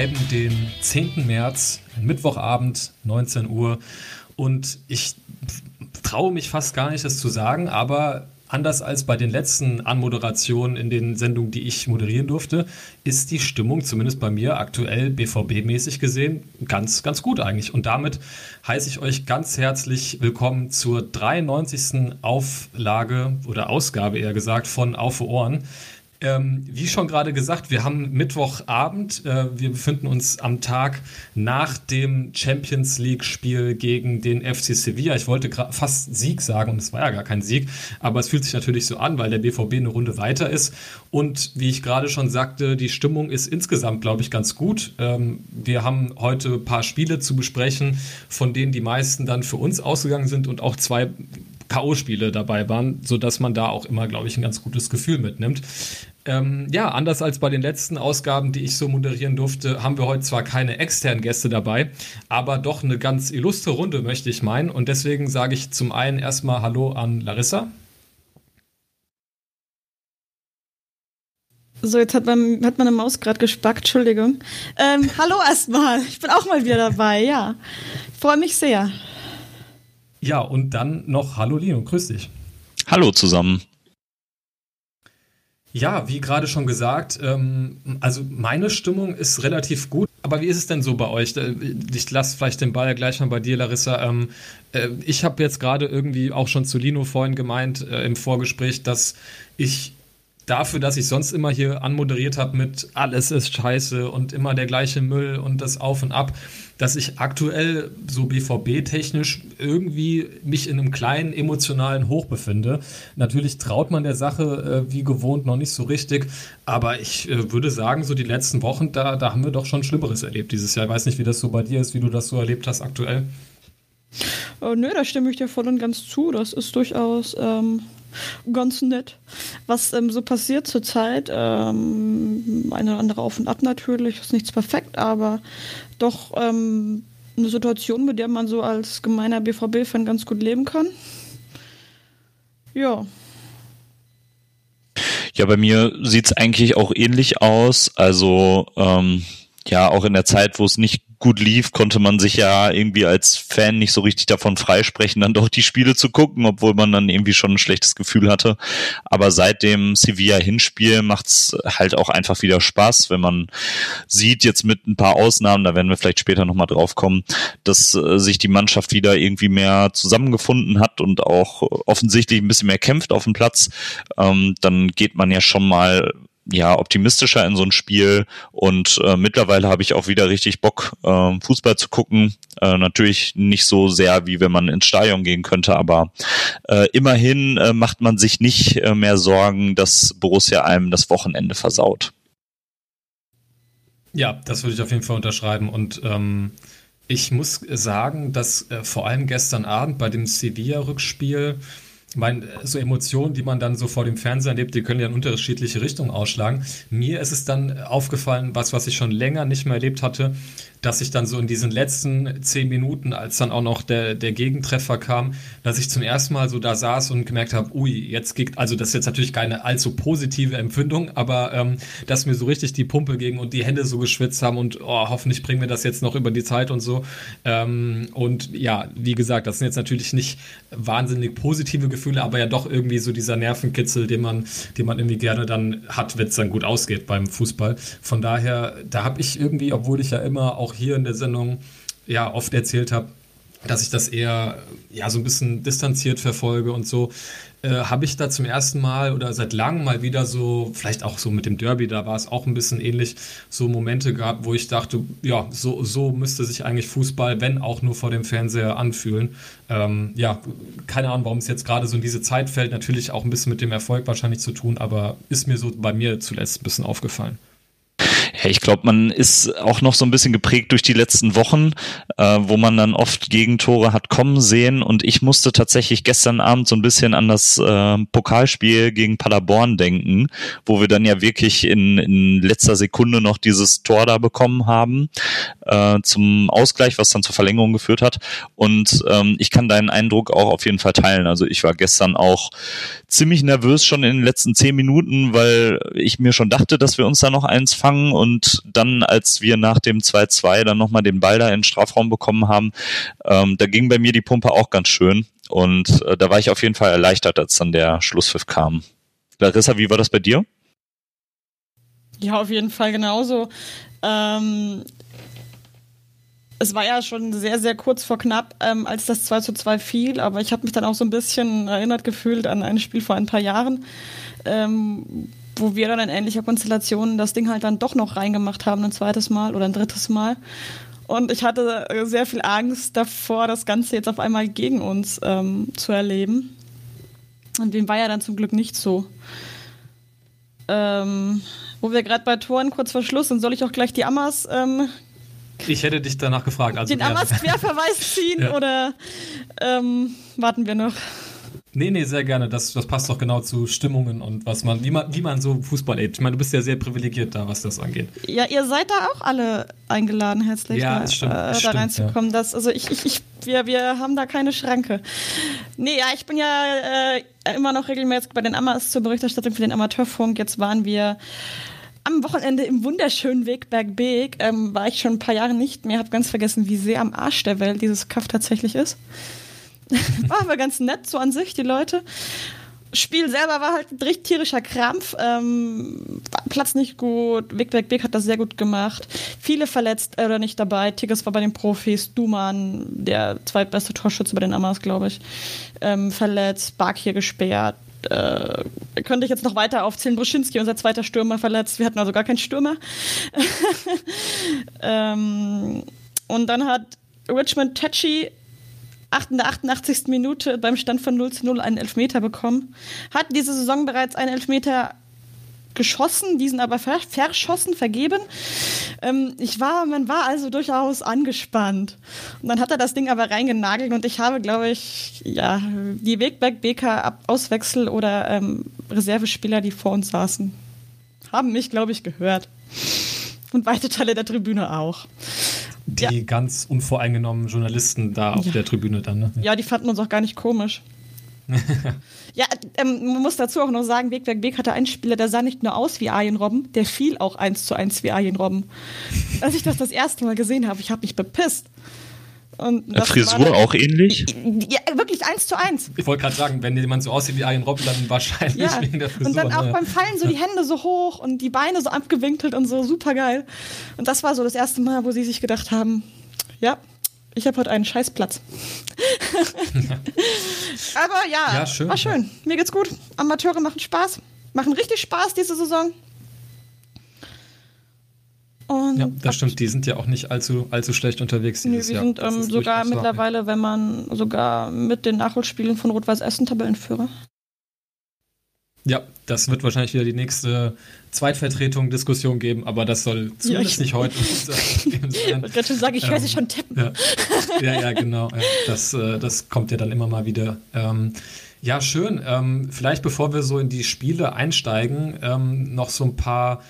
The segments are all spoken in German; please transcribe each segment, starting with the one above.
Schreiben den 10. März, Mittwochabend, 19 Uhr. Und ich traue mich fast gar nicht, das zu sagen, aber anders als bei den letzten Anmoderationen in den Sendungen, die ich moderieren durfte, ist die Stimmung zumindest bei mir aktuell BVB-mäßig gesehen ganz, ganz gut eigentlich. Und damit heiße ich euch ganz herzlich willkommen zur 93. Auflage oder Ausgabe eher gesagt von Auf Ohren. Ähm, wie schon gerade gesagt, wir haben Mittwochabend. Äh, wir befinden uns am Tag nach dem Champions League-Spiel gegen den FC Sevilla. Ich wollte fast Sieg sagen und es war ja gar kein Sieg, aber es fühlt sich natürlich so an, weil der BVB eine Runde weiter ist. Und wie ich gerade schon sagte, die Stimmung ist insgesamt, glaube ich, ganz gut. Ähm, wir haben heute ein paar Spiele zu besprechen, von denen die meisten dann für uns ausgegangen sind und auch zwei K.O.-Spiele dabei waren, sodass man da auch immer, glaube ich, ein ganz gutes Gefühl mitnimmt. Ähm, ja, anders als bei den letzten Ausgaben, die ich so moderieren durfte, haben wir heute zwar keine externen Gäste dabei, aber doch eine ganz illustre Runde, möchte ich meinen. Und deswegen sage ich zum einen erstmal Hallo an Larissa. So, jetzt hat, mein, hat meine Maus gerade gespackt, Entschuldigung. Ähm, hallo erstmal, ich bin auch mal wieder dabei, ja. Freue mich sehr. Ja, und dann noch Hallo Lino, grüß dich. Hallo zusammen. Ja, wie gerade schon gesagt, ähm, also meine Stimmung ist relativ gut. Aber wie ist es denn so bei euch? Ich lasse vielleicht den Ball gleich mal bei dir, Larissa. Ähm, äh, ich habe jetzt gerade irgendwie auch schon zu Lino vorhin gemeint äh, im Vorgespräch, dass ich dafür, dass ich sonst immer hier anmoderiert habe mit alles ist scheiße und immer der gleiche Müll und das Auf und Ab, dass ich aktuell so BVB-technisch irgendwie mich in einem kleinen emotionalen Hoch befinde. Natürlich traut man der Sache äh, wie gewohnt noch nicht so richtig, aber ich äh, würde sagen, so die letzten Wochen, da, da haben wir doch schon Schlimmeres erlebt dieses Jahr. Ich weiß nicht, wie das so bei dir ist, wie du das so erlebt hast aktuell. Oh, nö, da stimme ich dir voll und ganz zu. Das ist durchaus ähm, ganz nett. Was ähm, so passiert zurzeit, ähm, eine oder andere Auf und Ab natürlich, ist nichts perfekt, aber doch ähm, eine Situation, mit der man so als gemeiner BVB-Fan ganz gut leben kann. Ja. Ja, bei mir sieht es eigentlich auch ähnlich aus. Also ähm, ja, auch in der Zeit, wo es nicht gut lief, konnte man sich ja irgendwie als Fan nicht so richtig davon freisprechen, dann doch die Spiele zu gucken, obwohl man dann irgendwie schon ein schlechtes Gefühl hatte. Aber seit dem Sevilla-Hinspiel macht's halt auch einfach wieder Spaß, wenn man sieht, jetzt mit ein paar Ausnahmen, da werden wir vielleicht später nochmal drauf kommen, dass äh, sich die Mannschaft wieder irgendwie mehr zusammengefunden hat und auch offensichtlich ein bisschen mehr kämpft auf dem Platz. Ähm, dann geht man ja schon mal ja optimistischer in so ein Spiel und äh, mittlerweile habe ich auch wieder richtig Bock äh, Fußball zu gucken. Äh, natürlich nicht so sehr wie wenn man ins Stadion gehen könnte, aber äh, immerhin äh, macht man sich nicht äh, mehr Sorgen, dass Borussia einem das Wochenende versaut. Ja, das würde ich auf jeden Fall unterschreiben und ähm, ich muss sagen, dass äh, vor allem gestern Abend bei dem Sevilla-Rückspiel ich meine, so Emotionen, die man dann so vor dem Fernseher erlebt, die können ja in unterschiedliche Richtungen ausschlagen. Mir ist es dann aufgefallen, was, was ich schon länger nicht mehr erlebt hatte, dass ich dann so in diesen letzten zehn Minuten, als dann auch noch der, der Gegentreffer kam, dass ich zum ersten Mal so da saß und gemerkt habe, ui, jetzt geht, also das ist jetzt natürlich keine allzu positive Empfindung, aber ähm, dass mir so richtig die Pumpe ging und die Hände so geschwitzt haben und oh, hoffentlich bringen wir das jetzt noch über die Zeit und so. Ähm, und ja, wie gesagt, das sind jetzt natürlich nicht wahnsinnig positive Gefühle, aber ja doch irgendwie so dieser Nervenkitzel, den man, den man irgendwie gerne dann hat, wenn es dann gut ausgeht beim Fußball. Von daher, da habe ich irgendwie, obwohl ich ja immer auch auch hier in der Sendung ja oft erzählt habe, dass ich das eher ja so ein bisschen distanziert verfolge und so äh, habe ich da zum ersten Mal oder seit langem mal wieder so, vielleicht auch so mit dem Derby, da war es auch ein bisschen ähnlich, so Momente gehabt, wo ich dachte, ja, so, so müsste sich eigentlich Fußball, wenn auch nur vor dem Fernseher, anfühlen. Ähm, ja, keine Ahnung, warum es jetzt gerade so in diese Zeit fällt. Natürlich auch ein bisschen mit dem Erfolg wahrscheinlich zu tun, aber ist mir so bei mir zuletzt ein bisschen aufgefallen. Ja, ich glaube, man ist auch noch so ein bisschen geprägt durch die letzten Wochen, äh, wo man dann oft Gegentore hat kommen sehen. Und ich musste tatsächlich gestern Abend so ein bisschen an das äh, Pokalspiel gegen Paderborn denken, wo wir dann ja wirklich in, in letzter Sekunde noch dieses Tor da bekommen haben äh, zum Ausgleich, was dann zur Verlängerung geführt hat. Und ähm, ich kann deinen Eindruck auch auf jeden Fall teilen. Also ich war gestern auch ziemlich nervös schon in den letzten zehn Minuten, weil ich mir schon dachte, dass wir uns da noch eins fangen und dann, als wir nach dem 2-2 dann nochmal den Ball da in den Strafraum bekommen haben, ähm, da ging bei mir die Pumpe auch ganz schön und äh, da war ich auf jeden Fall erleichtert, als dann der Schlusspfiff kam. Larissa, wie war das bei dir? Ja, auf jeden Fall genauso. Ähm, es war ja schon sehr, sehr kurz vor knapp, ähm, als das 2 zu 2 fiel, aber ich habe mich dann auch so ein bisschen erinnert gefühlt an ein Spiel vor ein paar Jahren, ähm, wo wir dann in ähnlicher Konstellation das Ding halt dann doch noch reingemacht haben, ein zweites Mal oder ein drittes Mal. Und ich hatte sehr viel Angst davor, das Ganze jetzt auf einmal gegen uns ähm, zu erleben. Und dem war ja dann zum Glück nicht so. Ähm, wo wir gerade bei Toren kurz vor Schluss sind, soll ich auch gleich die Amas ähm, ich hätte dich danach gefragt. Also den Amas Querverweis ziehen ja. oder ähm, warten wir noch? Nee, nee, sehr gerne. Das, das passt doch genau zu Stimmungen und was man, wie man, wie man so Fußball lebt. Ich meine, du bist ja sehr privilegiert da, was das angeht. Ja, ihr seid da auch alle eingeladen, herzlich ja, da, stimmt, äh, da reinzukommen. Ja. Das, also ich, ich, ich, wir, wir haben da keine Schranke. Nee, ja, ich bin ja äh, immer noch regelmäßig bei den Amas zur Berichterstattung für den Amateurfunk. Jetzt waren wir am Wochenende im wunderschönen Wegberg Beek ähm, war ich schon ein paar Jahre nicht mehr, habe ganz vergessen, wie sehr am Arsch der Welt dieses Kaff tatsächlich ist. war aber ganz nett so an sich, die Leute. Spiel selber war halt ein richtig tierischer Krampf. Ähm, Platz nicht gut. Wegberg Beek hat das sehr gut gemacht. Viele verletzt äh, oder nicht dabei. Tigges war bei den Profis. Duman, der zweitbeste Torschütze bei den Amas, glaube ich, ähm, verletzt. Bark hier gesperrt äh, könnte ich jetzt noch weiter aufzählen. Bruschinski, unser zweiter Stürmer, verletzt. Wir hatten also gar keinen Stürmer. ähm, und dann hat Richmond Tetchy in der 88. Minute beim Stand von 0 zu 0 einen Elfmeter bekommen. Hat diese Saison bereits einen Elfmeter geschossen, diesen aber verschossen, vergeben. Ähm, ich war, man war also durchaus angespannt. Und dann hat er das Ding aber reingenagelt und ich habe, glaube ich, ja, die Wegberg-BK Auswechsel oder ähm, Reservespieler, die vor uns saßen, haben mich, glaube ich, gehört. Und weite Teile der Tribüne auch. Die ja. ganz unvoreingenommenen Journalisten da auf ja. der Tribüne dann, ne? Ja, die fanden uns auch gar nicht komisch. ja, ähm, man muss dazu auch noch sagen, Wegwerk Weg hatte einen Spieler, der sah nicht nur aus wie Arjen Robben, der fiel auch eins zu eins wie Arjen Robben. Als ich das das erste Mal gesehen habe, ich habe mich bepisst. Und Frisur dann, auch ähnlich? Ja, wirklich eins zu eins. Ich wollte gerade sagen, wenn jemand so aussieht wie Arjen Robben, dann wahrscheinlich ja. wegen der Frisur. Und dann auch ja. beim Fallen so die Hände so hoch und die Beine so abgewinkelt und so super geil. Und das war so das erste Mal, wo sie sich gedacht haben, ja, ich habe heute einen Scheißplatz. Aber ja, ja schön, war schön. Mir geht's gut. Amateure machen Spaß. Machen richtig Spaß diese Saison. Und ja, das stimmt. Die sind ja auch nicht allzu, allzu schlecht unterwegs dieses nee, wir sind ähm, sogar mittlerweile, wenn man sogar mit den Nachholspielen von Rot-Weiß Essen Tabellenführer. Ja, das wird wahrscheinlich wieder die nächste Zweitvertretung, Diskussion geben, aber das soll zumindest ja, nicht heute sein. Ich schon sagen, ich höre sie ähm, schon tippen. Ja, ja, ja genau. Das, äh, das kommt ja dann immer mal wieder. Ähm, ja, schön. Ähm, vielleicht bevor wir so in die Spiele einsteigen, noch so ein paar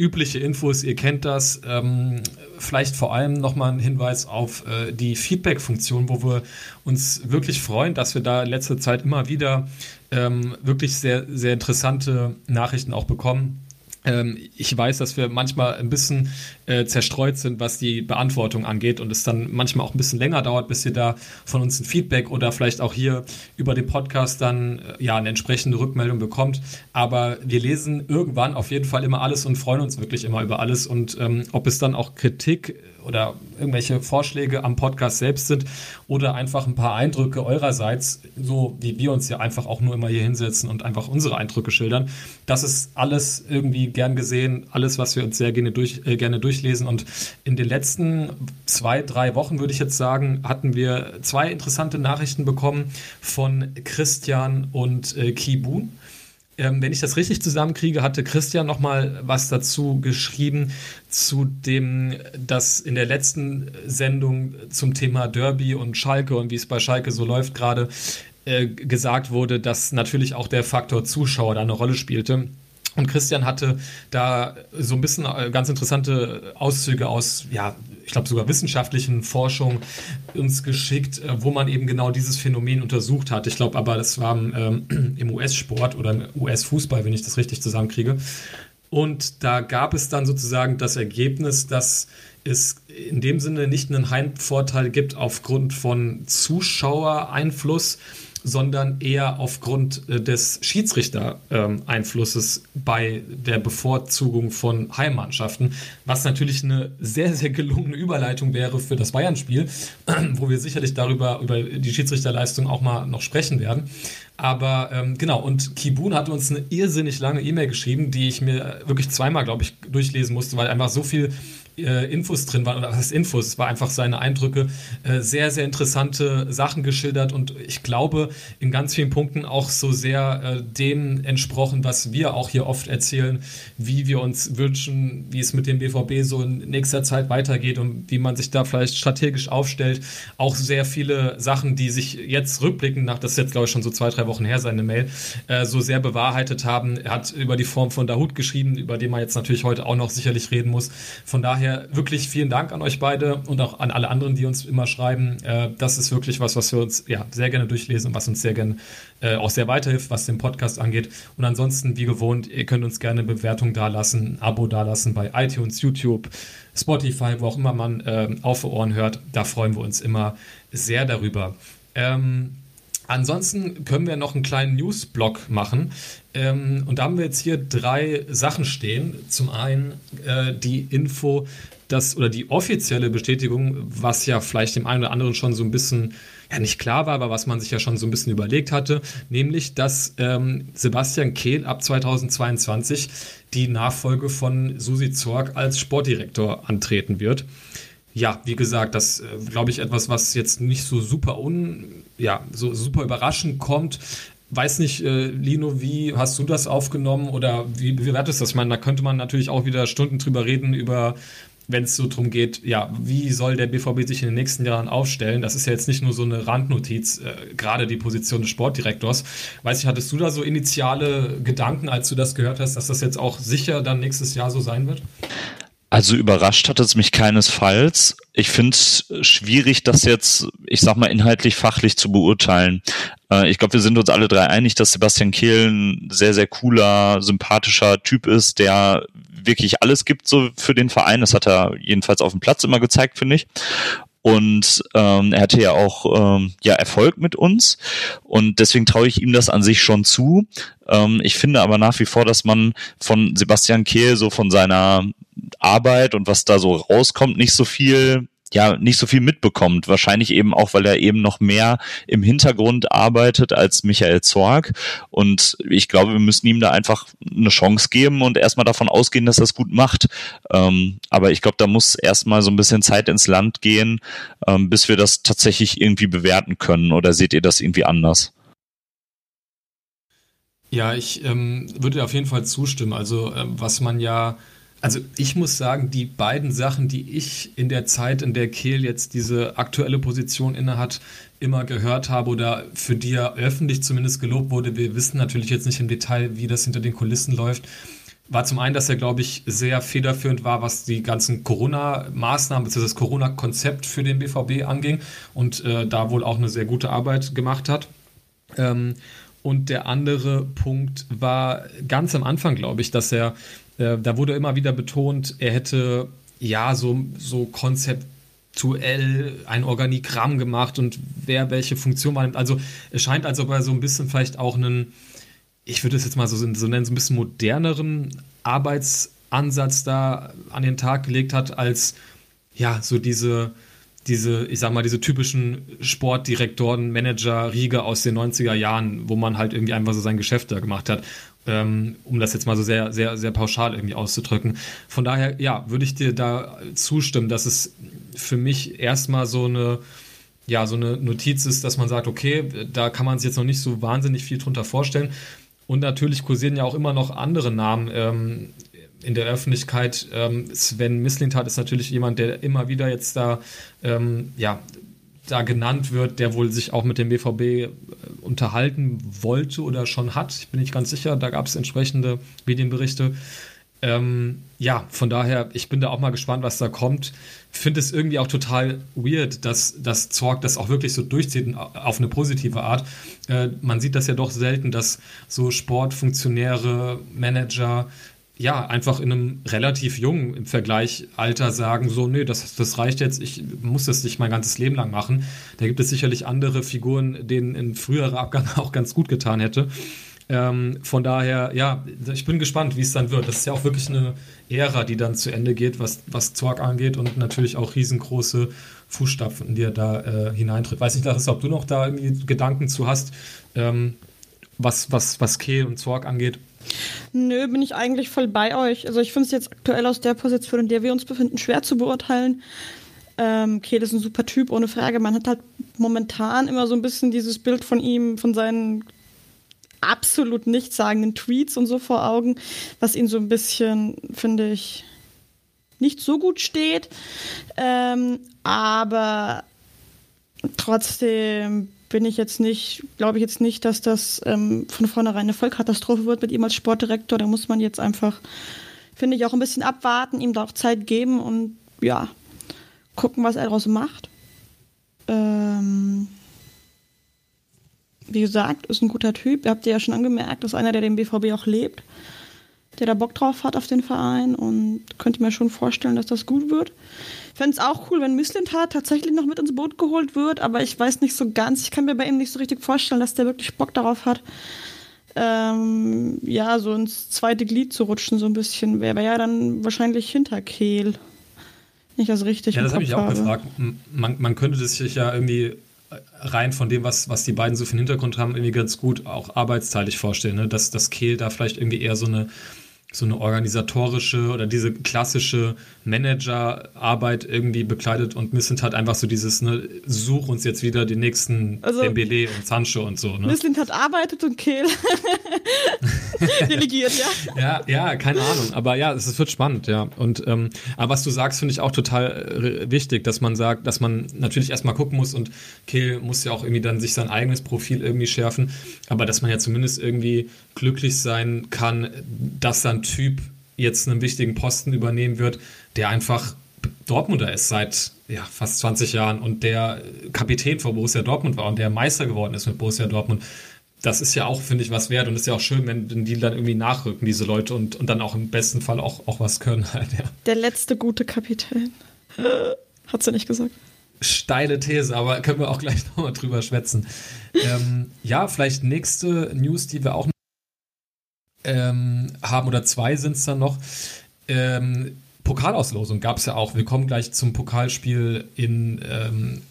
übliche Infos, ihr kennt das. Ähm, vielleicht vor allem nochmal ein Hinweis auf äh, die Feedback-Funktion, wo wir uns wirklich freuen, dass wir da in letzter Zeit immer wieder ähm, wirklich sehr, sehr interessante Nachrichten auch bekommen. Ähm, ich weiß, dass wir manchmal ein bisschen äh, zerstreut sind, was die Beantwortung angeht und es dann manchmal auch ein bisschen länger dauert, bis ihr da von uns ein Feedback oder vielleicht auch hier über den Podcast dann äh, ja eine entsprechende Rückmeldung bekommt. Aber wir lesen irgendwann auf jeden Fall immer alles und freuen uns wirklich immer über alles und ähm, ob es dann auch Kritik oder irgendwelche Vorschläge am Podcast selbst sind oder einfach ein paar Eindrücke eurerseits, so wie wir uns ja einfach auch nur immer hier hinsetzen und einfach unsere Eindrücke schildern. Das ist alles irgendwie gern gesehen, alles, was wir uns sehr gerne, durch, äh, gerne durchlesen. Und in den letzten zwei, drei Wochen, würde ich jetzt sagen, hatten wir zwei interessante Nachrichten bekommen von Christian und äh, Kibun ähm, wenn ich das richtig zusammenkriege, hatte Christian noch mal was dazu geschrieben zu dem, dass in der letzten Sendung zum Thema Derby und Schalke und wie es bei Schalke so läuft gerade äh, gesagt wurde, dass natürlich auch der Faktor Zuschauer da eine Rolle spielte. Und Christian hatte da so ein bisschen äh, ganz interessante Auszüge aus, ja, ich glaube sogar wissenschaftlichen Forschung uns geschickt, äh, wo man eben genau dieses Phänomen untersucht hat. Ich glaube aber, das war ähm, im US-Sport oder im US-Fußball, wenn ich das richtig zusammenkriege. Und da gab es dann sozusagen das Ergebnis, dass es in dem Sinne nicht einen Heimvorteil gibt aufgrund von Zuschauereinfluss, sondern eher aufgrund äh, des Schiedsrichter-Einflusses ähm, bei der Bevorzugung von Heimmannschaften, was natürlich eine sehr, sehr gelungene Überleitung wäre für das Bayern-Spiel, wo wir sicherlich darüber, über die Schiedsrichterleistung auch mal noch sprechen werden. Aber ähm, genau, und Kibun hat uns eine irrsinnig lange E-Mail geschrieben, die ich mir wirklich zweimal, glaube ich, durchlesen musste, weil einfach so viel äh, Infos drin waren, oder was Infos, war einfach seine Eindrücke, äh, sehr, sehr interessante Sachen geschildert und ich glaube in ganz vielen Punkten auch so sehr äh, dem entsprochen, was wir auch hier oft erzählen, wie wir uns wünschen, wie es mit dem BVB so in nächster Zeit weitergeht und wie man sich da vielleicht strategisch aufstellt. Auch sehr viele Sachen, die sich jetzt rückblicken, nach das ist jetzt glaube ich schon so zwei, drei Wochen her, seine Mail, äh, so sehr bewahrheitet haben. Er hat über die Form von Dahut geschrieben, über den man jetzt natürlich heute auch noch sicherlich reden muss. Von daher daher wirklich vielen Dank an euch beide und auch an alle anderen, die uns immer schreiben. Äh, das ist wirklich was, was wir uns ja, sehr gerne durchlesen und was uns sehr gerne äh, auch sehr weiterhilft, was den Podcast angeht. Und ansonsten, wie gewohnt, ihr könnt uns gerne Bewertung dalassen, ein Abo dalassen bei iTunes, YouTube, Spotify, wo auch immer man äh, auf Ohren hört. Da freuen wir uns immer sehr darüber. Ähm, Ansonsten können wir noch einen kleinen Newsblock machen. Ähm, und da haben wir jetzt hier drei Sachen stehen. Zum einen äh, die Info, dass, oder die offizielle Bestätigung, was ja vielleicht dem einen oder anderen schon so ein bisschen ja nicht klar war, aber was man sich ja schon so ein bisschen überlegt hatte, nämlich, dass ähm, Sebastian Kehl ab 2022 die Nachfolge von Susi Zorg als Sportdirektor antreten wird. Ja, wie gesagt, das äh, glaube ich etwas, was jetzt nicht so super un, ja, so super überraschend kommt. Weiß nicht, äh, Lino, wie hast du das aufgenommen oder wie bewertest du das? Ich meine, da könnte man natürlich auch wieder Stunden drüber reden, über wenn es so darum geht, ja, wie soll der BVB sich in den nächsten Jahren aufstellen? Das ist ja jetzt nicht nur so eine Randnotiz, äh, gerade die Position des Sportdirektors. Weiß ich, hattest du da so initiale Gedanken, als du das gehört hast, dass das jetzt auch sicher dann nächstes Jahr so sein wird? Also überrascht hat es mich keinesfalls. Ich finde es schwierig, das jetzt, ich sag mal, inhaltlich, fachlich zu beurteilen. Äh, ich glaube, wir sind uns alle drei einig, dass Sebastian Kehl ein sehr, sehr cooler, sympathischer Typ ist, der wirklich alles gibt so für den Verein. Das hat er jedenfalls auf dem Platz immer gezeigt, finde ich. Und ähm, er hatte ja auch ähm, ja Erfolg mit uns und deswegen traue ich ihm das an sich schon zu. Ähm, ich finde aber nach wie vor, dass man von Sebastian Kehl so von seiner Arbeit und was da so rauskommt, nicht so viel ja nicht so viel mitbekommt. Wahrscheinlich eben auch, weil er eben noch mehr im Hintergrund arbeitet als Michael Zorg. Und ich glaube, wir müssen ihm da einfach eine Chance geben und erstmal davon ausgehen, dass er es gut macht. Ähm, aber ich glaube, da muss erstmal so ein bisschen Zeit ins Land gehen, ähm, bis wir das tatsächlich irgendwie bewerten können. Oder seht ihr das irgendwie anders? Ja, ich ähm, würde auf jeden Fall zustimmen. Also, äh, was man ja also ich muss sagen, die beiden Sachen, die ich in der Zeit, in der Kehl jetzt diese aktuelle Position innehat, immer gehört habe oder für die er öffentlich zumindest gelobt wurde, wir wissen natürlich jetzt nicht im Detail, wie das hinter den Kulissen läuft, war zum einen, dass er, glaube ich, sehr federführend war, was die ganzen Corona-Maßnahmen bzw. das Corona-Konzept für den BVB anging und äh, da wohl auch eine sehr gute Arbeit gemacht hat. Ähm, und der andere Punkt war ganz am Anfang, glaube ich, dass er Äh, da wurde immer wieder betont, er hätte ja so, so konzeptuell ein Organigramm gemacht und wer welche Funktion wahrnimmt. Also es scheint, als ob er so ein bisschen vielleicht auch einen, ich würde es jetzt mal so, so nennen, so ein bisschen moderneren Arbeitsansatz da an den Tag gelegt hat, als ja, so diese diese, ich sag mal, diese typischen Sportdirektoren, Manager, Riege aus den 90er Jahren, wo man halt irgendwie einfach so sein Geschäft da gemacht hat. Ähm, um das jetzt mal so sehr, sehr, sehr pauschal irgendwie auszudrücken. Von daher, ja, würde ich dir da zustimmen, dass es für mich erstmal so eine, ja, so eine Notiz ist, dass man sagt, okay, da kann man sich jetzt noch nicht so wahnsinnig viel drunter vorstellen. Und natürlich kursieren ja auch immer noch andere Namen. Ähm, in der Öffentlichkeit. Ähm, Sven Mislintat ist natürlich jemand, der immer wieder jetzt da, ähm, ja, da genannt wird, der wohl sich auch mit dem BVB äh, unterhalten wollte oder schon hat. Ich bin nicht ganz sicher, da gab es entsprechende Medienberichte. Ähm, ja, von daher, ich bin da auch mal gespannt, was da kommt. Finde es irgendwie auch total weird, dass das Zorg das auch wirklich so durchzieht auf eine positive Art. Äh, man sieht das ja doch selten, dass so Sportfunktionäre, Manager ja, einfach in einem relativ jungen im Vergleich Alter sagen, so, nee, das, das reicht jetzt, ich muss das nicht mein ganzes Leben lang machen. Da gibt es sicherlich andere Figuren, denen ein früherer Abgang auch ganz gut getan hätte. Ähm, von daher, ja, ich bin gespannt, wie es dann wird. Das ist ja auch wirklich eine Ära, die dann zu Ende geht, was, was Zorg angeht und natürlich auch riesengroße Fußstapfen, die er da äh, hineintritt. Weiß nicht, Larissa, ob du noch da irgendwie Gedanken zu hast, ähm, was, was, was Kehl und Zorg angeht. Nö, bin ich eigentlich voll bei euch. Also ich finde es jetzt aktuell aus der Position, in der wir uns befinden, schwer zu beurteilen. Ähm, okay, das ist ein super Typ, ohne Frage. Man hat halt momentan immer so ein bisschen dieses Bild von ihm, von seinen absolut nichtssagenden Tweets und so vor Augen, was ihn so ein bisschen, finde ich, nicht so gut steht. Ähm, aber trotzdem bin ich jetzt nicht, glaube ich jetzt nicht, dass das ähm, von vornherein eine Vollkatastrophe wird mit ihm als Sportdirektor. Da muss man jetzt einfach, finde ich, auch ein bisschen abwarten, ihm da auch Zeit geben und ja, gucken, was er daraus macht. Ähm, wie gesagt, ist ein guter Typ. Ihr habt ja schon angemerkt, ist einer, der den BVB auch lebt, der da Bock drauf hat auf den Verein und könnte mir schon vorstellen, dass das gut wird fände es auch cool, wenn Mislintat tatsächlich noch mit ins Boot geholt wird, aber ich weiß nicht so ganz. Ich kann mir bei ihm nicht so richtig vorstellen, dass der wirklich Bock darauf hat, ähm, ja, so ins zweite Glied zu rutschen, so ein bisschen. Wäre ja dann wahrscheinlich hinter Kehl. Nicht das richtig. Ja, das habe ich auch habe. gefragt. Man, man könnte das sich ja irgendwie rein von dem, was, was die beiden so für einen Hintergrund haben, irgendwie ganz gut auch arbeitsteilig vorstellen, ne? dass, dass Kehl da vielleicht irgendwie eher so eine so eine organisatorische oder diese klassische Managerarbeit irgendwie bekleidet und Missint hat einfach so dieses, ne, such uns jetzt wieder den nächsten also, Dembele und Sancho und so. Ne? Missint hat arbeitet und Kehl delegiert, ja. Ja, ja, keine Ahnung, aber ja, es wird spannend, ja. Und ähm, aber was du sagst, finde ich auch total äh, wichtig, dass man sagt, dass man natürlich erstmal gucken muss und Kehl muss ja auch irgendwie dann sich sein eigenes Profil irgendwie schärfen, aber dass man ja zumindest irgendwie glücklich sein kann, dass dann Typ jetzt einen wichtigen Posten übernehmen wird, der einfach Dortmunder ist seit ja, fast 20 Jahren und der Kapitän von Borussia Dortmund war und der Meister geworden ist mit Borussia Dortmund. Das ist ja auch, finde ich, was wert und ist ja auch schön, wenn die dann irgendwie nachrücken, diese Leute, und, und dann auch im besten Fall auch, auch was können halt, ja. Der letzte gute Kapitän. Hat sie nicht gesagt. Steile These, aber können wir auch gleich nochmal drüber schwätzen. ähm, ja, vielleicht nächste News, die wir auch ähm, haben, oder zwei sind es dann noch. Ähm, Pokalauslosung gab es ja auch. Wir kommen gleich zum Pokalspiel in ähm,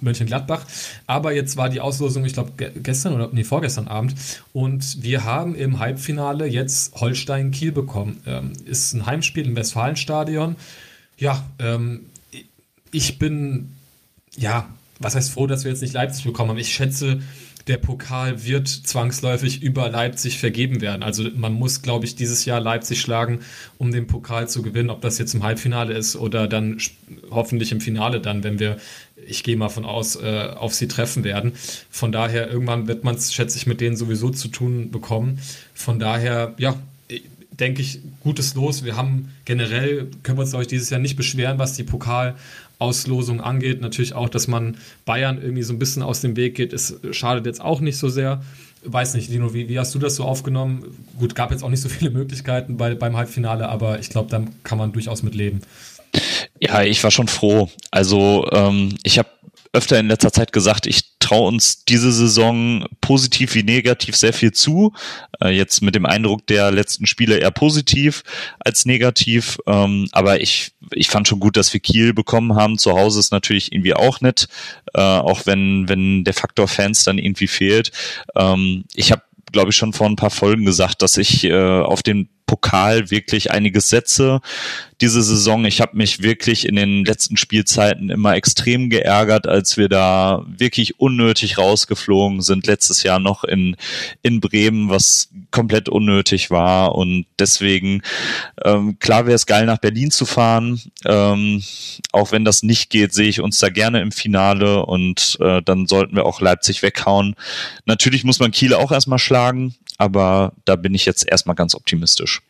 Mönchengladbach. Aber jetzt war die Auslosung, ich glaube, gestern oder nee, vorgestern Abend. Und wir haben im Halbfinale jetzt Holstein-Kiel bekommen. Ähm, ist ein Heimspiel im Westfalenstadion. Ja, ähm, ich bin, ja, was heißt froh, dass wir jetzt nicht Leipzig bekommen haben. Ich schätze, der Pokal wird zwangsläufig über Leipzig vergeben werden. Also man muss, glaube ich, dieses Jahr Leipzig schlagen, um den Pokal zu gewinnen. Ob das jetzt im Halbfinale ist oder dann hoffentlich im Finale dann, wenn wir, ich gehe mal von aus, äh, auf sie treffen werden. Von daher, irgendwann wird man es, schätze ich, mit denen sowieso zu tun bekommen. Von daher, ja, denke ich, gutes Los. Wir haben generell, können wir uns, glaube ich, dieses Jahr nicht beschweren, was die Pokal Auslosung angeht. Natürlich auch, dass man Bayern irgendwie so ein bisschen aus dem Weg geht, ist, schadet jetzt auch nicht so sehr. weiß nicht, Lino, wie, wie hast du das so aufgenommen? Gut, gab jetzt auch nicht so viele Möglichkeiten bei, beim Halbfinale, aber ich glaube, da kann man durchaus mit leben. Ja, ich war schon froh. Also ähm, ich habe öfter in letzter Zeit gesagt, ich traue uns diese Saison positiv wie negativ sehr viel zu. Äh, jetzt mit dem Eindruck der letzten Spiele eher positiv als negativ. Ähm, aber ich, ich fand schon gut, dass wir Kiel bekommen haben. Zu Hause ist natürlich irgendwie auch nett, äh, auch wenn, wenn der Faktor Fans dann irgendwie fehlt. Ähm, ich habe glaube ich, schon vor ein paar Folgen gesagt, dass ich äh, auf den Pokal wirklich einiges setze diese Saison. Ich habe mich wirklich in den letzten Spielzeiten immer extrem geärgert, als wir da wirklich unnötig rausgeflogen sind. Letztes Jahr noch in, in Bremen, was komplett unnötig war. Und deswegen, ähm, klar wäre es geil, nach Berlin zu fahren. Ähm, auch wenn das nicht geht, sehe ich uns da gerne im Finale und äh, dann sollten wir auch Leipzig weghauen. Natürlich muss man Kiel auch erstmal schlagen aber da bin ich jetzt erstmal ganz optimistisch.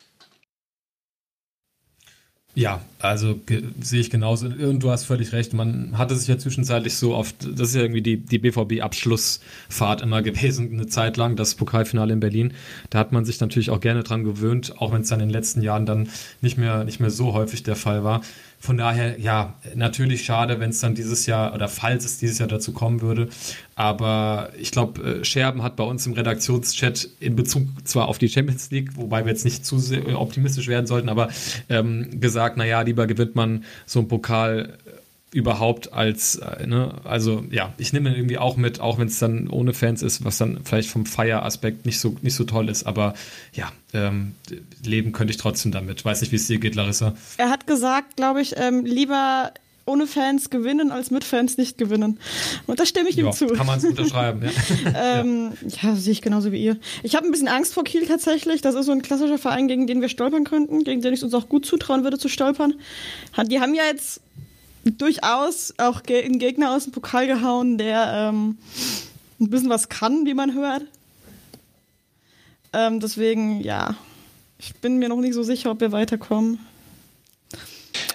Ja, also sehe ich genauso. Und du hast völlig recht. Man hatte sich ja zwischenzeitlich so oft, das ist ja irgendwie die, die BVB-Abschlussfahrt immer gewesen, eine Zeit lang, das Pokalfinale in Berlin. Da hat man sich natürlich auch gerne dran gewöhnt, auch wenn es dann in den letzten Jahren dann nicht mehr, nicht mehr so häufig der Fall war. Von daher, ja, natürlich schade, wenn es dann dieses Jahr oder falls es dieses Jahr dazu kommen würde. Aber ich glaube, äh, Scherben hat bei uns im Redaktionschat in Bezug zwar auf die Champions League, wobei wir jetzt nicht zu optimistisch werden sollten, aber ähm, gesagt, naja, lieber gewinnt man so einen Pokal überhaupt als, äh, ne, also ja, ich nehme irgendwie auch mit, auch wenn es dann ohne Fans ist, was dann vielleicht vom Feieraspekt nicht so, nicht so toll ist, aber ja, ähm, leben könnte ich trotzdem damit. Weiß nicht, wie es dir geht, Larissa. Er hat gesagt, glaube ich, ähm, lieber ohne Fans gewinnen als mit Fans nicht gewinnen. Und da stimme ich ja, ihm zu. Kann man es unterschreiben, ja. ähm, ja, sehe ich genauso wie ihr. Ich habe ein bisschen Angst vor Kiel tatsächlich. Das ist so ein klassischer Verein, gegen den wir stolpern könnten, gegen den ich uns auch gut zutrauen würde zu stolpern. Die haben ja jetzt durchaus auch einen Gegner aus dem Pokal gehauen, der ähm, ein bisschen was kann, wie man hört. Ähm, deswegen, ja, ich bin mir noch nicht so sicher, ob wir weiterkommen.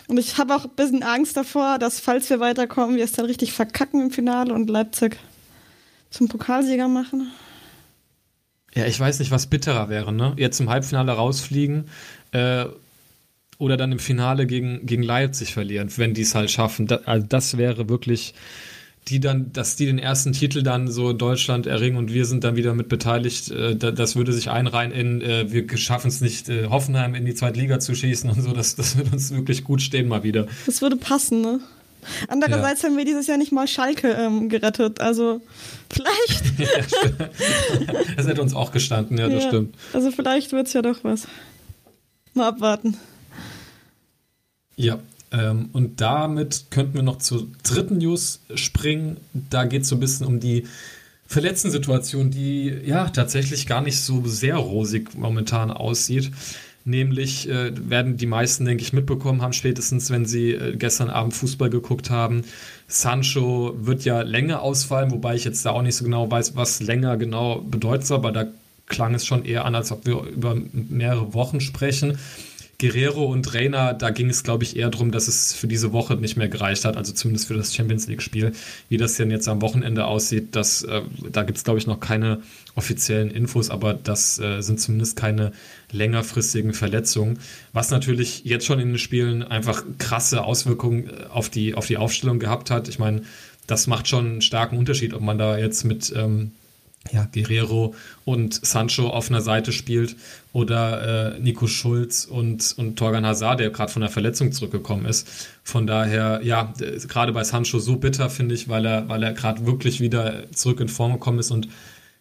Und ich habe auch ein bisschen Angst davor, dass, falls wir weiterkommen, wir es dann richtig verkacken im Finale und Leipzig zum Pokalsieger machen. Ja, ich weiß nicht, was bitterer wäre, ne? Jetzt im Halbfinale rausfliegen äh, oder dann im Finale gegen, gegen Leipzig verlieren, wenn die es halt schaffen. Das, also das wäre wirklich, die dann, dass die den ersten Titel dann so in Deutschland erringen und wir sind dann wieder mit beteiligt, äh, das würde sich einreihen in, äh, wir schaffen es nicht, äh, Hoffenheim in die zweite Liga zu schießen und so, das, das würde uns wirklich gut stehen mal wieder. Das würde passen, ne? Andererseits ja. haben wir dieses Jahr nicht mal Schalke ähm, gerettet, also vielleicht. ja, das hätte uns auch gestanden, ja, das ja, stimmt. Also vielleicht wird es ja doch was. Mal abwarten. Ja, ähm, und damit könnten wir noch zur dritten News springen. Da geht es so ein bisschen um die verletzten Situation, die ja tatsächlich gar nicht so sehr rosig momentan aussieht. Nämlich äh, werden die meisten, denke ich, mitbekommen haben, spätestens wenn sie äh, gestern Abend Fußball geguckt haben. Sancho wird ja länger ausfallen, wobei ich jetzt da auch nicht so genau weiß, was länger genau bedeutet, aber da klang es schon eher an, als ob wir über mehrere Wochen sprechen. Guerrero und Reina, da ging es, glaube ich, eher darum, dass es für diese Woche nicht mehr gereicht hat, also zumindest für das Champions League-Spiel. Wie das denn jetzt am Wochenende aussieht, das, äh, da gibt es, glaube ich, noch keine offiziellen Infos, aber das äh, sind zumindest keine längerfristigen Verletzungen. Was natürlich jetzt schon in den Spielen einfach krasse Auswirkungen äh, auf die, auf die Aufstellung gehabt hat. Ich meine, das macht schon einen starken Unterschied, ob man da jetzt mit ähm, ja, Guerrero und Sancho auf einer Seite spielt oder äh, Nico Schulz und, und Torgan Hazard, der gerade von der Verletzung zurückgekommen ist. Von daher, ja, gerade bei Sancho so bitter, finde ich, weil er, weil er gerade wirklich wieder zurück in Form gekommen ist und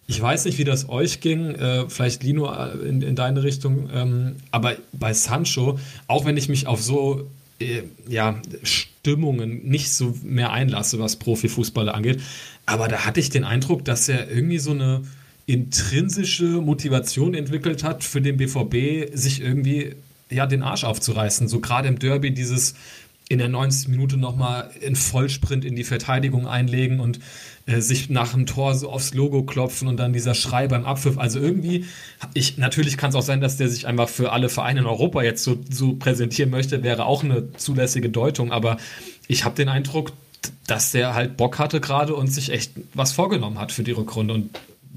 ich weiß nicht, wie das euch ging, äh, vielleicht Lino äh, in, in deine Richtung, ähm, aber bei Sancho, auch wenn ich mich auf so äh, ja, Stimmungen nicht so mehr einlasse, was Profifußballer angeht, aber da hatte ich den Eindruck, dass er irgendwie so eine intrinsische Motivation entwickelt hat für den BVB, sich irgendwie ja den Arsch aufzureißen. So gerade im Derby dieses in der 90. Minute nochmal in Vollsprint in die Verteidigung einlegen und äh, sich nach dem Tor so aufs Logo klopfen und dann dieser Schrei beim Abpfiff. Also irgendwie, ich, natürlich kann es auch sein, dass der sich einfach für alle Vereine in Europa jetzt so, so präsentieren möchte, wäre auch eine zulässige Deutung, aber ich habe den Eindruck, dass der halt Bock hatte gerade und sich echt was vorgenommen hat für die Rückrunde. Und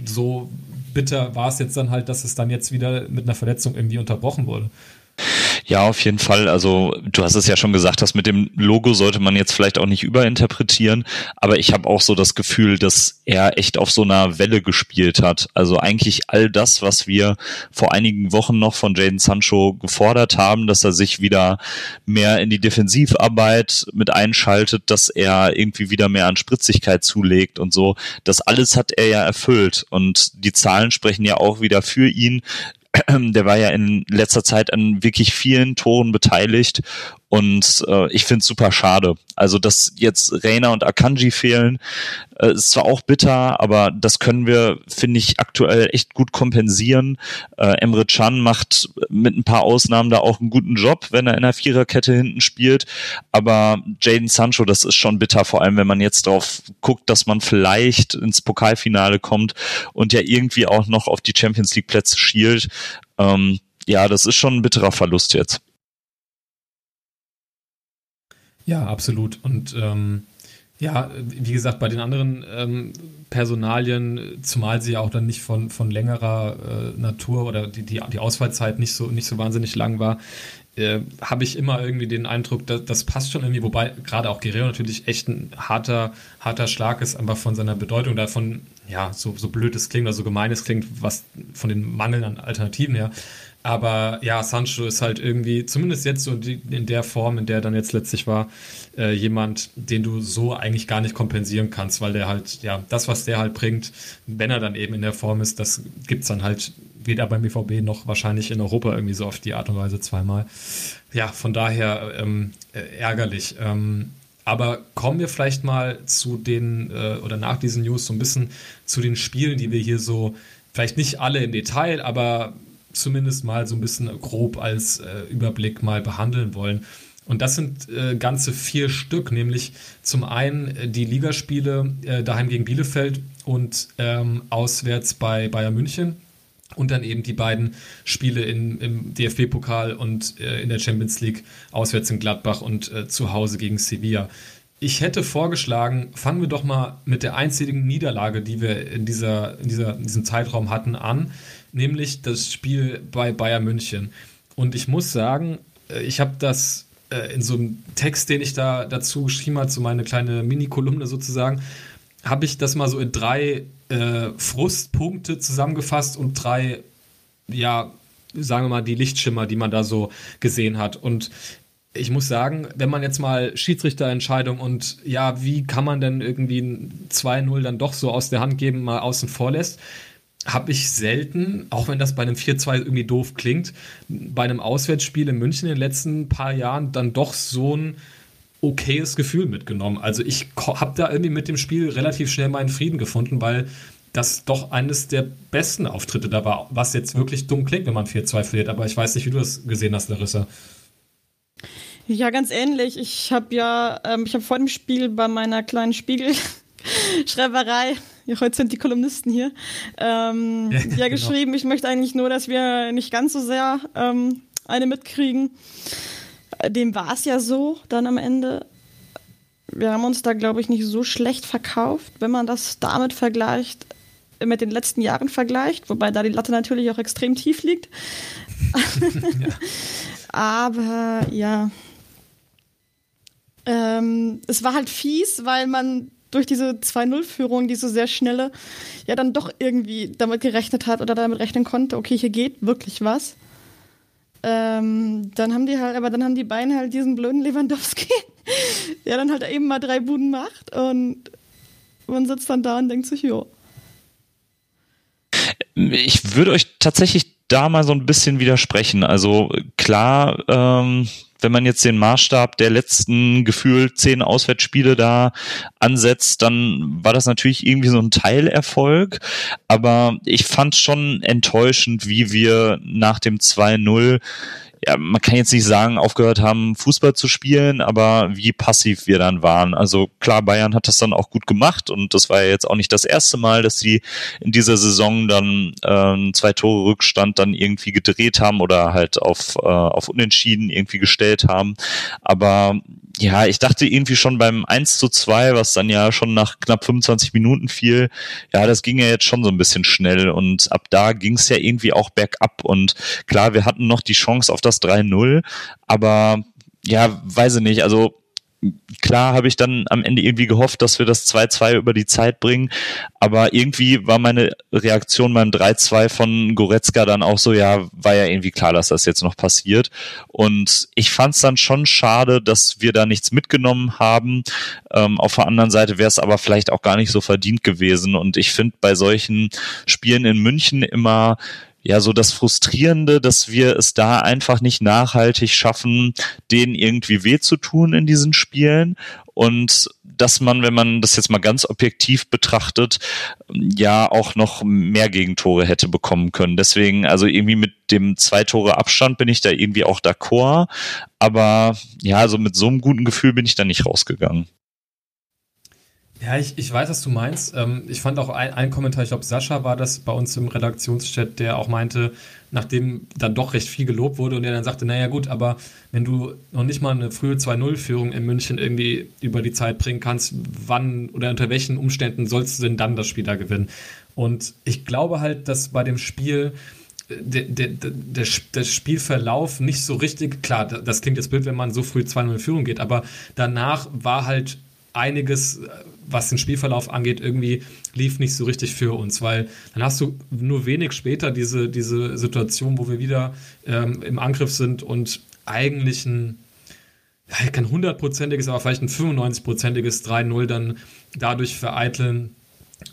so bitter war es jetzt dann halt, dass es dann jetzt wieder mit einer Verletzung irgendwie unterbrochen wurde. Ja, auf jeden Fall. Also du hast es ja schon gesagt, dass mit dem Logo sollte man jetzt vielleicht auch nicht überinterpretieren, aber ich habe auch so das Gefühl, dass er echt auf so einer Welle gespielt hat. Also eigentlich all das, was wir vor einigen Wochen noch von Jaden Sancho gefordert haben, dass er sich wieder mehr in die Defensivarbeit mit einschaltet, dass er irgendwie wieder mehr an Spritzigkeit zulegt und so. Das alles hat er ja erfüllt und die Zahlen sprechen ja auch wieder für ihn der war ja in letzter Zeit an wirklich vielen Toren beteiligt und äh, ich finde es super schade. Also, dass jetzt Reina und Akanji fehlen, äh, ist zwar auch bitter, aber das können wir, finde ich, aktuell echt gut kompensieren. Äh, Emre Can macht mit ein paar Ausnahmen da auch einen guten Job, wenn er in der Viererkette hinten spielt. Aber Jaden Sancho, das ist schon bitter, vor allem wenn man jetzt drauf guckt, dass man vielleicht ins Pokalfinale kommt und ja irgendwie auch noch auf die Champions League Plätze schielt. Ähm, ja, das ist schon ein bitterer Verlust jetzt. Ja, absolut. Und ähm, ja, wie gesagt, bei den anderen ähm, Personalien, zumal sie ja auch dann nicht von, von längerer äh, Natur oder die, die, die Ausfallzeit nicht so, nicht so wahnsinnig lang war, äh, habe ich immer irgendwie den Eindruck, dass, das passt schon irgendwie, wobei gerade auch Guerrero natürlich echt ein harter, harter Schlag ist, aber von seiner Bedeutung davon, ja, so, so blöd es klingt oder so gemein es klingt, was von den Mangeln an Alternativen her, aber ja, Sancho ist halt irgendwie, zumindest jetzt so in der Form, in der er dann jetzt letztlich war, äh, jemand, den du so eigentlich gar nicht kompensieren kannst, weil der halt, ja, das, was der halt bringt, wenn er dann eben in der Form ist, das gibt es dann halt weder beim BVB noch wahrscheinlich in Europa irgendwie so auf die Art und Weise zweimal. Ja, von daher ähm, äh, ärgerlich. Ähm, aber kommen wir vielleicht mal zu den, äh, oder nach diesen News so ein bisschen zu den Spielen, die wir hier so, vielleicht nicht alle im Detail, aber zumindest mal so ein bisschen grob als äh, Überblick mal behandeln wollen. Und das sind äh, ganze vier Stück, nämlich zum einen äh, die Ligaspiele äh, daheim gegen Bielefeld und ähm, auswärts bei Bayern München. Und dann eben die beiden Spiele in, im DFB-Pokal und äh, in der Champions League auswärts in Gladbach und äh, zu Hause gegen Sevilla. Ich hätte vorgeschlagen, fangen wir doch mal mit der einzigen Niederlage, die wir in, dieser, in, dieser, in diesem Zeitraum hatten, an nämlich das Spiel bei Bayern München. Und ich muss sagen, äh, ich habe das äh, in so einem Text, den ich da dazu geschrieben habe, so meine kleine Mini-Kolumne sozusagen, habe ich das mal so in drei äh, Frustpunkte zusammengefasst und drei, ja, sagen wir mal, die Lichtschimmer, die man da so gesehen hat. Und ich muss sagen, wenn man jetzt mal Schiedsrichterentscheidung und ja, wie kann man denn irgendwie ein 2-0 dann doch so aus der Hand geben, mal außen vor lässt, habe ich selten, auch wenn das bei einem 4-2 irgendwie doof klingt, bei einem Auswärtsspiel in München in den letzten paar Jahren dann doch so ein okayes Gefühl mitgenommen. Also ich habe da irgendwie mit dem Spiel relativ schnell meinen Frieden gefunden, weil das doch eines der besten Auftritte da war, was jetzt wirklich dumm klingt, wenn man 4-2 verliert. Aber ich weiß nicht, wie du das gesehen hast, Larissa. Ja, ganz ähnlich. Ich habe ja, ähm, ich habe vor dem Spiel bei meiner kleinen Spiegelschreiberei ja, heute sind die Kolumnisten hier, ähm, ja, ja genau. geschrieben, ich möchte eigentlich nur, dass wir nicht ganz so sehr ähm, eine mitkriegen. Dem war es ja so dann am Ende. Wir haben uns da, glaube ich, nicht so schlecht verkauft, wenn man das damit vergleicht, mit den letzten Jahren vergleicht, wobei da die Latte natürlich auch extrem tief liegt. ja. Aber ja, ähm, es war halt fies, weil man durch diese 2-0-Führung, diese sehr schnelle, ja dann doch irgendwie damit gerechnet hat oder damit rechnen konnte, okay, hier geht wirklich was. Ähm, dann haben die halt, aber dann haben die Beine halt diesen blöden Lewandowski, der dann halt eben mal drei Buden macht und man sitzt dann da und denkt sich, jo. Ich würde euch tatsächlich da mal so ein bisschen widersprechen. Also klar, ähm, wenn man jetzt den Maßstab der letzten gefühlt zehn Auswärtsspiele da ansetzt, dann war das natürlich irgendwie so ein Teilerfolg. Aber ich fand schon enttäuschend, wie wir nach dem 2-0 ja, man kann jetzt nicht sagen, aufgehört haben, Fußball zu spielen, aber wie passiv wir dann waren. Also klar, Bayern hat das dann auch gut gemacht und das war ja jetzt auch nicht das erste Mal, dass sie in dieser Saison dann ähm, zwei Tore Rückstand dann irgendwie gedreht haben oder halt auf, äh, auf Unentschieden irgendwie gestellt haben. Aber ja, ich dachte irgendwie schon beim 1 zu 2, was dann ja schon nach knapp 25 Minuten fiel, ja, das ging ja jetzt schon so ein bisschen schnell und ab da ging es ja irgendwie auch bergab und klar, wir hatten noch die Chance auf das 3-0, aber ja, weiß ich nicht, also klar habe ich dann am Ende irgendwie gehofft, dass wir das 2-2 über die Zeit bringen, aber irgendwie war meine Reaktion beim 3-2 von Goretzka dann auch so, ja, war ja irgendwie klar, dass das jetzt noch passiert. Und ich fand es dann schon schade, dass wir da nichts mitgenommen haben. Ähm, auf der anderen Seite wäre es aber vielleicht auch gar nicht so verdient gewesen. Und ich finde bei solchen Spielen in München immer ja so das Frustrierende, dass wir es da einfach nicht nachhaltig schaffen, denen irgendwie weh zu tun in diesen Spielen und dass man, wenn man das jetzt mal ganz objektiv betrachtet, ja auch noch mehr Gegentore hätte bekommen können. Deswegen, also irgendwie mit dem zwei Tore Abstand bin ich da irgendwie auch d'accord, aber ja, also mit so einem guten Gefühl bin ich da nicht rausgegangen. Ja, ich, ich weiß, was du meinst. Ähm, ich fand auch ein, ein Kommentar, ich glaube, Sascha war das bei uns im Redaktionschat, der auch meinte, nachdem dann doch recht viel gelobt wurde und der dann sagte, naja gut, aber wenn du noch nicht mal eine frühe 2-0-Führung in München irgendwie über die Zeit bringen kannst, wann oder unter welchen Umständen sollst du denn dann das Spiel da gewinnen? Und ich glaube halt, dass bei dem Spiel der, der, der, der, Spielverlauf nicht so richtig, klar, das klingt jetzt blöd, wenn man so früh 2-0 in Führung geht, aber danach war halt einiges, was den Spielverlauf angeht, irgendwie lief nicht so richtig für uns, weil dann hast du nur wenig später diese, diese Situation, wo wir wieder ähm, im Angriff sind und eigentlich ein, ja, kein hundertprozentiges, aber vielleicht ein 95-prozentiges 3-0 dann dadurch vereiteln,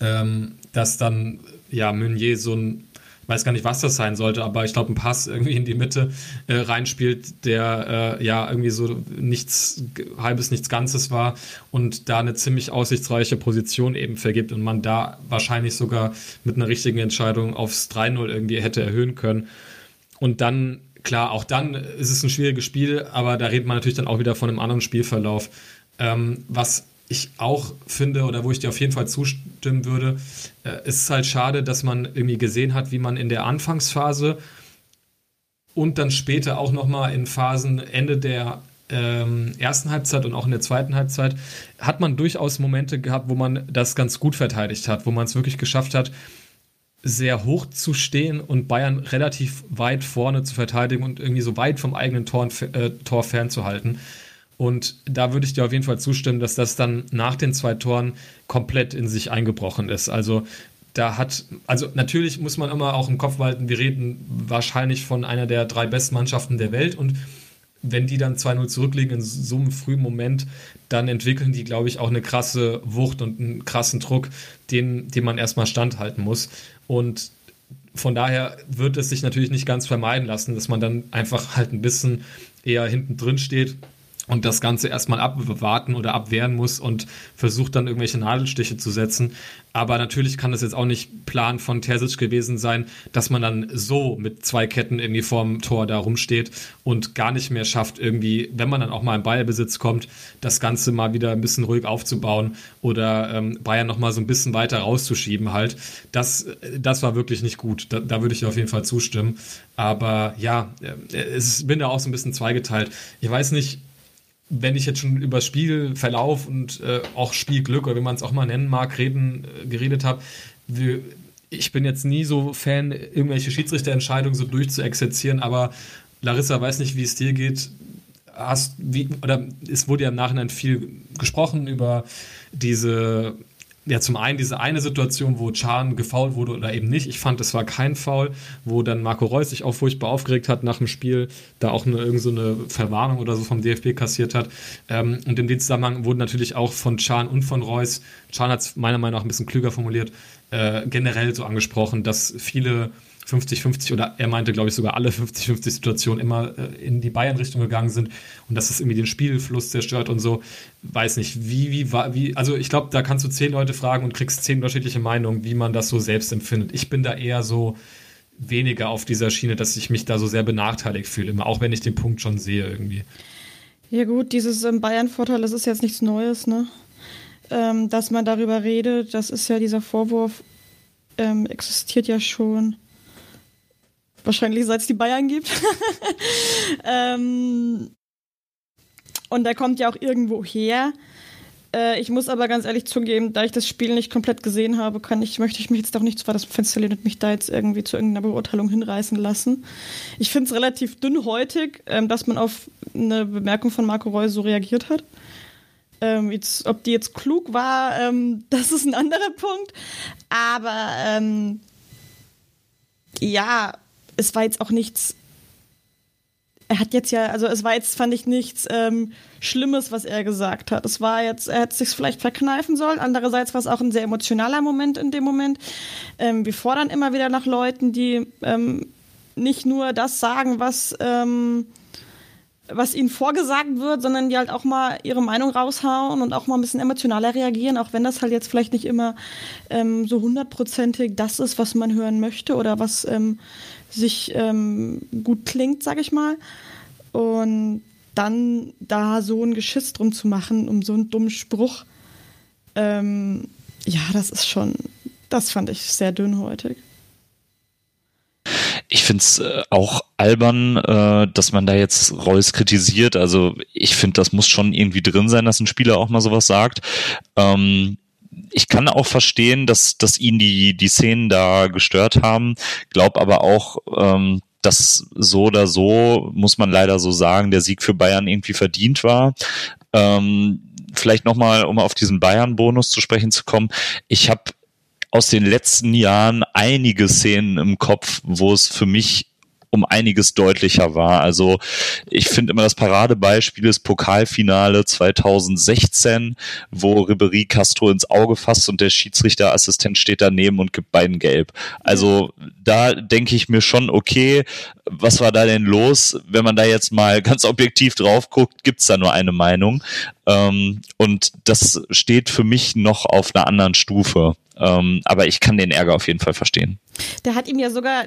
ähm, dass dann ja Meunier so ein weiß gar nicht, was das sein sollte, aber ich glaube, ein Pass irgendwie in die Mitte äh, reinspielt, der äh, ja irgendwie so nichts, halbes, nichts Ganzes war und da eine ziemlich aussichtsreiche Position eben vergibt und man da wahrscheinlich sogar mit einer richtigen Entscheidung aufs 3-0 irgendwie hätte erhöhen können. Und dann, klar, auch dann ist es ein schwieriges Spiel, aber da redet man natürlich dann auch wieder von einem anderen Spielverlauf. Ähm, was ich auch finde oder wo ich dir auf jeden Fall zustimmen würde, äh, ist halt schade, dass man irgendwie gesehen hat, wie man in der Anfangsphase und dann später auch nochmal in Phasen Ende der ähm, ersten Halbzeit und auch in der zweiten Halbzeit hat man durchaus Momente gehabt, wo man das ganz gut verteidigt hat, wo man es wirklich geschafft hat, sehr hoch zu stehen und Bayern relativ weit vorne zu verteidigen und irgendwie so weit vom eigenen Tor, äh, Tor fernzuhalten. Und da würde ich dir auf jeden Fall zustimmen, dass das dann nach den zwei Toren komplett in sich eingebrochen ist. Also da hat, also natürlich muss man immer auch im Kopf behalten, wir reden wahrscheinlich von einer der drei besten Mannschaften der Welt und wenn die dann 2-0 zurückliegen in so einem frühen Moment, dann entwickeln die, glaube ich, auch eine krasse Wucht und einen krassen Druck, den, den man erstmal standhalten muss. Und von daher wird es sich natürlich nicht ganz vermeiden lassen, dass man dann einfach halt ein bisschen eher hinten drin steht und das Ganze erstmal abwarten oder abwehren muss und versucht dann irgendwelche Nadelstiche zu setzen. Aber natürlich kann das jetzt auch nicht Plan von Terzic gewesen sein, dass man dann so mit zwei Ketten irgendwie vorm Tor da rumsteht und gar nicht mehr schafft, irgendwie, wenn man dann auch mal in Ballbesitz kommt, das Ganze mal wieder ein bisschen ruhig aufzubauen oder ähm, Bayern noch mal so ein bisschen weiter rauszuschieben halt. Das, das war wirklich nicht gut. Da, da würde ich auf jeden Fall zustimmen. Aber ja, äh, es bin da auch so ein bisschen zweigeteilt. Ich weiß nicht, wenn ich jetzt schon über Spielverlauf und äh, auch Spielglück oder wie man es auch mal nennen mag, reden, äh, geredet habe, ich bin jetzt nie so Fan, irgendwelche Schiedsrichterentscheidungen so durchzuexerzieren, aber Larissa weiß nicht, wie es dir geht. Hast, wie, oder es wurde ja im Nachhinein viel gesprochen über diese ja, zum einen diese eine Situation, wo Chan gefault wurde oder eben nicht. Ich fand, es war kein Foul, wo dann Marco Reus sich auch furchtbar aufgeregt hat nach dem Spiel, da auch eine, irgend so eine Verwarnung oder so vom DFB kassiert hat. Ähm, und in dem Zusammenhang wurden natürlich auch von Chan und von Reus, Chan hat es meiner Meinung nach ein bisschen klüger formuliert, äh, generell so angesprochen, dass viele 50-50 oder er meinte, glaube ich, sogar alle 50-50 Situationen immer äh, in die Bayern-Richtung gegangen sind und dass das irgendwie den Spielfluss zerstört und so. Weiß nicht, wie, wie, wie, also ich glaube, da kannst du zehn Leute fragen und kriegst zehn unterschiedliche Meinungen, wie man das so selbst empfindet. Ich bin da eher so weniger auf dieser Schiene, dass ich mich da so sehr benachteiligt fühle, auch wenn ich den Punkt schon sehe irgendwie. Ja gut, dieses ähm, Bayern-Vorteil, das ist jetzt nichts Neues, ne? Ähm, dass man darüber redet, das ist ja dieser Vorwurf, ähm, existiert ja schon Wahrscheinlich seit es die Bayern gibt. ähm, Und der kommt ja auch irgendwo her. Äh, ich muss aber ganz ehrlich zugeben, da ich das Spiel nicht komplett gesehen habe, kann ich, möchte ich mich jetzt auch nicht aus dem Fenster lehnen und mich da jetzt irgendwie zu irgendeiner Beurteilung hinreißen lassen. Ich finde es relativ dünnhäutig, ähm, dass man auf eine Bemerkung von Marco Reus so reagiert hat. Ähm, jetzt, ob die jetzt klug war, ähm, das ist ein anderer Punkt. Aber ähm, ja, es war jetzt auch nichts er hat jetzt ja, also es war jetzt, fand ich, nichts ähm, Schlimmes, was er gesagt hat. Es war jetzt, er hätte sich vielleicht verkneifen sollen. Andererseits war es auch ein sehr emotionaler Moment in dem Moment. Ähm, wir fordern immer wieder nach Leuten, die ähm, nicht nur das sagen, was, ähm, was ihnen vorgesagt wird, sondern die halt auch mal ihre Meinung raushauen und auch mal ein bisschen emotionaler reagieren, auch wenn das halt jetzt vielleicht nicht immer ähm, so hundertprozentig das ist, was man hören möchte oder was ähm, sich ähm, gut klingt, sag ich mal. Und dann da so ein Geschiss drum zu machen, um so einen dummen Spruch, ähm, ja, das ist schon, das fand ich sehr dünnhäutig. Ich finde es äh, auch albern, äh, dass man da jetzt Reus kritisiert. Also ich finde, das muss schon irgendwie drin sein, dass ein Spieler auch mal sowas sagt. Ähm, ich kann auch verstehen, dass, dass ihn die, die Szenen da gestört haben, glaub aber auch, ähm, dass so oder so, muss man leider so sagen, der Sieg für Bayern irgendwie verdient war. Ähm, vielleicht nochmal, um auf diesen Bayern-Bonus zu sprechen zu kommen. Ich habe aus den letzten Jahren einige Szenen im Kopf, wo es für mich um einiges deutlicher war. Also ich finde immer das Paradebeispiel ist Pokalfinale 2016, wo Ribery Castro ins Auge fasst und der Schiedsrichterassistent steht daneben und gibt beiden gelb. Also da denke ich mir schon, okay, was war da denn los? Wenn man da jetzt mal ganz objektiv drauf guckt, gibt's da nur eine Meinung. Ähm, und das steht für mich noch auf einer anderen Stufe. Ähm, aber ich kann den Ärger auf jeden Fall verstehen. Der hat ihm ja sogar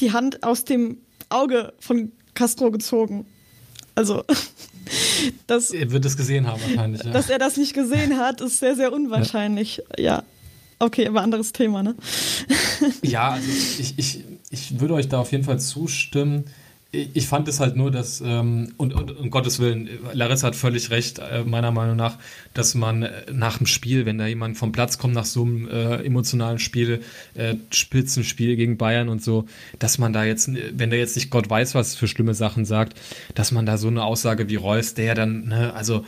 die Hand aus dem Auge von Castro gezogen. Also, das, er wird es gesehen haben wahrscheinlich. Ja. Dass er das nicht gesehen hat, ist sehr, sehr unwahrscheinlich. Ja. ja. Okay, aber anderes Thema, ne? ja, also ich, ich, ich würde euch da auf jeden Fall zustimmen ich fand es halt nur, dass, ähm, und, und um Gottes Willen, Larissa hat völlig recht, äh, meiner Meinung nach, dass man äh, nach dem Spiel, wenn da jemand vom Platz kommt, nach so einem äh, emotionalen Spiel, äh, Spitzenspiel gegen Bayern und so, dass man da jetzt, wenn der jetzt nicht Gott weiß, was für schlimme Sachen sagt, dass man da so eine Aussage wie Reus, der dann, ne, also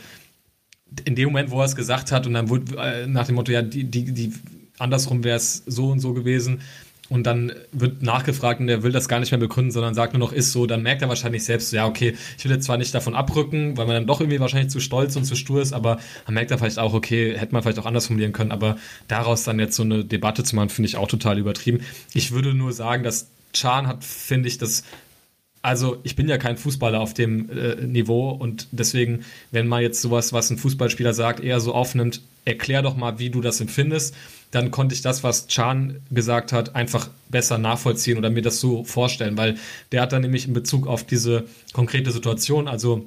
in dem Moment, wo er es gesagt hat und dann wurde äh, nach dem Motto, ja, die, die, die andersrum wäre es so und so gewesen, und dann wird nachgefragt und er will das gar nicht mehr begründen, sondern sagt nur noch, ist so, dann merkt er wahrscheinlich selbst, ja, okay, ich will jetzt zwar nicht davon abrücken, weil man dann doch irgendwie wahrscheinlich zu stolz und zu stur ist, aber man merkt dann vielleicht auch, okay, hätte man vielleicht auch anders formulieren können, aber daraus dann jetzt so eine Debatte zu machen, finde ich auch total übertrieben. Ich würde nur sagen, dass Chan hat, finde ich, das also ich bin ja kein Fußballer auf dem äh, Niveau und deswegen, wenn man jetzt sowas, was ein Fußballspieler sagt, eher so aufnimmt, erklär doch mal, wie du das empfindest dann konnte ich das, was Chan gesagt hat, einfach besser nachvollziehen oder mir das so vorstellen, weil der hat dann nämlich in Bezug auf diese konkrete Situation, also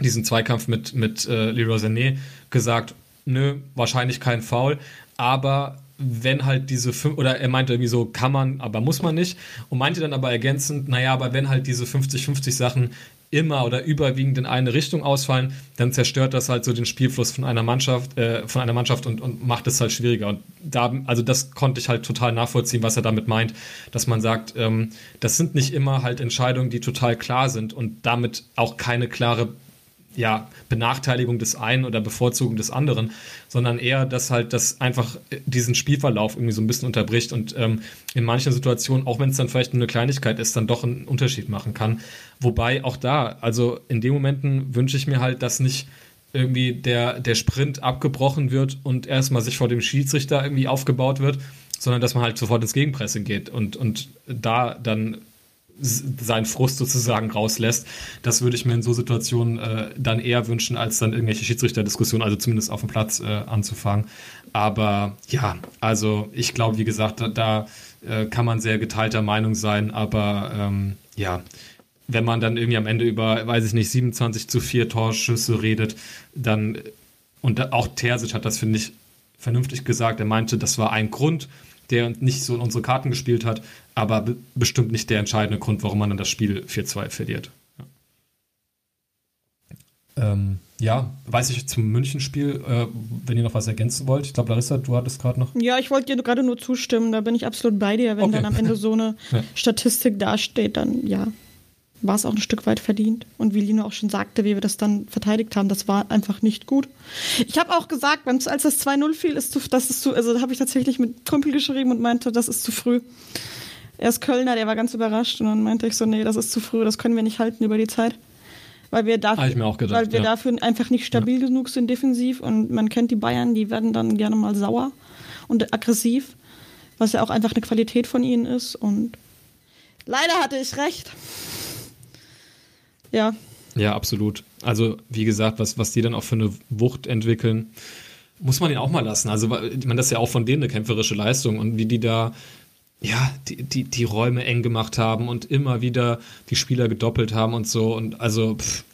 diesen Zweikampf mit, mit äh, Leroy Sané, gesagt, nö, wahrscheinlich kein Foul, aber wenn halt diese fünf, oder er meinte irgendwie so, kann man, aber muss man nicht. Und meinte dann aber ergänzend, naja, aber wenn halt diese 50-50 Sachen immer oder überwiegend in eine Richtung ausfallen, dann zerstört das halt so den Spielfluss von einer Mannschaft, äh, von einer Mannschaft und, und macht es halt schwieriger. Und da, also das konnte ich halt total nachvollziehen, was er damit meint, dass man sagt, ähm, das sind nicht immer halt Entscheidungen, die total klar sind und damit auch keine klare ja, Benachteiligung des einen oder Bevorzugung des anderen, sondern eher, dass halt das einfach diesen Spielverlauf irgendwie so ein bisschen unterbricht und ähm, in manchen Situationen, auch wenn es dann vielleicht nur eine Kleinigkeit ist, dann doch einen Unterschied machen kann. Wobei auch da, also in den Momenten wünsche ich mir halt, dass nicht irgendwie der, der Sprint abgebrochen wird und erstmal sich vor dem Schiedsrichter irgendwie aufgebaut wird, sondern dass man halt sofort ins Gegenpressing geht und, und da dann seinen Frust sozusagen rauslässt. Das würde ich mir in so Situationen äh, dann eher wünschen, als dann irgendwelche Schiedsrichterdiskussionen, also zumindest auf dem Platz äh, anzufangen. Aber ja, also ich glaube, wie gesagt, da, da äh, kann man sehr geteilter Meinung sein, aber ähm, ja, wenn man dann irgendwie am Ende über, weiß ich nicht, 27 zu 4 Torschüsse redet, dann, und auch Terzic hat das, finde ich, vernünftig gesagt, er meinte, das war ein Grund, der nicht so in unsere Karten gespielt hat, aber bestimmt nicht der entscheidende Grund, warum man dann das Spiel 4-2 verliert. Ähm, ja, weiß ich zum Münchenspiel, äh, wenn ihr noch was ergänzen wollt. Ich glaube, Larissa, du hattest gerade noch. Ja, ich wollte dir gerade nur zustimmen. Da bin ich absolut bei dir. Wenn okay. dann am Ende so eine ja. Statistik dasteht, dann ja, war es auch ein Stück weit verdient. Und wie Lino auch schon sagte, wie wir das dann verteidigt haben, das war einfach nicht gut. Ich habe auch gesagt, als das 2-0 fiel, ist zu, das ist zu, also da habe ich tatsächlich mit Kumpel geschrieben und meinte, das ist zu früh. Er ist Kölner, der war ganz überrascht und dann meinte ich so, nee, das ist zu früh, das können wir nicht halten über die Zeit. Weil wir dafür, gedacht, weil wir ja. dafür einfach nicht stabil ja. genug sind defensiv und man kennt die Bayern, die werden dann gerne mal sauer und aggressiv, was ja auch einfach eine Qualität von ihnen ist und leider hatte ich recht. Ja. Ja, absolut. Also, wie gesagt, was, was die dann auch für eine Wucht entwickeln, muss man ihn auch mal lassen. Also, ich meine, das ist ja auch von denen eine kämpferische Leistung und wie die da, ja, die, die, die Räume eng gemacht haben und immer wieder die Spieler gedoppelt haben und so. Und also, pff,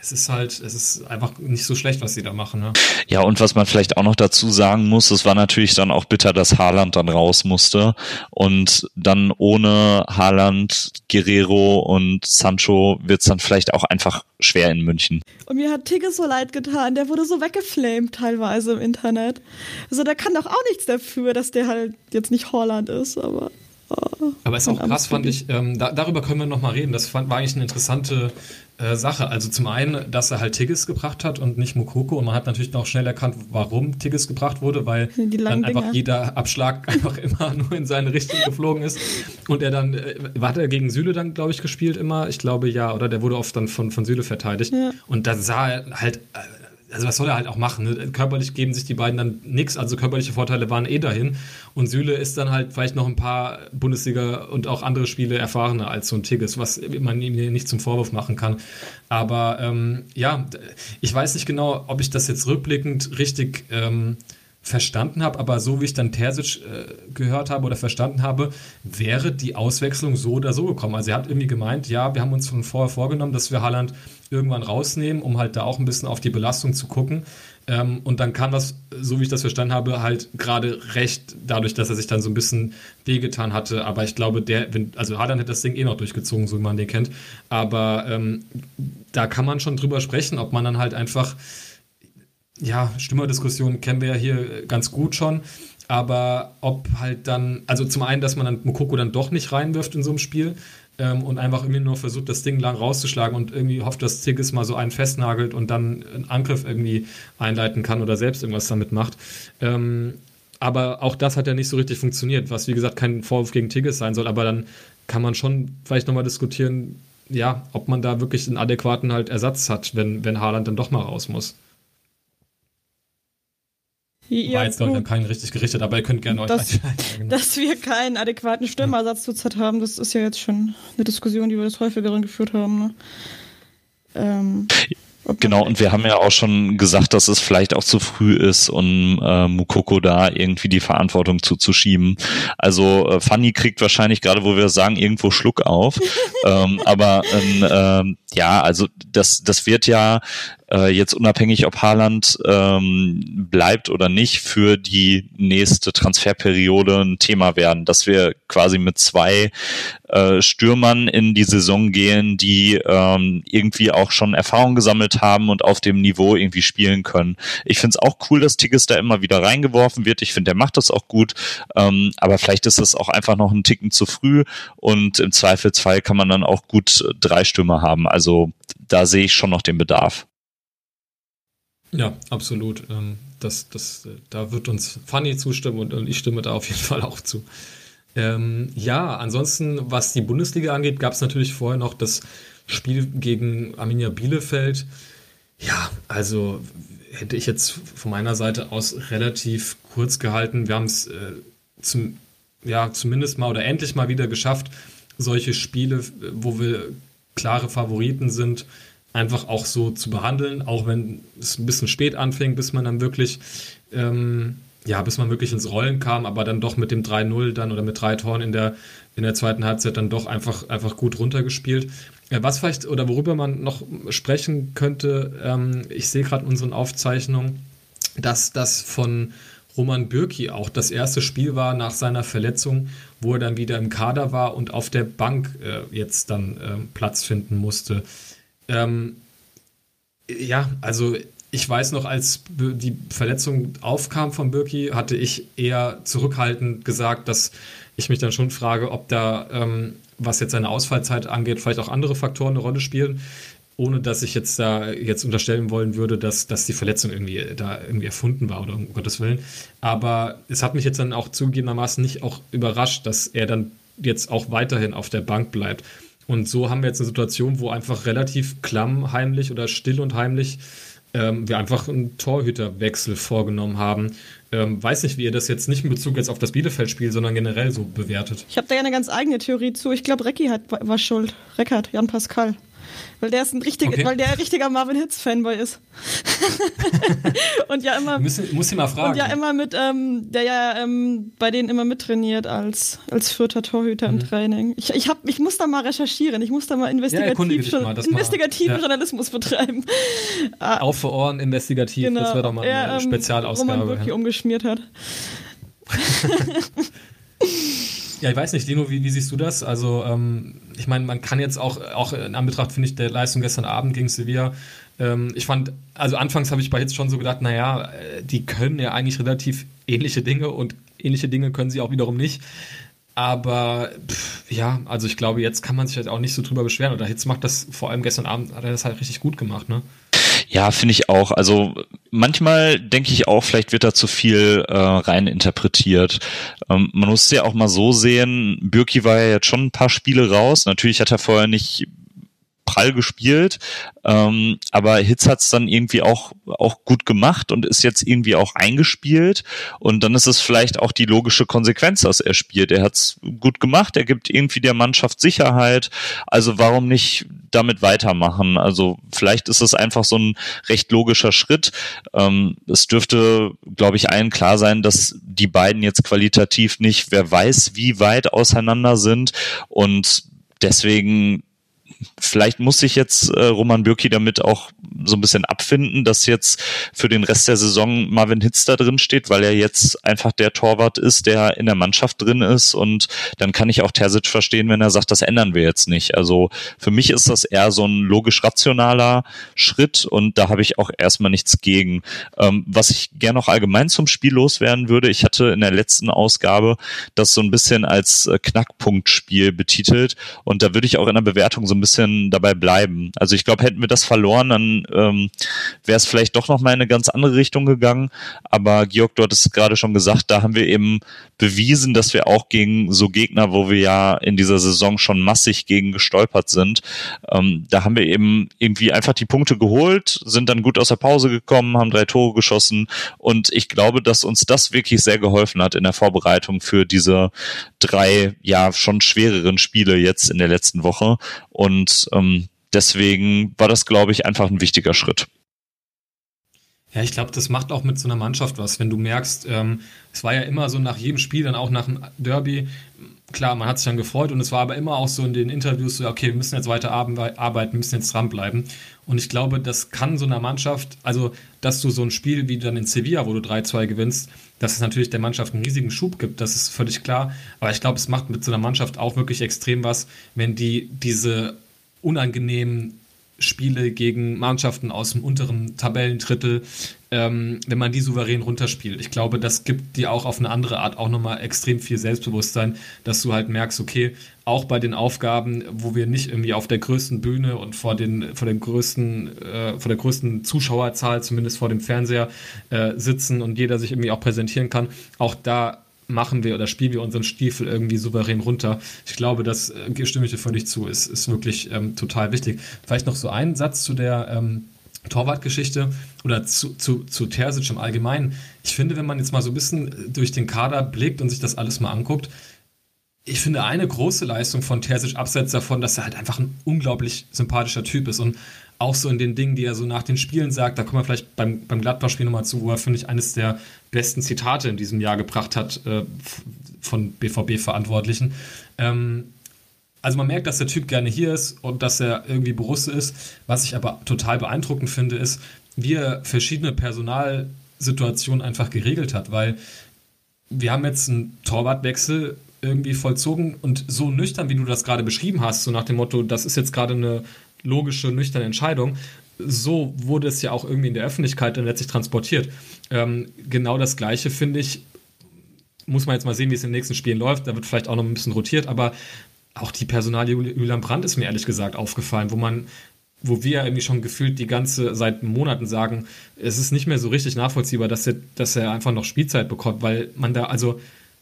es ist halt, es ist einfach nicht so schlecht, was sie da machen. Ne? Ja, und was man vielleicht auch noch dazu sagen muss, es war natürlich dann auch bitter, dass Haaland dann raus musste und dann ohne Haaland, Guerrero und Sancho wird es dann vielleicht auch einfach schwer in München. Und mir hat Tigges so leid getan, der wurde so weggeflamed teilweise im Internet. Also der kann doch auch nichts dafür, dass der halt jetzt nicht Holland ist, aber Aber ist auch krass, fand ich, ähm, da, darüber können wir nochmal reden. Das fand, war eigentlich eine interessante äh, Sache. Also zum einen, dass er halt Tigges gebracht hat und nicht Mokoko. Und man hat natürlich auch schnell erkannt, warum Tigges gebracht wurde, weil dann einfach Dinger. jeder Abschlag einfach immer nur in seine Richtung geflogen ist. Und er dann, äh, hat er gegen Süle dann, glaube ich, gespielt immer? Ich glaube ja, oder der wurde oft dann von, von Süle verteidigt. Ja. Und da sah er halt äh, also was soll er halt auch machen? Ne? Körperlich geben sich die beiden dann nichts, also körperliche Vorteile waren eh dahin. Und Süle ist dann halt vielleicht noch ein paar Bundesliga und auch andere Spiele erfahrener als so ein Tigges, was man ihm nicht zum Vorwurf machen kann. Aber ähm, ja, ich weiß nicht genau, ob ich das jetzt rückblickend richtig ähm, verstanden habe, aber so wie ich dann Terzic äh, gehört habe oder verstanden habe, wäre die Auswechslung so oder so gekommen. Also er hat irgendwie gemeint, ja, wir haben uns von vorher vorgenommen, dass wir Haaland irgendwann rausnehmen, um halt da auch ein bisschen auf die Belastung zu gucken. Ähm, und dann kam das, so wie ich das verstanden habe, halt gerade recht, dadurch, dass er sich dann so ein bisschen wehgetan hatte. Aber ich glaube, der, wenn, also Haaland hätte das Ding eh noch durchgezogen, so wie man den kennt. Aber ähm, da kann man schon drüber sprechen, ob man dann halt einfach, ja, Stimmerdiskussionen kennen wir ja hier ganz gut schon. Aber ob halt dann, also zum einen, dass man dann Mokoko dann doch nicht reinwirft in so einem Spiel, ähm, und einfach irgendwie nur versucht, das Ding lang rauszuschlagen und irgendwie hofft, dass Tigges mal so einen festnagelt und dann einen Angriff irgendwie einleiten kann oder selbst irgendwas damit macht. Ähm, aber auch das hat ja nicht so richtig funktioniert, was wie gesagt kein Vorwurf gegen Tigges sein soll, aber dann kann man schon vielleicht nochmal diskutieren, ja, ob man da wirklich einen adäquaten halt Ersatz hat, wenn, wenn Haaland dann doch mal raus muss. Ja, War jetzt, glaube ich, keinen richtig gerichtet, aber ihr könnt gerne euch dass, dass wir keinen adäquaten Stimmersatz zurzeit haben, das ist ja jetzt schon eine Diskussion, die wir das häufigeren geführt haben. Ne? Ähm, Genau, und wir haben ja auch schon gesagt, dass es vielleicht auch zu früh ist, um äh, Mukoko da irgendwie die Verantwortung zuzuschieben. Also äh, Fanny kriegt wahrscheinlich gerade, wo wir sagen, irgendwo Schluck auf. ähm, aber ähm, äh, ja, also das, das wird ja äh, jetzt unabhängig, ob Haaland ähm, bleibt oder nicht, für die nächste Transferperiode ein Thema werden, dass wir quasi mit zwei äh, Stürmern in die Saison gehen, die ähm, irgendwie auch schon Erfahrung gesammelt haben und auf dem Niveau irgendwie spielen können. Ich finde es auch cool, dass Tigges da immer wieder reingeworfen wird. Ich finde, der macht das auch gut. Ähm, aber vielleicht ist es auch einfach noch ein Ticken zu früh und im Zweifelsfall kann man dann auch gut drei Stürmer haben. Also da sehe ich schon noch den Bedarf. Ja, absolut. Ähm, das, das, da wird uns Fanny zustimmen und, ich stimme da auf jeden Fall auch zu. Ähm, ja, ansonsten, was die Bundesliga angeht, gab es natürlich vorher noch das Spiel gegen Arminia Bielefeld. Ja, also hätte ich jetzt von meiner Seite aus relativ kurz gehalten. Wir haben es äh, zum, ja, zumindest mal oder endlich mal wieder geschafft, solche Spiele, wo wir klare Favoriten sind, einfach auch so zu behandeln, auch wenn es ein bisschen spät anfing, bis man dann wirklich, ähm, ja, bis man wirklich ins Rollen kam, aber dann doch mit dem 3-0 dann oder mit drei Toren in der, in der zweiten Halbzeit dann doch einfach, einfach gut runtergespielt. Was vielleicht oder worüber man noch sprechen könnte, ähm, ich sehe gerade in unseren Aufzeichnungen, dass das von Roman Bürki auch das erste Spiel war nach seiner Verletzung, wo er dann wieder im Kader war und auf der Bank äh, jetzt dann äh, Platz finden musste. Ähm, Ja, also ich weiß noch, als die Verletzung aufkam von Birki, hatte ich eher zurückhaltend gesagt, dass ich mich dann schon frage, ob da, ähm, was jetzt seine Ausfallzeit angeht, vielleicht auch andere Faktoren eine Rolle spielen ohne dass ich jetzt da jetzt unterstellen wollen würde, dass, dass die Verletzung irgendwie da irgendwie erfunden war oder um Gottes Willen. Aber es hat mich jetzt dann auch zugegebenermaßen nicht auch überrascht, dass er dann jetzt auch weiterhin auf der Bank bleibt. Und so haben wir jetzt eine Situation, wo einfach relativ klammheimlich oder still und heimlich ähm, wir einfach einen Torhüterwechsel vorgenommen haben. Ähm, weiß nicht, wie ihr das jetzt nicht in Bezug jetzt auf das Bielefeld-Spiel, sondern generell so bewertet. Ich habe da ja eine ganz eigene Theorie zu. Ich glaube, Recki hat, war schuld. Reckert, Jan Pascal. Weil der ist ein richtiger, okay. weil der ein richtiger Marvin Hitz Fanboy ist. und ja immer. Müssen, muss ich mal fragen. Und ja immer mit, ähm, der ja ähm, bei denen immer mittrainiert als, als vierter Torhüter mhm. im Training. Ich, ich, hab, ich muss da mal recherchieren, ich muss da mal investigativ, ja, mal, investigativen ja. Journalismus betreiben. Ah. Auf für Ohren investigativ, genau. das wäre doch mal eine er, ähm, Spezialausgabe. Wo man wirklich ja. umgeschmiert hat. Ja, ich weiß nicht, Lino, wie, wie siehst du das? Also, ähm, ich meine, man kann jetzt auch, auch in Anbetracht, finde ich, der Leistung gestern Abend gegen Sevilla, ähm, ich fand, also anfangs habe ich bei Hitz schon so gedacht, naja, äh, die können ja eigentlich relativ ähnliche Dinge und ähnliche Dinge können sie auch wiederum nicht. Aber pff, ja, also ich glaube, jetzt kann man sich halt auch nicht so drüber beschweren. Oder Hitz macht das, vor allem gestern Abend hat er das halt richtig gut gemacht, ne? Ja, finde ich auch. Also manchmal denke ich auch, vielleicht wird da zu viel äh, rein interpretiert. Ähm, man muss es ja auch mal so sehen, Bürki war ja jetzt schon ein paar Spiele raus. Natürlich hat er vorher nicht prall gespielt, ähm, aber Hitz hat es dann irgendwie auch, auch gut gemacht und ist jetzt irgendwie auch eingespielt. Und dann ist es vielleicht auch die logische Konsequenz, dass er spielt. Er hat es gut gemacht, er gibt irgendwie der Mannschaft Sicherheit. Also warum nicht damit weitermachen? Also vielleicht ist es einfach so ein recht logischer Schritt. Ähm, es dürfte, glaube ich, allen klar sein, dass die beiden jetzt qualitativ nicht, wer weiß, wie weit auseinander sind. Und deswegen vielleicht muss sich jetzt äh, Roman Bürki damit auch so ein bisschen abfinden, dass jetzt für den Rest der Saison Marvin Hitz da drin steht, weil er jetzt einfach der Torwart ist, der in der Mannschaft drin ist und dann kann ich auch Terzic verstehen, wenn er sagt, das ändern wir jetzt nicht. Also für mich ist das eher so ein logisch rationaler Schritt und da habe ich auch erstmal nichts gegen. Ähm, was ich gerne noch allgemein zum Spiel loswerden würde, ich hatte in der letzten Ausgabe das so ein bisschen als äh, Knackpunktspiel betitelt und da würde ich auch in der Bewertung so ein bisschen bisschen dabei bleiben. Also ich glaube, hätten wir das verloren, dann ähm, wäre es vielleicht doch noch mal in eine ganz andere Richtung gegangen. Aber Georg, du hattest gerade schon gesagt, da haben wir eben bewiesen, dass wir auch gegen so Gegner, wo wir ja in dieser Saison schon massig gegen gestolpert sind, ähm, da haben wir eben irgendwie einfach die Punkte geholt, sind dann gut aus der Pause gekommen, haben drei Tore geschossen und ich glaube, dass uns das wirklich sehr geholfen hat in der Vorbereitung für diese drei ja schon schwereren Spiele jetzt in der letzten Woche und ähm, deswegen war das, glaube ich, einfach ein wichtiger Schritt. Ja, ich glaube, das macht auch mit so einer Mannschaft was, wenn du merkst, ähm, es war ja immer so nach jedem Spiel, dann auch nach dem Derby, klar, man hat sich dann gefreut und es war aber immer auch so in den Interviews so, okay, wir müssen jetzt weiter arbeiten, müssen jetzt dranbleiben. Und ich glaube, das kann so einer Mannschaft, also dass du so ein Spiel wie dann in Sevilla, wo du 3-2 gewinnst, dass es natürlich der Mannschaft einen riesigen Schub gibt, das ist völlig klar. Aber ich glaube, es macht mit so einer Mannschaft auch wirklich extrem was, wenn die diese unangenehmen Spiele gegen Mannschaften aus dem unteren Tabellendrittel, ähm, wenn man die souverän runterspielt. Ich glaube, das gibt dir auch auf eine andere Art auch nochmal extrem viel Selbstbewusstsein, dass du halt merkst, okay, auch bei den Aufgaben, wo wir nicht irgendwie auf der größten Bühne und vor den vor den größten äh, vor der größten Zuschauerzahl, zumindest vor dem Fernseher äh, sitzen und jeder sich irgendwie auch präsentieren kann, auch da machen wir oder spielen wir unseren Stiefel irgendwie souverän runter. Ich glaube, das äh, stimme ich dir völlig zu, ist, ist wirklich ähm, total wichtig. Vielleicht noch so ein Satz zu der ähm, Torwartgeschichte oder zu, zu, zu Terzic im Allgemeinen. Ich finde, wenn man jetzt mal so ein bisschen durch den Kader blickt und sich das alles mal anguckt, ich finde eine große Leistung von Terzic, abseits davon, dass er halt einfach ein unglaublich sympathischer Typ ist und auch so in den Dingen, die er so nach den Spielen sagt, da kommen wir vielleicht beim, beim Gladbach-Spiel nochmal zu, wo er, finde ich, eines der besten Zitate in diesem Jahr gebracht hat äh, von BVB-Verantwortlichen. Ähm, also man merkt, dass der Typ gerne hier ist und dass er irgendwie Borusse ist. Was ich aber total beeindruckend finde, ist, wie er verschiedene Personalsituationen einfach geregelt hat, weil wir haben jetzt einen Torwartwechsel irgendwie vollzogen und so nüchtern, wie du das gerade beschrieben hast, so nach dem Motto, das ist jetzt gerade eine logische, nüchterne Entscheidung, so wurde es ja auch irgendwie in der Öffentlichkeit dann letztlich transportiert. Ähm, genau das Gleiche finde ich, muss man jetzt mal sehen, wie es in den nächsten Spielen läuft. Da wird vielleicht auch noch ein bisschen rotiert, aber auch die Personalie Julian Brandt ist mir ehrlich gesagt aufgefallen, wo man wo wir irgendwie schon gefühlt die ganze seit Monaten sagen, es ist nicht mehr so richtig nachvollziehbar, dass er, dass er einfach noch Spielzeit bekommt, weil man da, also,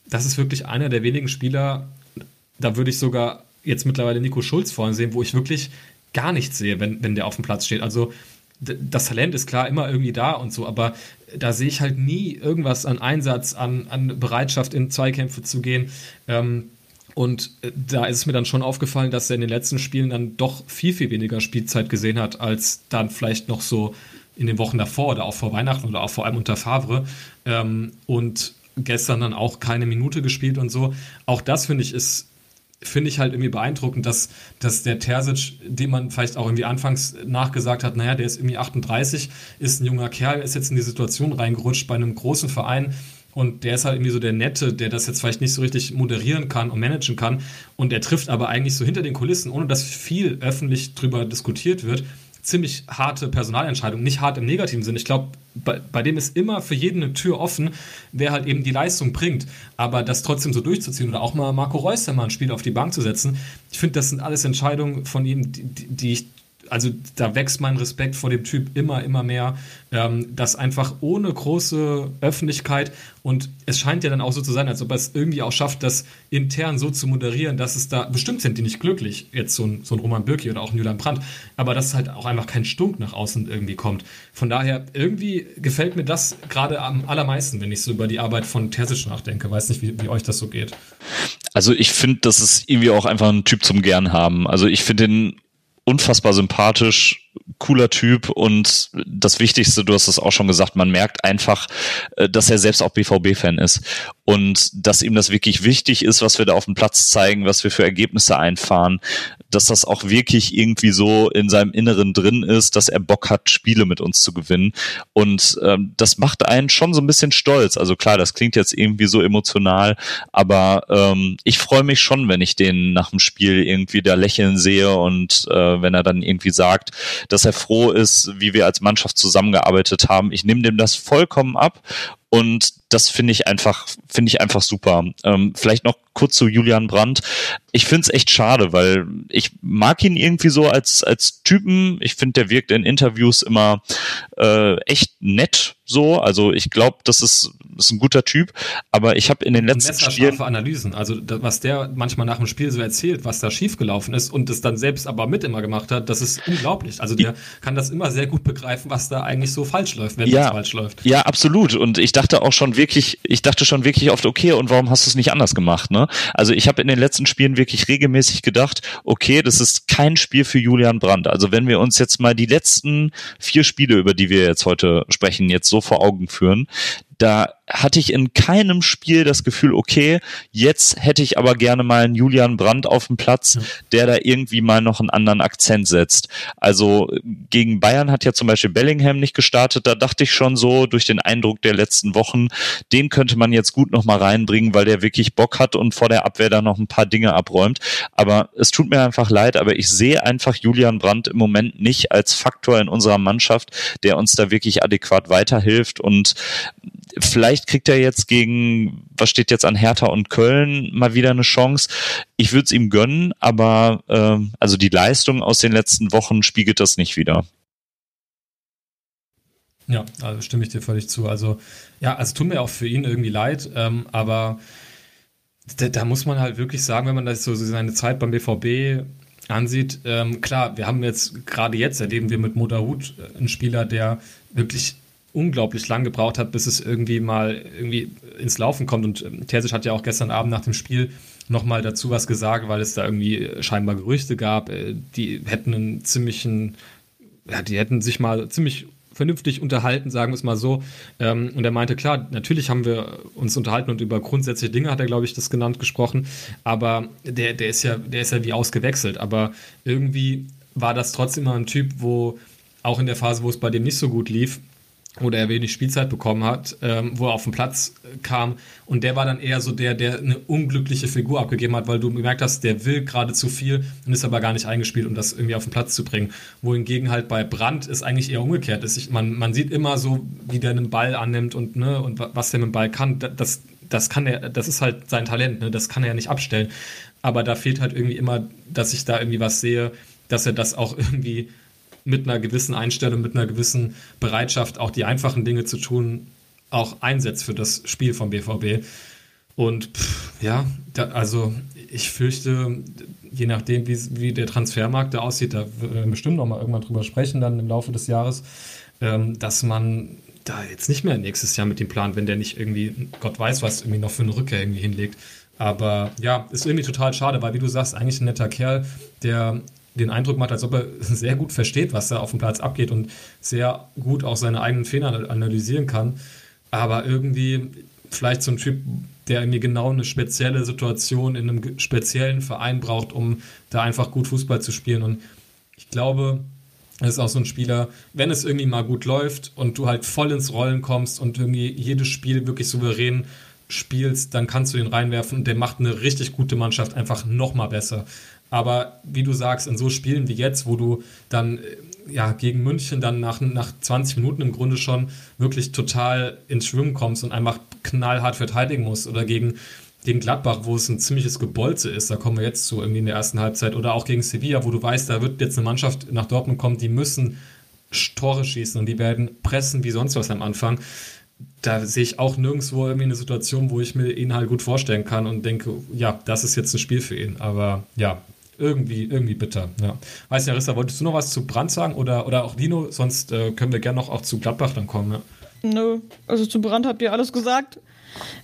das ist wirklich einer der wenigen Spieler, da würde ich sogar jetzt mittlerweile Nico Schulz vorhin sehen, wo ich wirklich gar nichts sehe, wenn, wenn der auf dem Platz steht. Also, das Talent ist klar immer irgendwie da und so, aber da sehe ich halt nie irgendwas an Einsatz, an, an Bereitschaft, in Zweikämpfe zu gehen. Ähm, und äh, da ist es mir dann schon aufgefallen, dass er in den letzten Spielen dann doch viel, viel weniger Spielzeit gesehen hat, als dann vielleicht noch so in den Wochen davor oder auch vor Weihnachten oder auch vor allem unter Favre. Ähm, und gestern dann auch keine Minute gespielt und so. Auch das finde ich ist finde ich halt irgendwie beeindruckend, dass, dass der Terzic, dem man vielleicht auch irgendwie anfangs nachgesagt hat, naja, der ist irgendwie 38, ist ein junger Kerl, ist jetzt in die Situation reingerutscht bei einem großen Verein, und der ist halt irgendwie so der Nette, der das jetzt vielleicht nicht so richtig moderieren kann und managen kann. Und der trifft aber eigentlich so hinter den Kulissen, ohne dass viel öffentlich drüber diskutiert wird, ziemlich harte Personalentscheidungen. Nicht hart im negativen Sinn. Ich glaube, bei, bei, dem ist immer für jeden eine Tür offen, wer halt eben die Leistung bringt. Aber das trotzdem so durchzuziehen oder auch mal Marco Reus mal ein Spiel auf die Bank zu setzen, ich finde, das sind alles Entscheidungen von ihm, die, die ich also da wächst mein Respekt vor dem Typ immer, immer mehr, ähm, dass einfach ohne große Öffentlichkeit und es scheint ja dann auch so zu sein, als ob er es irgendwie auch schafft, das intern so zu moderieren, dass es da bestimmt sind die nicht glücklich, jetzt so ein, so ein Roman Birki oder auch ein Julian Brandt, aber dass halt auch einfach kein Stunk nach außen irgendwie kommt. Von daher, irgendwie gefällt mir das gerade am allermeisten, wenn ich so über die Arbeit von Terzic nachdenke. Weiß nicht, wie, wie euch das so geht. Also ich finde, das ist irgendwie auch einfach ein Typ zum Gern haben. Also ich finde den unfassbar sympathisch, cooler Typ und das Wichtigste, du hast es auch schon gesagt, man merkt einfach, äh, dass er selbst auch BVB-Fan ist und dass ihm das wirklich wichtig ist, was wir da auf dem Platz zeigen, was wir für Ergebnisse einfahren, dass das auch wirklich irgendwie so in seinem Inneren drin ist, dass er Bock hat, Spiele mit uns zu gewinnen und ähm, das macht einen schon so ein bisschen stolz. Also klar, das klingt jetzt irgendwie so emotional, aber ähm, ich freue mich schon, wenn ich den nach dem Spiel irgendwie da lächeln sehe und äh, wenn er dann irgendwie sagt, dass er froh ist, wie wir als Mannschaft zusammengearbeitet haben. Ich nehme dem das vollkommen ab und das finde ich einfach, finde ich einfach super. Ähm, vielleicht noch kurz zu Julian Brandt. Ich finde es echt schade, weil ich mag ihn irgendwie so als, als Typen. Ich finde, der wirkt in Interviews immer äh, echt nett so. Also ich glaube, das ist, ist ein guter Typ. Aber ich habe in den letzten Spielen... Analysen. Also was der manchmal nach dem Spiel so erzählt, was da schiefgelaufen ist und es dann selbst aber mit immer gemacht hat, das ist unglaublich. Also der kann das immer sehr gut begreifen, was da eigentlich so falsch läuft, wenn ja, es falsch läuft. Ja, absolut. Und ich dachte auch schon wirklich, ich dachte schon wirklich oft, okay, und warum hast du es nicht anders gemacht? Ne? Also ich habe in den letzten Spielen wirklich regelmäßig gedacht, okay, das ist kein Spiel für Julian Brandt. Also wenn wir uns jetzt mal die letzten vier Spiele, über die wir jetzt heute sprechen, jetzt so vor Augen führen, da hatte ich in keinem Spiel das Gefühl, okay, jetzt hätte ich aber gerne mal einen Julian Brandt auf dem Platz, ja. der da irgendwie mal noch einen anderen Akzent setzt. Also gegen Bayern hat ja zum Beispiel Bellingham nicht gestartet, da dachte ich schon so durch den Eindruck der letzten Wochen, den könnte man jetzt gut noch mal reinbringen, weil der wirklich Bock hat und vor der Abwehr da noch ein paar Dinge abräumt. Aber es tut mir einfach leid, aber ich sehe einfach Julian Brandt im Moment nicht als Faktor in unserer Mannschaft, der uns da wirklich adäquat weiterhilft und Vielleicht kriegt er jetzt gegen, was steht jetzt an Hertha und Köln, mal wieder eine Chance. Ich würde es ihm gönnen, aber ähm, also die Leistung aus den letzten Wochen spiegelt das nicht wieder. Ja, also stimme ich dir völlig zu. Also, ja, also tut mir auch für ihn irgendwie leid, ähm, aber da, da, muss man halt wirklich sagen, wenn man das so seine Zeit beim BVB ansieht, ähm, klar, wir haben jetzt gerade jetzt erleben wir mit Moderhut äh, einen Spieler, der wirklich unglaublich lang gebraucht hat, bis es irgendwie mal irgendwie ins Laufen kommt. Und ähm, Terzic hat ja auch gestern Abend nach dem Spiel nochmal dazu was gesagt, weil es da irgendwie scheinbar Gerüchte gab, äh, die hätten einen ziemlichen, ja, die hätten sich mal ziemlich vernünftig unterhalten, sagen wir es mal so. Ähm, und er meinte, klar, natürlich haben wir uns unterhalten und über grundsätzliche Dinge hat er, glaube ich, das genannt, gesprochen. Aber der, der ist ja, der ist ja wie ausgewechselt. Aber irgendwie war das trotzdem immer ein Typ, wo auch in der Phase, wo es bei dem nicht so gut lief, oder er wenig Spielzeit bekommen hat, ähm, wo er auf den Platz kam. Und der war dann eher so der, der eine unglückliche Figur abgegeben hat, weil du gemerkt hast, der will gerade zu viel und ist aber gar nicht eingespielt, um das irgendwie auf den Platz zu bringen. Wohingegen halt bei Brandt ist eigentlich eher umgekehrt. Ist. Man, man sieht immer so, wie der einen Ball annimmt und, ne, und was der mit dem Ball kann. Das, das kann er, das ist halt sein Talent, ne? das kann er ja nicht abstellen. Aber da fehlt halt irgendwie immer, dass ich da irgendwie was sehe, dass er das auch irgendwie mit einer gewissen Einstellung, mit einer gewissen Bereitschaft, auch die einfachen Dinge zu tun, auch einsetzt für das Spiel vom BVB. Und pff, ja, da, also ich fürchte, je nachdem, wie, wie der Transfermarkt da aussieht, da werden wir bestimmt noch mal irgendwann drüber sprechen, dann im Laufe des Jahres, ähm, dass man da jetzt nicht mehr nächstes Jahr mit dem Plan, wenn der nicht irgendwie, Gott weiß was, irgendwie noch für eine Rückkehr irgendwie hinlegt. Aber ja, ist irgendwie total schade, weil wie du sagst, eigentlich ein netter Kerl, der den Eindruck macht, als ob er sehr gut versteht, was da auf dem Platz abgeht und sehr gut auch seine eigenen Fehler analysieren kann. Aber irgendwie vielleicht so ein Typ, der irgendwie genau eine spezielle Situation in einem speziellen Verein braucht, um da einfach gut Fußball zu spielen. Und ich glaube, er ist auch so ein Spieler, wenn es irgendwie mal gut läuft und du halt voll ins Rollen kommst und irgendwie jedes Spiel wirklich souverän spielst, dann kannst du ihn reinwerfen und der macht eine richtig gute Mannschaft einfach noch mal besser. Aber wie du sagst, in so Spielen wie jetzt, wo du dann äh, ja, gegen München dann nach, nach 20 Minuten im Grunde schon wirklich total ins Schwimmen kommst und einfach knallhart verteidigen musst oder gegen, gegen Gladbach, wo es ein ziemliches Gebolze ist, da kommen wir jetzt zu irgendwie in der ersten Halbzeit oder auch gegen Sevilla, wo du weißt, da wird jetzt eine Mannschaft nach Dortmund kommen, die müssen Tore schießen und die werden pressen wie sonst was am Anfang. Da sehe ich auch nirgendwo irgendwie eine Situation, wo ich mir ihn halt gut vorstellen kann und denke, ja, das ist jetzt ein Spiel für ihn. Aber ja, irgendwie, irgendwie bitter. Ja. Weiß nicht, Arissa, wolltest du noch was zu Brand sagen oder, oder auch Dino? Sonst äh, können wir gerne noch auch zu Gladbach dann kommen. Ja. Nö, also zu Brand habt ihr alles gesagt.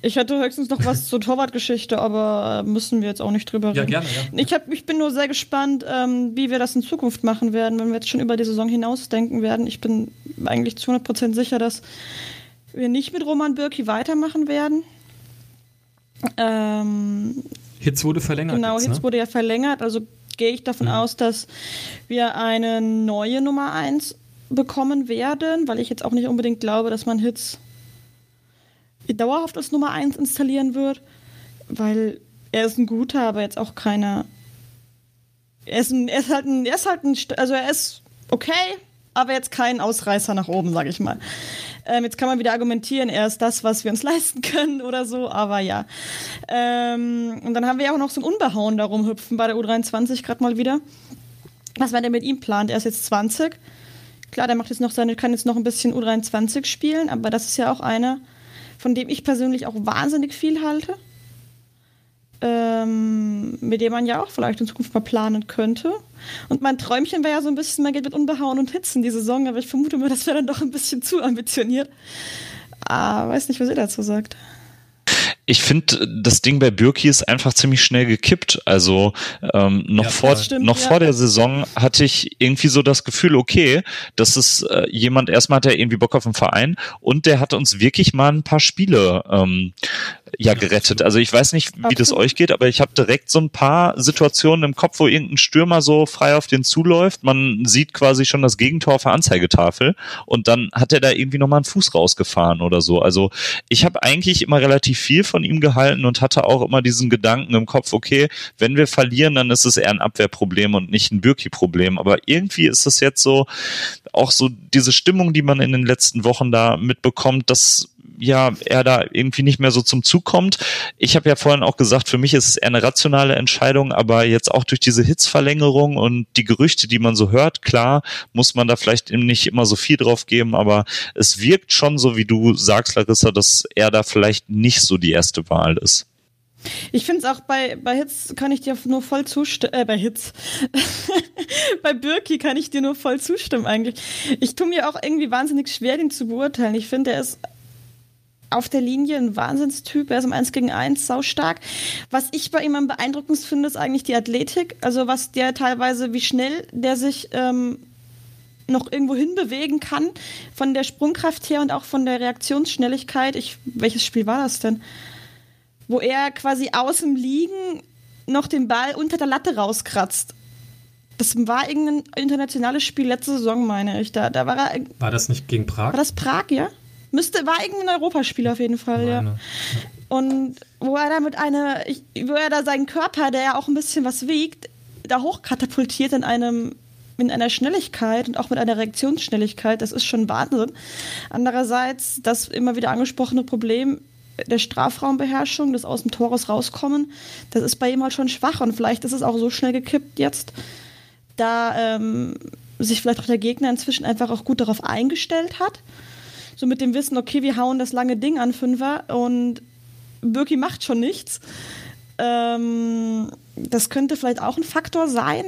Ich hätte höchstens noch was zur Torwartgeschichte, aber müssen wir jetzt auch nicht drüber reden. Ja, gerne, ja. Ich, hab, ich bin nur sehr gespannt, ähm, wie wir das in Zukunft machen werden, wenn wir jetzt schon über die Saison hinausdenken werden. Ich bin eigentlich zu 100% sicher, dass wir nicht mit Roman Birki weitermachen werden. Ähm, Hitz wurde verlängert. Genau, jetzt, ne? Hitz wurde ja verlängert. Also gehe ich davon mhm. aus, dass wir eine neue Nummer 1 bekommen werden, weil ich jetzt auch nicht unbedingt glaube, dass man Hitz dauerhaft als Nummer 1 installieren wird, weil er ist ein guter, aber jetzt auch keiner. Er ist, ein, er ist halt ein, er ist halt ein, also er ist okay, aber jetzt kein Ausreißer nach oben, sage ich mal. Ähm, jetzt kann man wieder argumentieren, er ist das, was wir uns leisten können oder so, aber ja. Ähm, und dann haben wir ja auch noch so ein Unbehauen da rumhüpfen bei der U23 gerade mal wieder. Was man denn mit ihm plant? Er ist jetzt 20. Klar, der macht jetzt noch seine, kann jetzt noch ein bisschen U23 spielen, aber das ist ja auch einer, von dem ich persönlich auch wahnsinnig viel halte ähm, mit dem man ja auch vielleicht in Zukunft mal planen könnte. Und mein Träumchen wäre ja so ein bisschen, man geht mit Unbehauen und Hitzen die Saison, aber ich vermute mal, das wäre dann doch ein bisschen zu ambitioniert. Ah, weiß nicht, was ihr dazu sagt ich finde, das Ding bei Bürki ist einfach ziemlich schnell gekippt. Also ähm, noch, ja, vor, stimmt, noch ja. vor der Saison hatte ich irgendwie so das Gefühl, okay, das ist äh, jemand, erstmal hat er irgendwie Bock auf den Verein und der hat uns wirklich mal ein paar Spiele ähm, ja gerettet. Also ich weiß nicht, wie okay. das euch geht, aber ich habe direkt so ein paar Situationen im Kopf, wo irgendein Stürmer so frei auf den zuläuft. Man sieht quasi schon das Gegentor auf der Anzeigetafel und dann hat er da irgendwie nochmal einen Fuß rausgefahren oder so. Also ich habe eigentlich immer relativ viel von ihm gehalten und hatte auch immer diesen Gedanken im Kopf, okay, wenn wir verlieren, dann ist es eher ein Abwehrproblem und nicht ein Birki-Problem. Aber irgendwie ist es jetzt so, auch so diese Stimmung, die man in den letzten Wochen da mitbekommt, dass ja er da irgendwie nicht mehr so zum Zug kommt. Ich habe ja vorhin auch gesagt, für mich ist es eher eine rationale Entscheidung, aber jetzt auch durch diese Hitzverlängerung und die Gerüchte, die man so hört, klar, muss man da vielleicht nicht immer so viel drauf geben, aber es wirkt schon so, wie du sagst, Larissa, dass er da vielleicht nicht so die erste Wahl ist. Ich finde es auch bei, bei Hitz kann ich dir nur voll zustimmen, äh, bei Hitz. bei Birki kann ich dir nur voll zustimmen eigentlich. Ich tue mir auch irgendwie wahnsinnig schwer, den zu beurteilen. Ich finde, er ist auf der Linie ein Wahnsinnstyp. Er ist im 1 gegen 1 saustark. Was ich bei ihm am beeindruckendsten finde, ist eigentlich die Athletik. Also was der teilweise, wie schnell der sich ähm, noch irgendwo hin bewegen kann. Von der Sprungkraft her und auch von der Reaktionsschnelligkeit. Ich, welches Spiel war das denn? Wo er quasi aus dem Liegen noch den Ball unter der Latte rauskratzt. Das war irgendein internationales Spiel letzte Saison, meine ich. Da, da war er. War das nicht gegen Prag? War das Prag, ja? Müsste, war irgendein Europaspiel auf jeden Fall, meine. ja. Und wo er da mit einer, wo er da seinen Körper, der ja auch ein bisschen was wiegt, da hochkatapultiert in einem in einer Schnelligkeit und auch mit einer Reaktionsschnelligkeit, das ist schon Wahnsinn. Andererseits das immer wieder angesprochene Problem der Strafraumbeherrschung, das aus dem Tores rauskommen, das ist bei ihm halt schon schwach und vielleicht ist es auch so schnell gekippt jetzt, da ähm, sich vielleicht auch der Gegner inzwischen einfach auch gut darauf eingestellt hat. So mit dem Wissen, okay, wir hauen das lange Ding an Fünfer und Birki macht schon nichts. Ähm, das könnte vielleicht auch ein Faktor sein.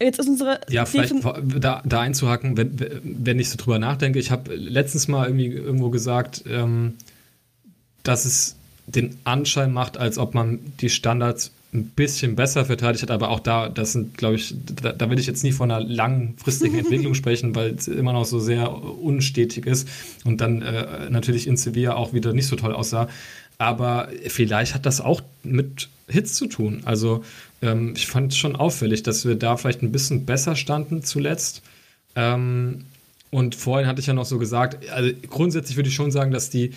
Jetzt ist unsere. Ja, vielleicht da, da einzuhaken, wenn, wenn ich so drüber nachdenke. Ich habe letztens mal irgendwie irgendwo gesagt, ähm, dass es den Anschein macht, als ob man die Standards ein bisschen besser verteidigt hat, aber auch da, das sind, glaube ich, da, da, will ich jetzt nie von einer langfristigen Entwicklung sprechen, weil es immer noch so sehr unstetig ist und dann äh, natürlich in Sevilla auch wieder nicht so toll aussah. Aber vielleicht hat das auch mit Hits zu tun. Also ähm, ich fand es schon auffällig, dass wir da vielleicht ein bisschen besser standen zuletzt. Ähm, und vorhin hatte ich ja noch so gesagt, also grundsätzlich würde ich schon sagen, dass die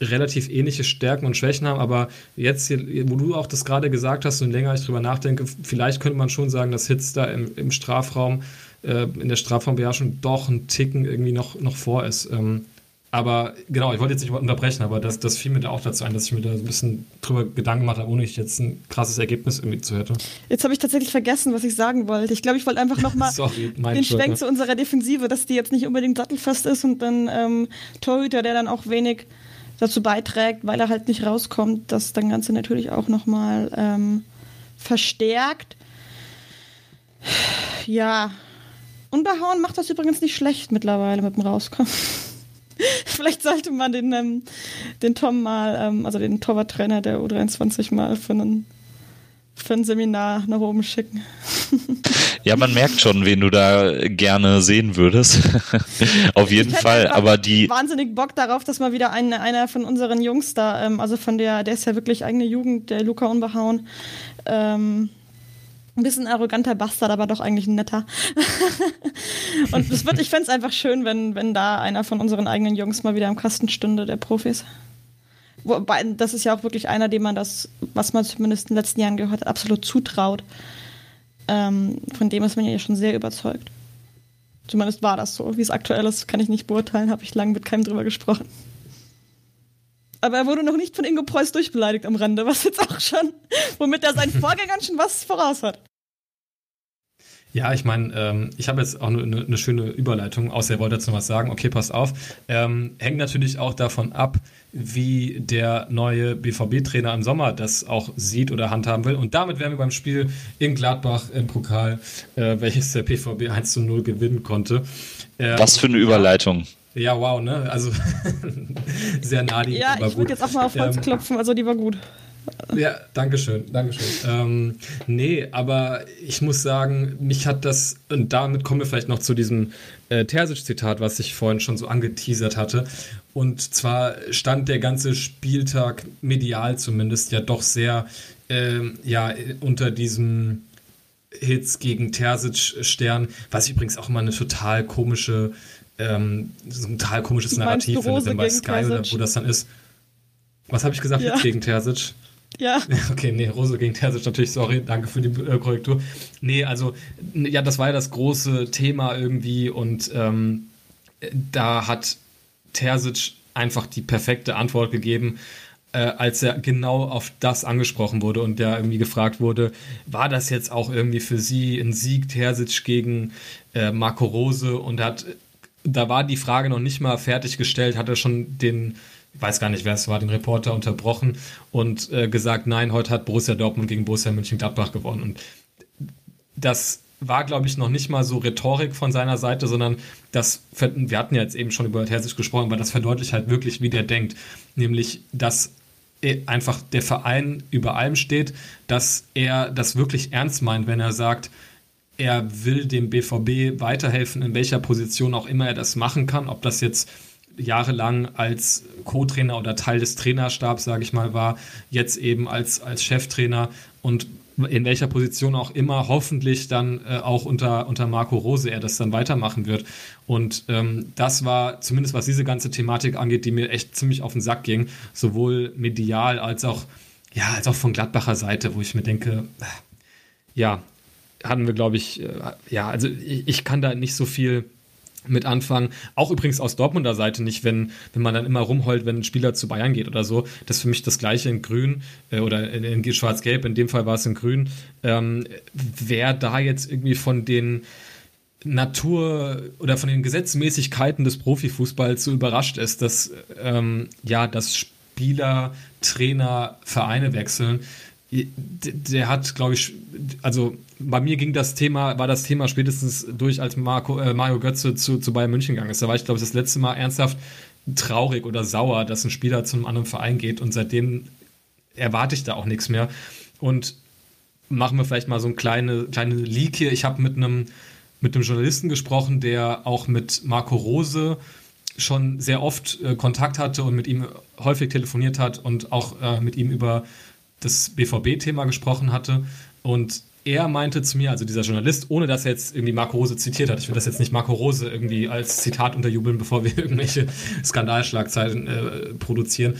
relativ ähnliche Stärken und Schwächen haben, aber jetzt, hier, wo du auch das gerade gesagt hast und länger ich drüber nachdenke, vielleicht könnte man schon sagen, dass Hitz da im, im Strafraum, äh, in der Strafraumbeherrschung doch ein Ticken irgendwie noch, noch vor ist. Ähm, aber genau, ich wollte jetzt nicht unterbrechen, aber das, das fiel mir da auch dazu ein, dass ich mir da so ein bisschen drüber Gedanken gemacht habe, ohne ich jetzt ein krasses Ergebnis irgendwie zu hätte. Jetzt habe ich tatsächlich vergessen, was ich sagen wollte. Ich glaube, ich wollte einfach nochmal den Schwenk zu unserer Defensive, dass die jetzt nicht unbedingt sattelfest ist und dann ähm, Torhüter, der dann auch wenig dazu beiträgt, weil er halt nicht rauskommt, das dann Ganze natürlich auch nochmal ähm, verstärkt. Ja. Unterhauen macht das übrigens nicht schlecht mittlerweile mit dem Rauskommen. Vielleicht sollte man den, ähm, den Tom mal, ähm, also den Torwarttrainer der U23 mal für, einen, für ein Seminar nach oben schicken. ja, man merkt schon, wen du da gerne sehen würdest. Auf jeden Fall. Aber die. Wahnsinnig Bock darauf, dass mal wieder ein, einer von unseren Jungs da, ähm, also von der, der ist ja wirklich eigene Jugend, der Luca Unbehauen, ähm, ein bisschen arroganter Bastard, aber doch eigentlich ein netter. und es wird, ich fände es einfach schön, wenn, wenn da einer von unseren eigenen Jungs mal wieder im Kasten stünde, der Profis. Wobei, das ist ja auch wirklich einer, dem man das, was man zumindest in den letzten Jahren gehört hat, absolut zutraut. Ähm, von dem ist man ja schon sehr überzeugt. Zumindest war das so. Wie es aktuell ist, kann ich nicht beurteilen, habe ich lange mit keinem drüber gesprochen. Aber er wurde noch nicht von Ingo Preuß durchbeleidigt am Rande, was jetzt auch schon, womit er seinen Vorgängern schon was voraus hat. Ja, ich meine, ähm, ich habe jetzt auch eine, eine, schöne Überleitung, außer er wollte jetzt noch was sagen. Okay, passt auf. Ähm, hängt natürlich auch davon ab, wie der neue BVB-Trainer im Sommer das auch sieht oder handhaben will. Und damit wären wir beim Spiel in Gladbach im Pokal, äh, welches der BVB 1 zu 0 gewinnen konnte. Ähm, was für eine Überleitung. Ja, wow, ne? Also sehr nah die. Ja, ich würde jetzt auch mal auf Holz ähm, klopfen, also die war gut. Ja, danke schön, danke schön. Ähm, nee, aber ich muss sagen, mich hat das, und damit kommen wir vielleicht noch zu diesem äh, Terzic-Zitat, was ich vorhin schon so angeteasert hatte. Und zwar stand der ganze Spieltag medial zumindest ja doch sehr äh, ja, unter diesem Hits gegen Terzic-Stern, was ich übrigens auch immer eine total komische, ähm, so ein total komisches Narrativ finde, wenn bei Sky oder wo das dann ist. Was habe ich gesagt? Ja. Hits gegen Terzic? Ja. Okay, nee, Rose gegen Terzic natürlich, sorry, danke für die äh, Korrektur. Nee, also, ja, das war ja das große Thema irgendwie und ähm, da hat Terzic einfach die perfekte Antwort gegeben, äh, als er genau auf das angesprochen wurde und der irgendwie gefragt wurde, war das jetzt auch irgendwie für Sie ein Sieg Terzic gegen äh, Marco Rose und hat, da war die Frage noch nicht mal fertiggestellt, hat er schon den weiß gar nicht, wer es war, den Reporter unterbrochen und äh, gesagt, nein, heute hat Borussia Dortmund gegen Borussia Mönchengladbach gewonnen. Und das war, glaube ich, noch nicht mal so Rhetorik von seiner Seite, sondern das, wir hatten ja jetzt eben schon über Terzic gesprochen, aber das verdeutlicht halt wirklich, wie der denkt. Nämlich, dass einfach der Verein über allem steht, dass er das wirklich ernst meint, wenn er sagt, er will dem BVB weiterhelfen, in welcher Position auch immer er das machen kann, ob das jetzt jahrelang als Co-Trainer oder Teil des Trainerstabs, sage ich mal, war, jetzt eben als, als Cheftrainer und in welcher Position auch immer, hoffentlich dann äh, auch unter, unter Marco Rose er das dann weitermachen wird. Und ähm, das war zumindest was diese ganze Thematik angeht, die mir echt ziemlich auf den Sack ging, sowohl medial als auch, ja, als auch von Gladbacher Seite, wo ich mir denke, ja, hatten wir, glaube ich, äh, ja, also ich, ich kann da nicht so viel mit anfangen. Auch übrigens aus Dortmunder Seite nicht, wenn, wenn man dann immer rumheult, wenn ein Spieler zu Bayern geht oder so. Das ist für mich das gleiche in Grün äh, oder in, in Schwarz-Gelb, in dem Fall war es in Grün. Ähm, wer da jetzt irgendwie von den Natur oder von den Gesetzmäßigkeiten des Profifußballs so überrascht ist, dass ähm, ja, dass Spieler, Trainer, Vereine wechseln, der hat, glaube ich, also bei mir ging das Thema, war das Thema spätestens durch, als Marco, äh, Mario Götze zu, zu Bayern München gegangen ist. Da war ich, glaube ich, das letzte Mal ernsthaft traurig oder sauer, dass ein Spieler zu einem anderen Verein geht und seitdem erwarte ich da auch nichts mehr. Und machen wir vielleicht mal so eine kleine, kleine Leak hier. Ich habe mit einem mit einem Journalisten gesprochen, der auch mit Marco Rose schon sehr oft äh, Kontakt hatte und mit ihm häufig telefoniert hat und auch äh, mit ihm über das BVB-Thema gesprochen hatte. Und er meinte zu mir, also dieser Journalist, ohne dass er jetzt irgendwie Marco Rose zitiert hat, ich will das jetzt nicht Marco Rose irgendwie als Zitat unterjubeln, bevor wir irgendwelche Skandalschlagzeilen äh, produzieren.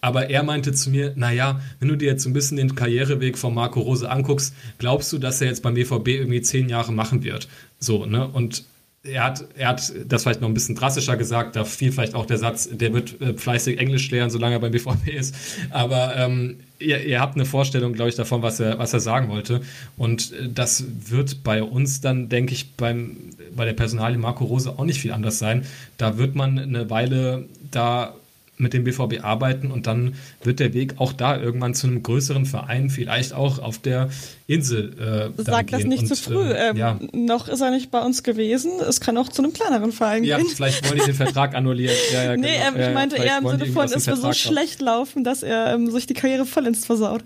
Aber er meinte zu mir, naja, wenn du dir jetzt so ein bisschen den Karriereweg von Marco Rose anguckst, glaubst du, dass er jetzt beim BVB irgendwie zehn Jahre machen wird? So, ne? Und er hat, er hat das vielleicht noch ein bisschen drastischer gesagt, da fiel vielleicht auch der Satz, der wird äh, fleißig Englisch lernen, solange er beim BVB ist. Aber ähm, ihr, ihr, habt eine Vorstellung, glaube ich, davon, was er, was er sagen wollte. Und äh, das wird bei uns dann, denke ich, beim, bei der Personalie Marco Rose auch nicht viel anders sein. Da wird man eine Weile da mit dem BVB arbeiten und dann wird der Weg auch da irgendwann zu einem größeren Verein, vielleicht auch auf der Insel. Äh, Sag das nicht und, zu früh. Äh, ähm, ja. Noch ist er nicht bei uns gewesen. Es kann auch zu einem kleineren Verein ja, gehen. Ja, vielleicht wollen die den Vertrag annullieren. Ja, ja, nee, genau. ähm, ich meinte eher im Sinne von, es wird so schlecht laufen, dass er ähm, sich die Karriere vollends versaut.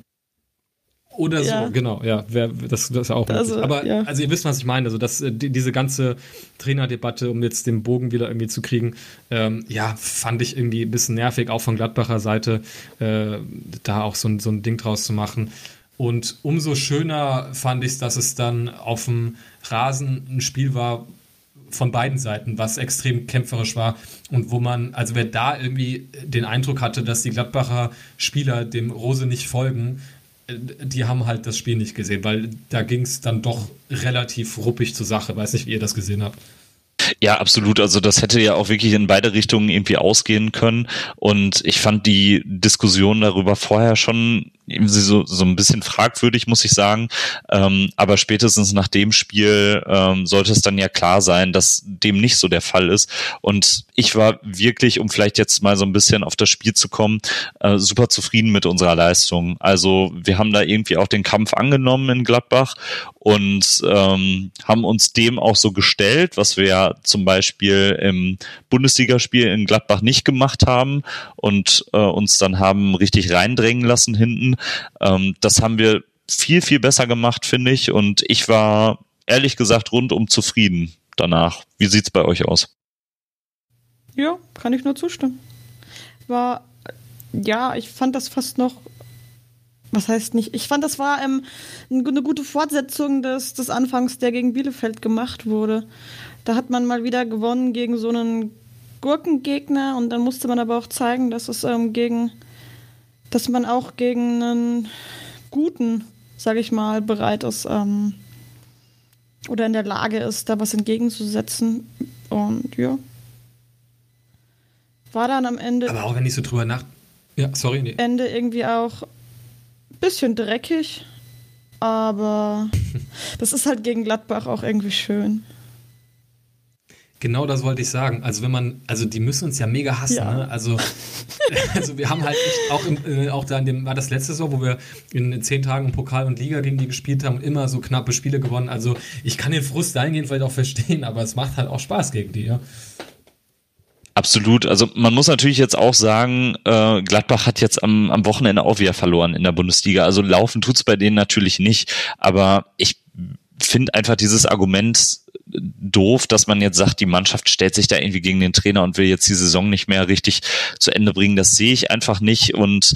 Oder ja. so, genau, ja, wär, das, das ist auch also, Aber ja. also ihr wisst, was ich meine. Also dass äh, die, diese ganze Trainerdebatte, um jetzt den Bogen wieder irgendwie zu kriegen, ähm, ja, fand ich irgendwie ein bisschen nervig, auch von Gladbacher Seite, äh, da auch so, so ein Ding draus zu machen. Und umso schöner fand ich es, dass es dann auf dem Rasen ein Spiel war von beiden Seiten, was extrem kämpferisch war und wo man, also wer da irgendwie den Eindruck hatte, dass die Gladbacher Spieler dem Rose nicht folgen, die haben halt das Spiel nicht gesehen, weil da ging es dann doch relativ ruppig zur Sache. Weiß nicht, wie ihr das gesehen habt. Ja, absolut. Also das hätte ja auch wirklich in beide Richtungen irgendwie ausgehen können. Und ich fand die Diskussion darüber vorher schon so, so ein bisschen fragwürdig, muss ich sagen. Ähm, aber spätestens nach dem Spiel ähm, sollte es dann ja klar sein, dass dem nicht so der Fall ist. Und ich war wirklich, um vielleicht jetzt mal so ein bisschen auf das Spiel zu kommen, äh, super zufrieden mit unserer Leistung. Also wir haben da irgendwie auch den Kampf angenommen in Gladbach und ähm, haben uns dem auch so gestellt, was wir ja zum Beispiel im Bundesligaspiel in Gladbach nicht gemacht haben und äh, uns dann haben richtig reindrängen lassen hinten. Ähm, das haben wir viel, viel besser gemacht, finde ich. Und ich war ehrlich gesagt rundum zufrieden danach. Wie sieht's bei euch aus? Ja, kann ich nur zustimmen. War, ja, ich fand das fast noch was heißt nicht? Ich fand, das war ähm, eine gute Fortsetzung des, des Anfangs, der gegen Bielefeld gemacht wurde. Da hat man mal wieder gewonnen gegen so einen Gurkengegner und dann musste man aber auch zeigen, dass es ähm, gegen, dass man auch gegen einen guten, sag ich mal, bereit ist ähm, oder in der Lage ist, da was entgegenzusetzen. Und ja. War dann am Ende. Aber auch wenn ich so drüber nach. Ja, sorry. Nee. Ende irgendwie auch bisschen dreckig, aber das ist halt gegen Gladbach auch irgendwie schön. Genau das wollte ich sagen. Also wenn man, also die müssen uns ja mega hassen. Ja. Ne? Also, also wir haben halt echt auch, im, äh, auch da in dem, war das letzte Jahr, wo wir in zehn Tagen Pokal und Liga gegen die gespielt haben und immer so knappe Spiele gewonnen. Also ich kann den Frust dahingehend vielleicht auch verstehen, aber es macht halt auch Spaß gegen die, ja. Absolut. Also man muss natürlich jetzt auch sagen, äh, Gladbach hat jetzt am, am Wochenende auch wieder verloren in der Bundesliga. Also laufen tut's bei denen natürlich nicht. Aber ich finde einfach dieses Argument doof, dass man jetzt sagt, die Mannschaft stellt sich da irgendwie gegen den Trainer und will jetzt die Saison nicht mehr richtig zu Ende bringen. Das sehe ich einfach nicht. Und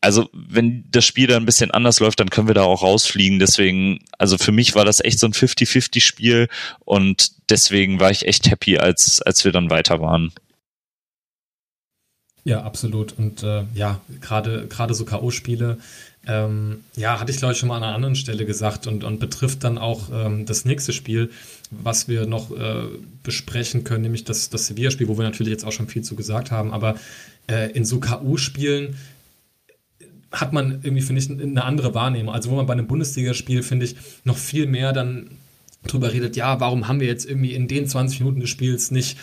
also wenn das Spiel da ein bisschen anders läuft, dann können wir da auch rausfliegen. Deswegen, also für mich war das echt so ein 50-50-Spiel und deswegen war ich echt happy, als, als wir dann weiter waren. Ja, absolut. Und äh, ja, gerade gerade so K.O.-Spiele, ähm, ja, hatte ich glaube ich schon mal an einer anderen Stelle gesagt und, und betrifft dann auch ähm, das nächste Spiel, was wir noch äh, besprechen können, nämlich das, das Sevilla-Spiel, wo wir natürlich jetzt auch schon viel zu gesagt haben. Aber äh, in so K.O.-Spielen hat man irgendwie, finde ich, eine andere Wahrnehmung. Also wo man bei einem Bundesligaspiel, finde ich, noch viel mehr dann drüber redet, ja, warum haben wir jetzt irgendwie in den 20 Minuten des Spiels nicht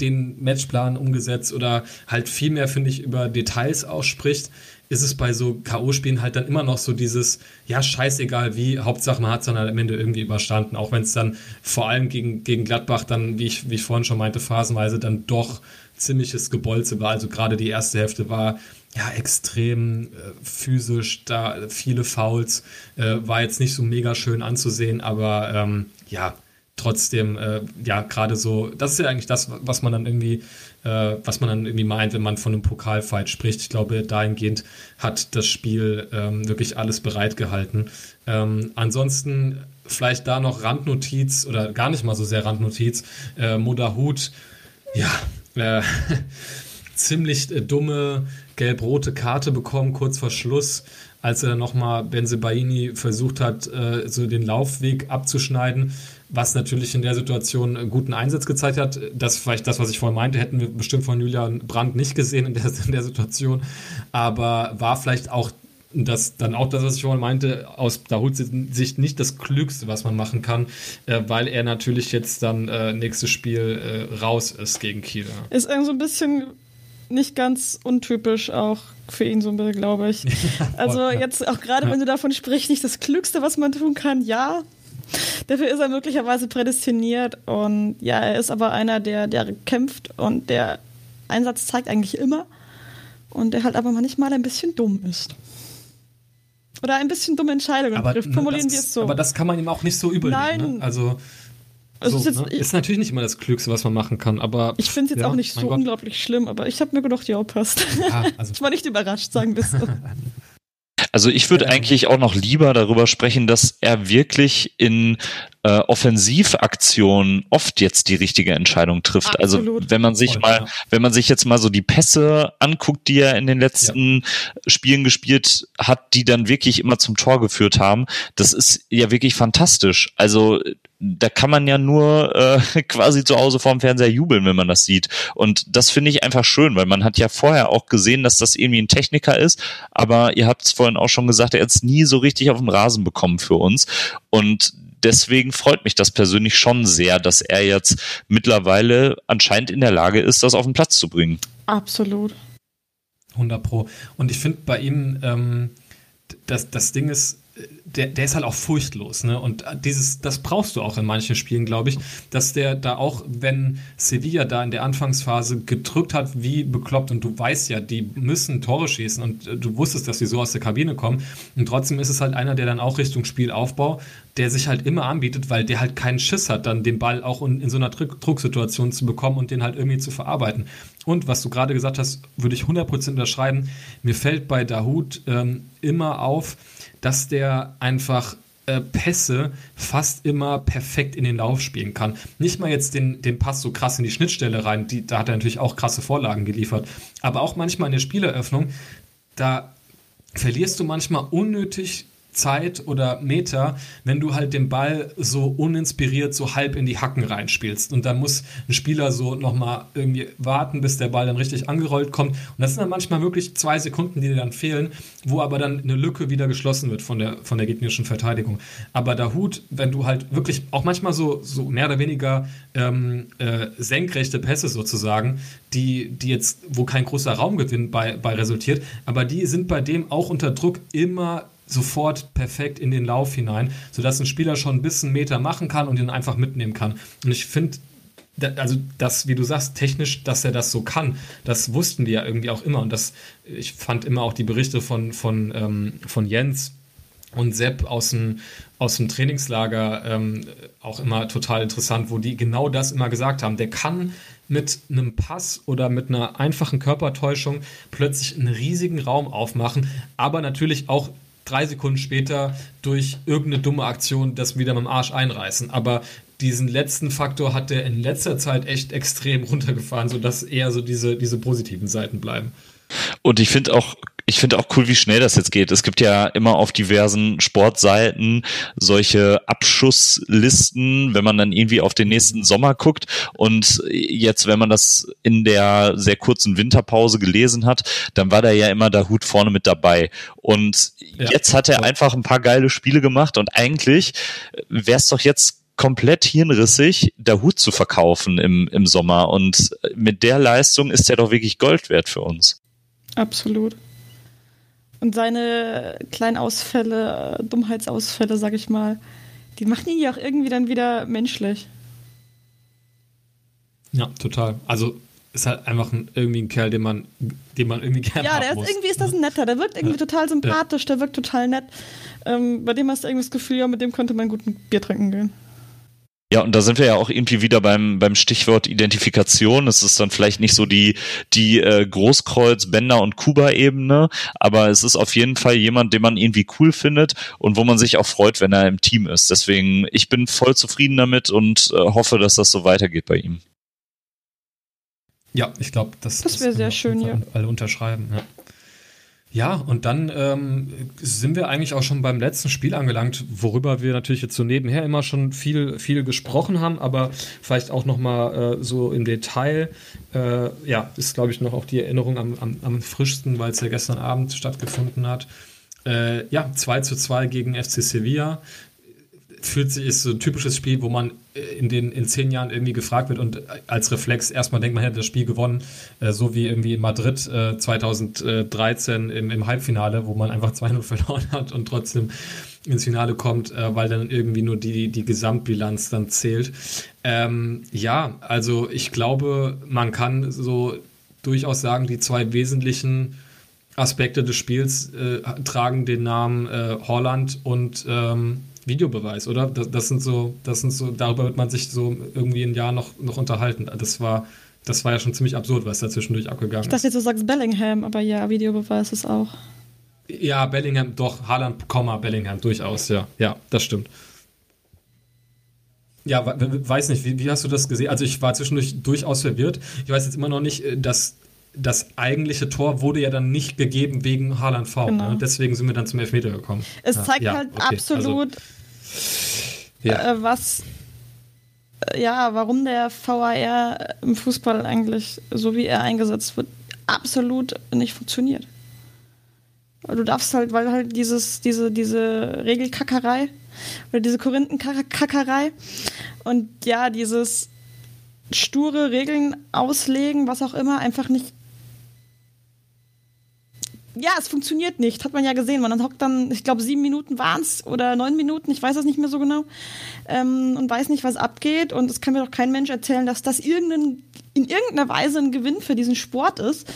den Matchplan umgesetzt oder halt viel mehr, finde ich, über Details ausspricht, ist es bei so K.O.-Spielen halt dann immer noch so dieses, ja, scheißegal wie, Hauptsache man hat es dann halt am Ende irgendwie überstanden, auch wenn es dann vor allem gegen, gegen Gladbach dann, wie ich, wie ich vorhin schon meinte, phasenweise dann doch ziemliches Gebolze war. Also gerade die erste Hälfte war ja, extrem äh, physisch, da viele Fouls, äh, war jetzt nicht so mega schön anzusehen, aber ähm, ja, trotzdem, äh, ja, gerade so, das ist ja eigentlich das, was man dann irgendwie, äh, was man dann irgendwie meint, wenn man von einem Pokalfight spricht. Ich glaube, dahingehend hat das Spiel ähm, wirklich alles bereitgehalten. Ähm, ansonsten vielleicht da noch Randnotiz oder gar nicht mal so sehr Randnotiz. Äh, Modahut, ja, äh, ziemlich äh, dumme gelb-rote Karte bekommen, kurz vor Schluss, als er nochmal Benzebaini versucht hat, äh, so den Laufweg abzuschneiden, was natürlich in der Situation einen guten Einsatz gezeigt hat. Das vielleicht das, was ich vorhin meinte, hätten wir bestimmt von Julian Brandt nicht gesehen in der, in der Situation, aber war vielleicht auch das dann auch das, was ich vorhin meinte, aus Sicht nicht das Klügste, was man machen kann, äh, weil er natürlich jetzt dann äh, nächstes Spiel äh, raus ist gegen Kiel. Ist irgendwie so ein bisschen nicht ganz untypisch auch für ihn so ein bisschen, glaube ich. also jetzt auch gerade, wenn du davon sprichst, nicht das Klügste, was man tun kann, ja. Dafür ist er möglicherweise prädestiniert und ja, er ist aber einer, der, der kämpft und der Einsatz zeigt eigentlich immer und der halt aber manchmal ein bisschen dumm ist. Oder ein bisschen dumme Entscheidungen aber, trifft. Formulieren wir es so. Aber das kann man ihm auch nicht so übel Nein. Nehmen, ne? Also also so, ist, jetzt, ne? ist, natürlich nicht immer das Klügste, was man machen kann, aber. Ich finde es jetzt ja, auch nicht so Gott. unglaublich schlimm, aber ich habe mir gedacht, ja, passt. Ja, also ich war nicht überrascht, sagen wir so. Also ich würde eigentlich auch noch lieber darüber sprechen, dass er wirklich in äh, Offensivaktionen oft jetzt die richtige Entscheidung trifft. Also Absolut. Also wenn man sich mal, wenn man sich jetzt mal so die Pässe anguckt, die er in den letzten ja. Spielen gespielt hat, die dann wirklich immer zum Tor geführt haben, das ist ja wirklich fantastisch. Also da kann man ja nur äh, quasi zu Hause vorm Fernseher jubeln, wenn man das sieht. Und das finde ich einfach schön, weil man hat ja vorher auch gesehen, dass das irgendwie ein Techniker ist, aber ihr habt es vorhin auch schon gesagt, er hat es nie so richtig auf den Rasen bekommen für uns. Und deswegen freut mich das persönlich schon sehr, dass er jetzt mittlerweile anscheinend in der Lage ist, das auf den Platz zu bringen. Absolut. 100 Pro. Und ich finde bei ihm, ähm, das, das Ding ist, der, der ist halt auch furchtlos, ne? Und dieses, das brauchst du auch in manchen Spielen, glaube ich, dass der da auch, wenn Sevilla da in der Anfangsphase gedrückt hat, wie bekloppt, und du weißt ja, die müssen Tore schießen und äh, du wusstest, dass die so aus der Kabine kommen. Und trotzdem ist es halt einer, der dann auch Richtung Spielaufbau, der sich halt immer anbietet, weil der halt keinen Schiss hat, dann den Ball auch in, in so einer Druck Drucksituation zu bekommen und den halt irgendwie zu verarbeiten. Und was du gerade gesagt hast, würde ich 100% unterschreiben. Mir fällt bei Dahut ähm, immer auf, dass der einfach äh, Pässe fast immer perfekt in den Lauf spielen kann. Nicht mal jetzt den, den Pass so krass in die Schnittstelle rein, die, da hat er natürlich auch krasse Vorlagen geliefert, aber auch manchmal in der Spieleröffnung, da verlierst du manchmal unnötig Zeit oder Meter, wenn du halt den Ball so uninspiriert so halb in die Hacken reinspielst. Und dann muss ein Spieler so nochmal irgendwie warten, bis der Ball dann richtig angerollt kommt. Und das sind dann manchmal wirklich zwei Sekunden, die dir dann fehlen, wo aber dann eine Lücke wieder geschlossen wird von der, von der gegnerischen Verteidigung. Aber der Hut, wenn du halt wirklich auch manchmal so, so mehr oder weniger ähm, äh, senkrechte Pässe sozusagen, die, die jetzt, wo kein großer Raumgewinn bei, bei resultiert, aber die sind bei dem auch unter Druck immer sofort perfekt in den Lauf hinein, sodass ein Spieler schon ein bisschen Meter machen kann und ihn einfach mitnehmen kann. Und ich finde, also das, wie du sagst, technisch, dass er das so kann, das wussten die ja irgendwie auch immer. Und das, ich fand immer auch die Berichte von, von, ähm, von Jens, und Sepp aus dem, aus dem Trainingslager ähm, auch immer total interessant, wo die genau das immer gesagt haben. Der kann mit einem Pass oder mit einer einfachen Körpertäuschung plötzlich einen riesigen Raum aufmachen, aber natürlich auch drei Sekunden später durch irgendeine dumme Aktion das wieder mit dem Arsch einreißen. Aber diesen letzten Faktor hat der in letzter Zeit echt extrem runtergefahren, sodass eher so diese, diese positiven Seiten bleiben. Und ich finde auch, ich finde auch cool, wie schnell das jetzt geht. Es gibt ja immer auf diversen Sportseiten solche Abschusslisten, wenn man dann irgendwie auf den nächsten Sommer guckt. Und jetzt, wenn man das in der sehr kurzen Winterpause gelesen hat, dann war da ja immer der Hut vorne mit dabei. Und ja. jetzt hat er einfach ein paar geile Spiele gemacht und eigentlich wäre es doch jetzt komplett hirnrissig, der Hut zu verkaufen im, im Sommer. Und mit der Leistung ist er doch wirklich Gold wert für uns. Absolut. Und seine kleinen Ausfälle, Dummheitsausfälle, sag ich mal, die machen ihn ja auch irgendwie dann wieder menschlich. Ja, total. Also ist halt einfach ein, irgendwie ein Kerl, den man, den man irgendwie gerne Ja, der ist, muss. irgendwie ist das ein netter. Der wirkt irgendwie ja. total sympathisch, der wirkt total nett. Ähm, bei dem hast du irgendwie das Gefühl, ja, mit dem könnte man gut ein Bier trinken gehen. Ja, und da sind wir ja auch irgendwie wieder beim, beim Stichwort Identifikation. Es ist dann vielleicht nicht so die, die äh, Großkreuz, Bender und Kuba-Ebene, aber es ist auf jeden Fall jemand, den man irgendwie cool findet und wo man sich auch freut, wenn er im Team ist. Deswegen, ich bin voll zufrieden damit und äh, hoffe, dass das so weitergeht bei ihm. Ja, ich glaube, das, das wäre sehr schön, ja. Alle unterschreiben, ja. Ja, und dann ähm, sind wir eigentlich auch schon beim letzten Spiel angelangt, worüber wir natürlich jetzt so nebenher immer schon viel, viel gesprochen haben, aber vielleicht auch nochmal äh, so im Detail. Äh, ja, ist, glaube ich, noch auch die Erinnerung am, am, am frischsten, weil es ja gestern Abend stattgefunden hat. Äh, ja, 2 zu 2 gegen FC Sevilla fühlt sich, ist so ein typisches Spiel, wo man äh, in den in zehn Jahren irgendwie gefragt wird und als Reflex erstmal denkt man, hätte das Spiel gewonnen, äh, so wie irgendwie in Madrid äh, 2013 im, im Halbfinale, wo man einfach 2-0 verloren hat und trotzdem ins Finale kommt, äh, weil dann irgendwie nur die, die Gesamtbilanz dann zählt. Ähm, ja, also ich glaube, man kann so durchaus sagen, die zwei wesentlichen Aspekte des Spiels äh, tragen den Namen äh, Holland und ähm, Videobeweis, oder? Das, das, sind so, das sind so, darüber wird man sich so irgendwie ein Jahr noch, noch unterhalten. Das war, das war ja schon ziemlich absurd, was da zwischendurch abgegangen ist. Ich dachte, jetzt, du sagst Bellingham, aber ja, Videobeweis ist auch. Ja, Bellingham, doch, Haaland, Bellingham, durchaus, ja. Ja, das stimmt. Ja, weiß nicht, wie, wie hast du das gesehen? Also ich war zwischendurch durchaus verwirrt. Ich weiß jetzt immer noch nicht, äh, dass das eigentliche Tor wurde ja dann nicht gegeben wegen Haaland V. Genau. Ne? Deswegen sind wir dann zum Elfmeter gekommen. Es zeigt ja, halt okay. absolut, also, ja. äh, was, äh, ja, warum der VAR im Fußball eigentlich, so wie er eingesetzt wird, absolut nicht funktioniert. Du darfst halt, weil halt dieses, diese, diese Regelkackerei oder diese Korinthenkackerei und ja, dieses sture Regeln auslegen, was auch immer, einfach nicht ja, es funktioniert nicht, hat man ja gesehen. Man hockt dann, ich glaube, sieben Minuten waren es oder neun Minuten, ich weiß das nicht mehr so genau, ähm, und weiß nicht, was abgeht. Und es kann mir doch kein Mensch erzählen, dass das irgendein, in irgendeiner Weise ein Gewinn für diesen Sport ist,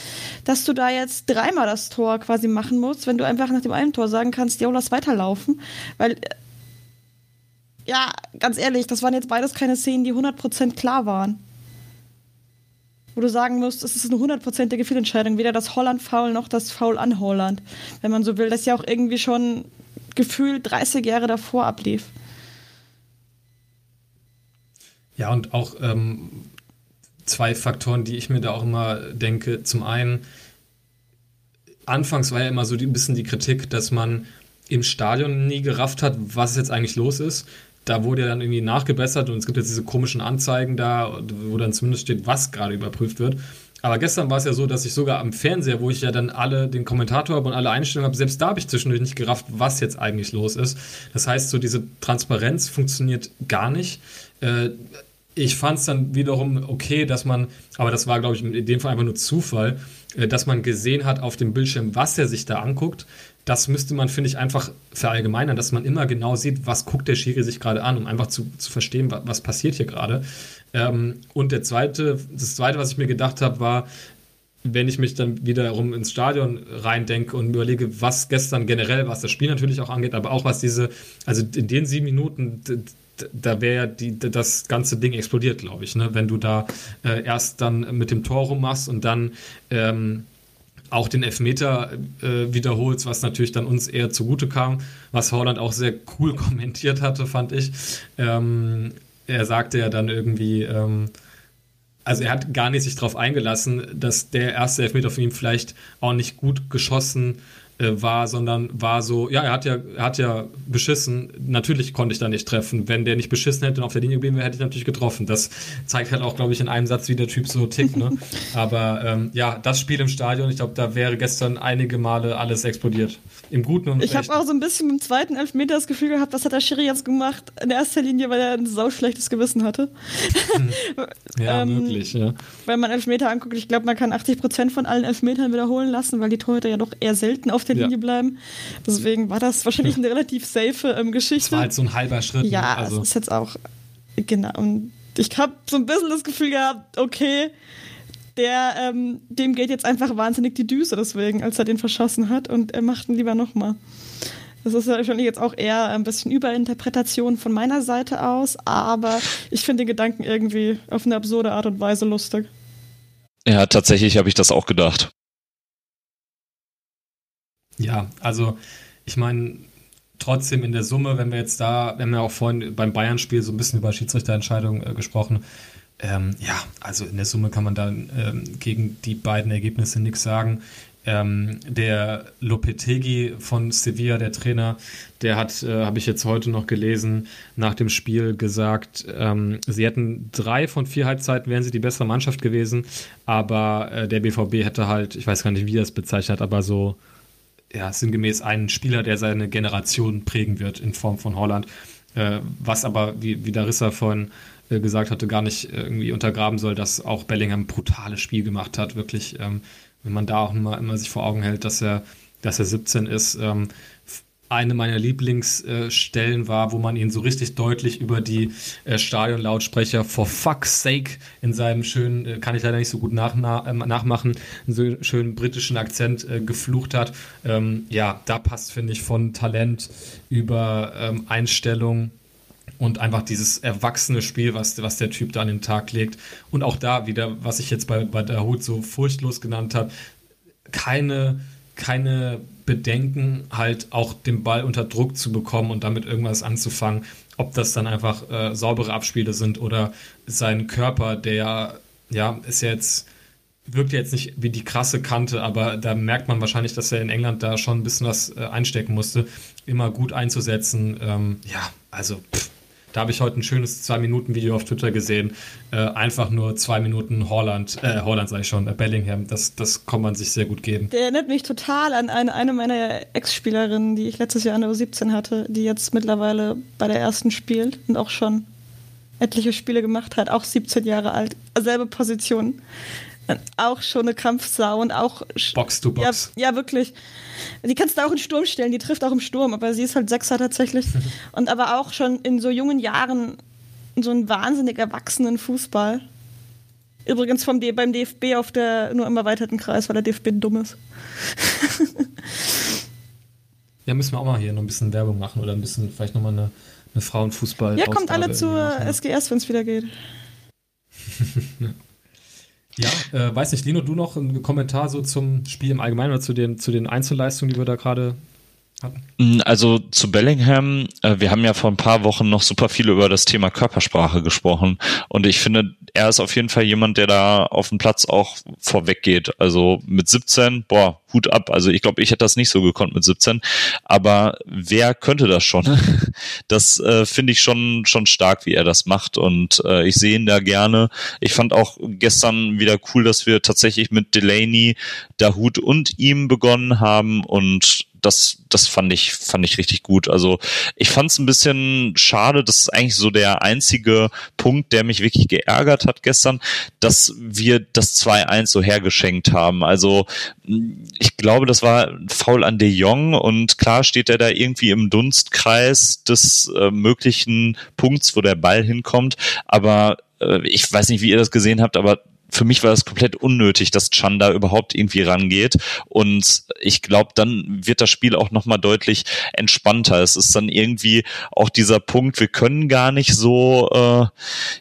dass du da jetzt dreimal das Tor quasi machen musst, wenn du einfach nach dem einen Tor sagen kannst, ja, lass weiterlaufen. Weil, äh, ja, ganz ehrlich, das waren jetzt beides keine Szenen, die 100% klar waren wo du sagen musst, es ist eine hundertprozentige Fehlentscheidung, weder das Holland-Foul noch das Foul an Holland, wenn man so will, das ja auch irgendwie schon gefühlt 30 Jahre davor ablief. Ja, und auch ähm, zwei Faktoren, die ich mir da auch immer denke. Zum einen, anfangs war ja immer so ein bisschen die Kritik, dass man im Stadion nie gerafft hat, was jetzt eigentlich los ist da wurde ja dann irgendwie nachgebessert und es gibt jetzt diese komischen Anzeigen da, wo dann zumindest steht, was gerade überprüft wird. Aber gestern war es ja so, dass ich sogar am Fernseher, wo ich ja dann alle den Kommentator habe und alle Einstellungen habe, selbst da habe ich zwischendurch nicht gerafft, was jetzt eigentlich los ist. Das heißt, so diese Transparenz funktioniert gar nicht. Äh, ich fand es dann wiederum okay, dass man, aber das war, glaube ich, in dem Fall einfach nur Zufall, äh, dass man gesehen hat auf dem Bildschirm, was er sich da anguckt das müsste man, finde ich, einfach verallgemeinern, dass man immer genau sieht, was guckt der Schiri sich gerade an, um einfach zu, zu verstehen, was, was passiert hier gerade. Ähm, und der zweite, das zweite, was ich mir gedacht habe, war, wenn ich mich dann wiederum ins Stadion reindenke und überlege, was gestern generell, was das Spiel natürlich auch angeht, aber auch was diese, also in den sieben Minuten, da wäre ja die, das ganze Ding explodiert, glaube ich, ne? wenn du da äh, erst dann mit dem Tor rummachst und dann ähm, auch den Elfmeter äh, wiederholst, was natürlich dann uns eher zugute kam, was Holland auch sehr cool kommentiert hatte, fand ich. Ähm, er sagte ja dann irgendwie, ähm, also er hat gar nicht sich darauf eingelassen, dass der erste Elfmeter von ihm vielleicht auch nicht gut geschossen äh, war, sondern war so, ja, er hat ja, er hat ja beschissen, natürlich konnte ich da nicht treffen. Wenn der nicht beschissen hätte und auf der Linie geblieben wäre, hätte ich natürlich getroffen. Das zeigt halt auch, glaube ich, in einem Satz, wie der Typ so tickt. Ne? Aber ähm, ja, das Spiel im Stadion, ich glaube, da wäre gestern einige Male alles explodiert. Im Guten und Ich habe auch so ein bisschen beim zweiten Elfmeter das Gefühl gehabt, was hat der Schiri jetzt gemacht? In erster Linie, weil er ein sauschlechtes Gewissen hatte. ja, ähm, möglich, ja. Wenn man Elfmeter anguckt, ich glaube, man kann 80 Prozent von allen Elfmetern wiederholen lassen, weil die Torhüter ja doch eher selten auf der Linie ja. bleiben. Deswegen war das wahrscheinlich eine relativ safe ähm, Geschichte. Das war halt so ein halber Schritt. Ne? Ja, also. es ist jetzt auch, genau. Und ich habe so ein bisschen das Gefühl gehabt, okay, der, ähm, dem geht jetzt einfach wahnsinnig die Düse deswegen, als er den verschossen hat und er macht ihn lieber nochmal. Das ist wahrscheinlich jetzt auch eher ein bisschen Überinterpretation von meiner Seite aus, aber ich finde den Gedanken irgendwie auf eine absurde Art und Weise lustig. Ja, tatsächlich habe ich das auch gedacht. Ja, also ich meine, trotzdem in der Summe, wenn wir jetzt da, wir haben ja auch vorhin beim Bayern-Spiel so ein bisschen über Schiedsrichterentscheidungen äh, gesprochen. Ähm, ja, also in der Summe kann man dann ähm, gegen die beiden Ergebnisse nichts sagen. Ähm, der Lopetegi von Sevilla, der Trainer, der hat, äh, habe ich jetzt heute noch gelesen, nach dem Spiel gesagt, ähm, sie hätten drei von vier Halbzeiten, wären sie die bessere Mannschaft gewesen, aber äh, der BVB hätte halt, ich weiß gar nicht, wie er es bezeichnet aber so ja, sinngemäß einen Spieler, der seine Generation prägen wird in Form von Holland. Äh, was aber, wie, wie Darissa vorhin äh, gesagt hatte, gar nicht irgendwie untergraben soll, dass auch Bellingham ein brutales Spiel gemacht hat. Wirklich, ähm, wenn man da auch immer, immer sich vor Augen hält, dass er, dass er 17 ist, ähm, eine meiner Lieblingsstellen war, wo man ihn so richtig deutlich über die äh, Stadionlautsprecher for fuck's sake in seinem schönen, äh, kann ich leider nicht so gut nach, äh, nachmachen, so schönen britischen Akzent äh, geflucht hat. Ähm, ja, da passt, finde ich, von Talent über ähm, Einstellung und einfach dieses erwachsene Spiel, was, was der Typ da an den Tag legt. Und auch da wieder, was ich jetzt bei, bei der Hut so furchtlos genannt habe, keine, keine Bedenken, halt auch den Ball unter Druck zu bekommen und damit irgendwas anzufangen. Ob das dann einfach äh, saubere Abspiele sind oder sein Körper, der ja, ist jetzt, wirkt jetzt nicht wie die krasse Kante, aber da merkt man wahrscheinlich, dass er in England da schon ein bisschen was äh, einstecken musste, immer gut einzusetzen. Ähm, ja, also pff, da habe ich heute ein schönes Zwei-Minuten-Video auf Twitter gesehen. Äh, einfach nur zwei Minuten Holland, äh, Holland sage ich schon, äh, Bellingham. Das, das kann man sich sehr gut geben. Der erinnert mich total an eine, eine meiner Ex-Spielerinnen, die ich letztes Jahr an der U17 hatte, die jetzt mittlerweile bei der ersten spielt und auch schon etliche Spiele gemacht hat, auch 17 Jahre alt, selbe Position auch schon eine Kampfsau und auch. Box to Box. Ja, ja, wirklich. Die kannst du auch in Sturm stellen, die trifft auch im Sturm, aber sie ist halt Sechser tatsächlich. und aber auch schon in so jungen Jahren so einen wahnsinnig erwachsenen Fußball. Übrigens vom D beim DFB auf der nur im erweiterten Kreis, weil der DFB dumm ist. ja, müssen wir auch mal hier noch ein bisschen Werbung machen oder ein bisschen, vielleicht nochmal eine, eine Frauenfußball. Ja, kommt alle zur SGS, wenn es wieder geht. Ja, äh, weiß nicht, Lino, du noch einen Kommentar so zum Spiel im Allgemeinen oder zu den, zu den Einzelleistungen, die wir da gerade Mm, also zu Bellingham, äh, wir haben ja vor ein paar Wochen noch super viel über das Thema Körpersprache gesprochen und ich finde, er ist auf jeden Fall jemand, der da auf dem Platz auch vorweg geht. Also mit 17, boah, Hut ab. Also ich glaube, ich hätte das nicht so gekonnt mit 17, aber wer könnte das schon? Das äh, finde ich schon schon stark, wie er das macht und äh, ich sehe ihn da gerne. Ich fand auch gestern wieder cool, dass wir tatsächlich mit Delaney, Dahut und ihm begonnen haben und das, das fand ich, fand ich richtig gut. Also ich fand es ein bisschen schade, das ist eigentlich so der einzige Punkt, der mich wirklich geärgert hat gestern, dass wir das 2-1 so hergeschenkt haben. Also ich glaube, das war faul an De Jong und klar steht er da irgendwie im Dunstkreis des äh, möglichen Punkts, wo der Ball hinkommt, aber äh, ich weiß nicht, wie ihr das gesehen habt, aber für mich war es komplett unnötig, dass Chan da überhaupt irgendwie rangeht. Und ich glaube, dann wird das Spiel auch nochmal deutlich entspannter. Es ist dann irgendwie auch dieser Punkt, wir können gar nicht so, äh,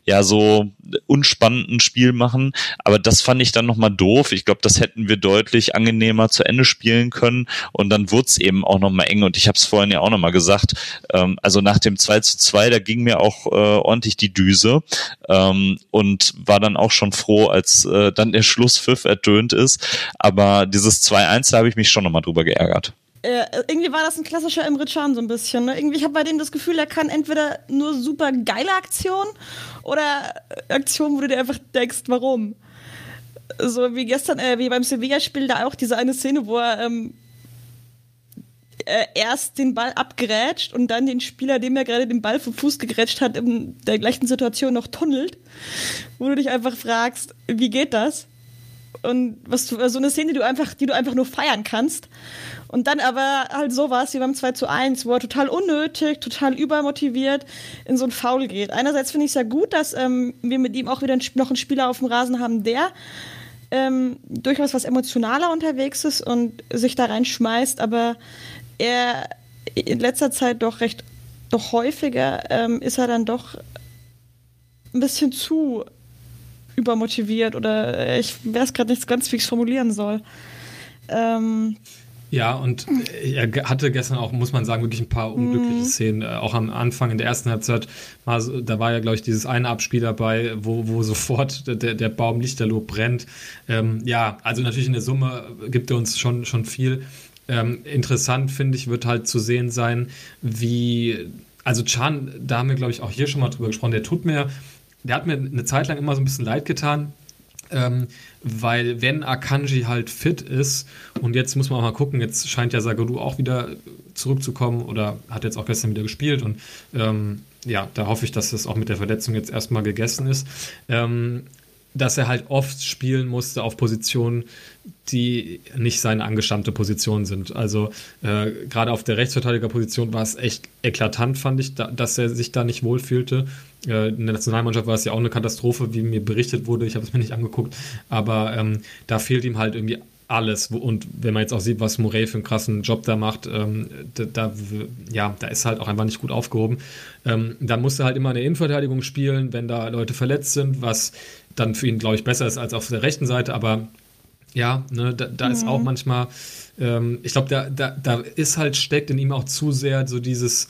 ja, so unspannenden Spiel machen. Aber das fand ich dann nochmal doof. Ich glaube, das hätten wir deutlich angenehmer zu Ende spielen können. Und dann wurde es eben auch nochmal eng. Und ich habe es vorhin ja auch nochmal gesagt. Ähm, also nach dem 2 zu 2, da ging mir auch äh, ordentlich die Düse. Ähm, und war dann auch schon froh, als äh, dann der Schlusspfiff ertönt ist. Aber dieses 2-1, da habe ich mich schon nochmal drüber geärgert. Äh, irgendwie war das ein klassischer Emre Can so ein bisschen. Ne? Irgendwie, ich bei dem das Gefühl, er kann entweder nur super geile Aktionen oder Aktionen, wo du dir einfach denkst, warum. So wie gestern, äh, wie beim Sevilla-Spiel, da auch diese eine Szene, wo er ähm, äh, erst den Ball abgerätscht und dann den Spieler, dem er gerade den Ball vom Fuß gegrätscht hat, in der gleichen Situation noch tunnelt, wo du dich einfach fragst, wie geht das? Und was du, so eine Szene, die du einfach, die du einfach nur feiern kannst. Und dann aber halt sowas wie beim 2 zu 1, wo er total unnötig, total übermotiviert in so ein Foul geht. Einerseits finde ich es ja gut, dass ähm, wir mit ihm auch wieder noch einen Spieler auf dem Rasen haben, der ähm, durchaus was emotionaler unterwegs ist und sich da reinschmeißt, aber er in letzter Zeit doch recht, doch häufiger ähm, ist er dann doch ein bisschen zu übermotiviert oder ich weiß gerade nicht ganz, wie ich es formulieren soll. Ähm, ja, und er hatte gestern auch, muss man sagen, wirklich ein paar unglückliche mhm. Szenen. Äh, auch am Anfang in der ersten Halbzeit, so, da war ja, glaube ich, dieses eine Abspiel dabei, wo, wo sofort der, der Baum Lichterloh brennt. Ähm, ja, also natürlich in der Summe gibt er uns schon, schon viel. Ähm, interessant, finde ich, wird halt zu sehen sein, wie, also Chan, da haben wir, glaube ich, auch hier schon mal drüber gesprochen, der tut mir, der hat mir eine Zeit lang immer so ein bisschen leid getan ähm, weil wenn Akanji halt fit ist und jetzt muss man auch mal gucken, jetzt scheint ja Sagadu auch wieder zurückzukommen oder hat jetzt auch gestern wieder gespielt und ähm, ja, da hoffe ich, dass das auch mit der Verletzung jetzt erstmal gegessen ist. Ähm, dass er halt oft spielen musste auf Positionen, die nicht seine angestammte Position sind. Also äh, gerade auf der Rechtsverteidigerposition war es echt eklatant, fand ich, da, dass er sich da nicht wohlfühlte. Äh, in der Nationalmannschaft war es ja auch eine Katastrophe, wie mir berichtet wurde. Ich habe es mir nicht angeguckt, aber ähm, da fehlt ihm halt irgendwie alles. Und wenn man jetzt auch sieht, was Morey für einen krassen Job da macht, ähm, da, da, ja, da ist halt auch einfach nicht gut aufgehoben. Ähm, dann musste er halt immer eine Innenverteidigung spielen, wenn da Leute verletzt sind, was dann für ihn, glaube ich, besser ist als auf der rechten Seite, aber ja, ne, da, da mhm. ist auch manchmal, ähm, ich glaube, da, da, da ist halt, steckt in ihm auch zu sehr so dieses,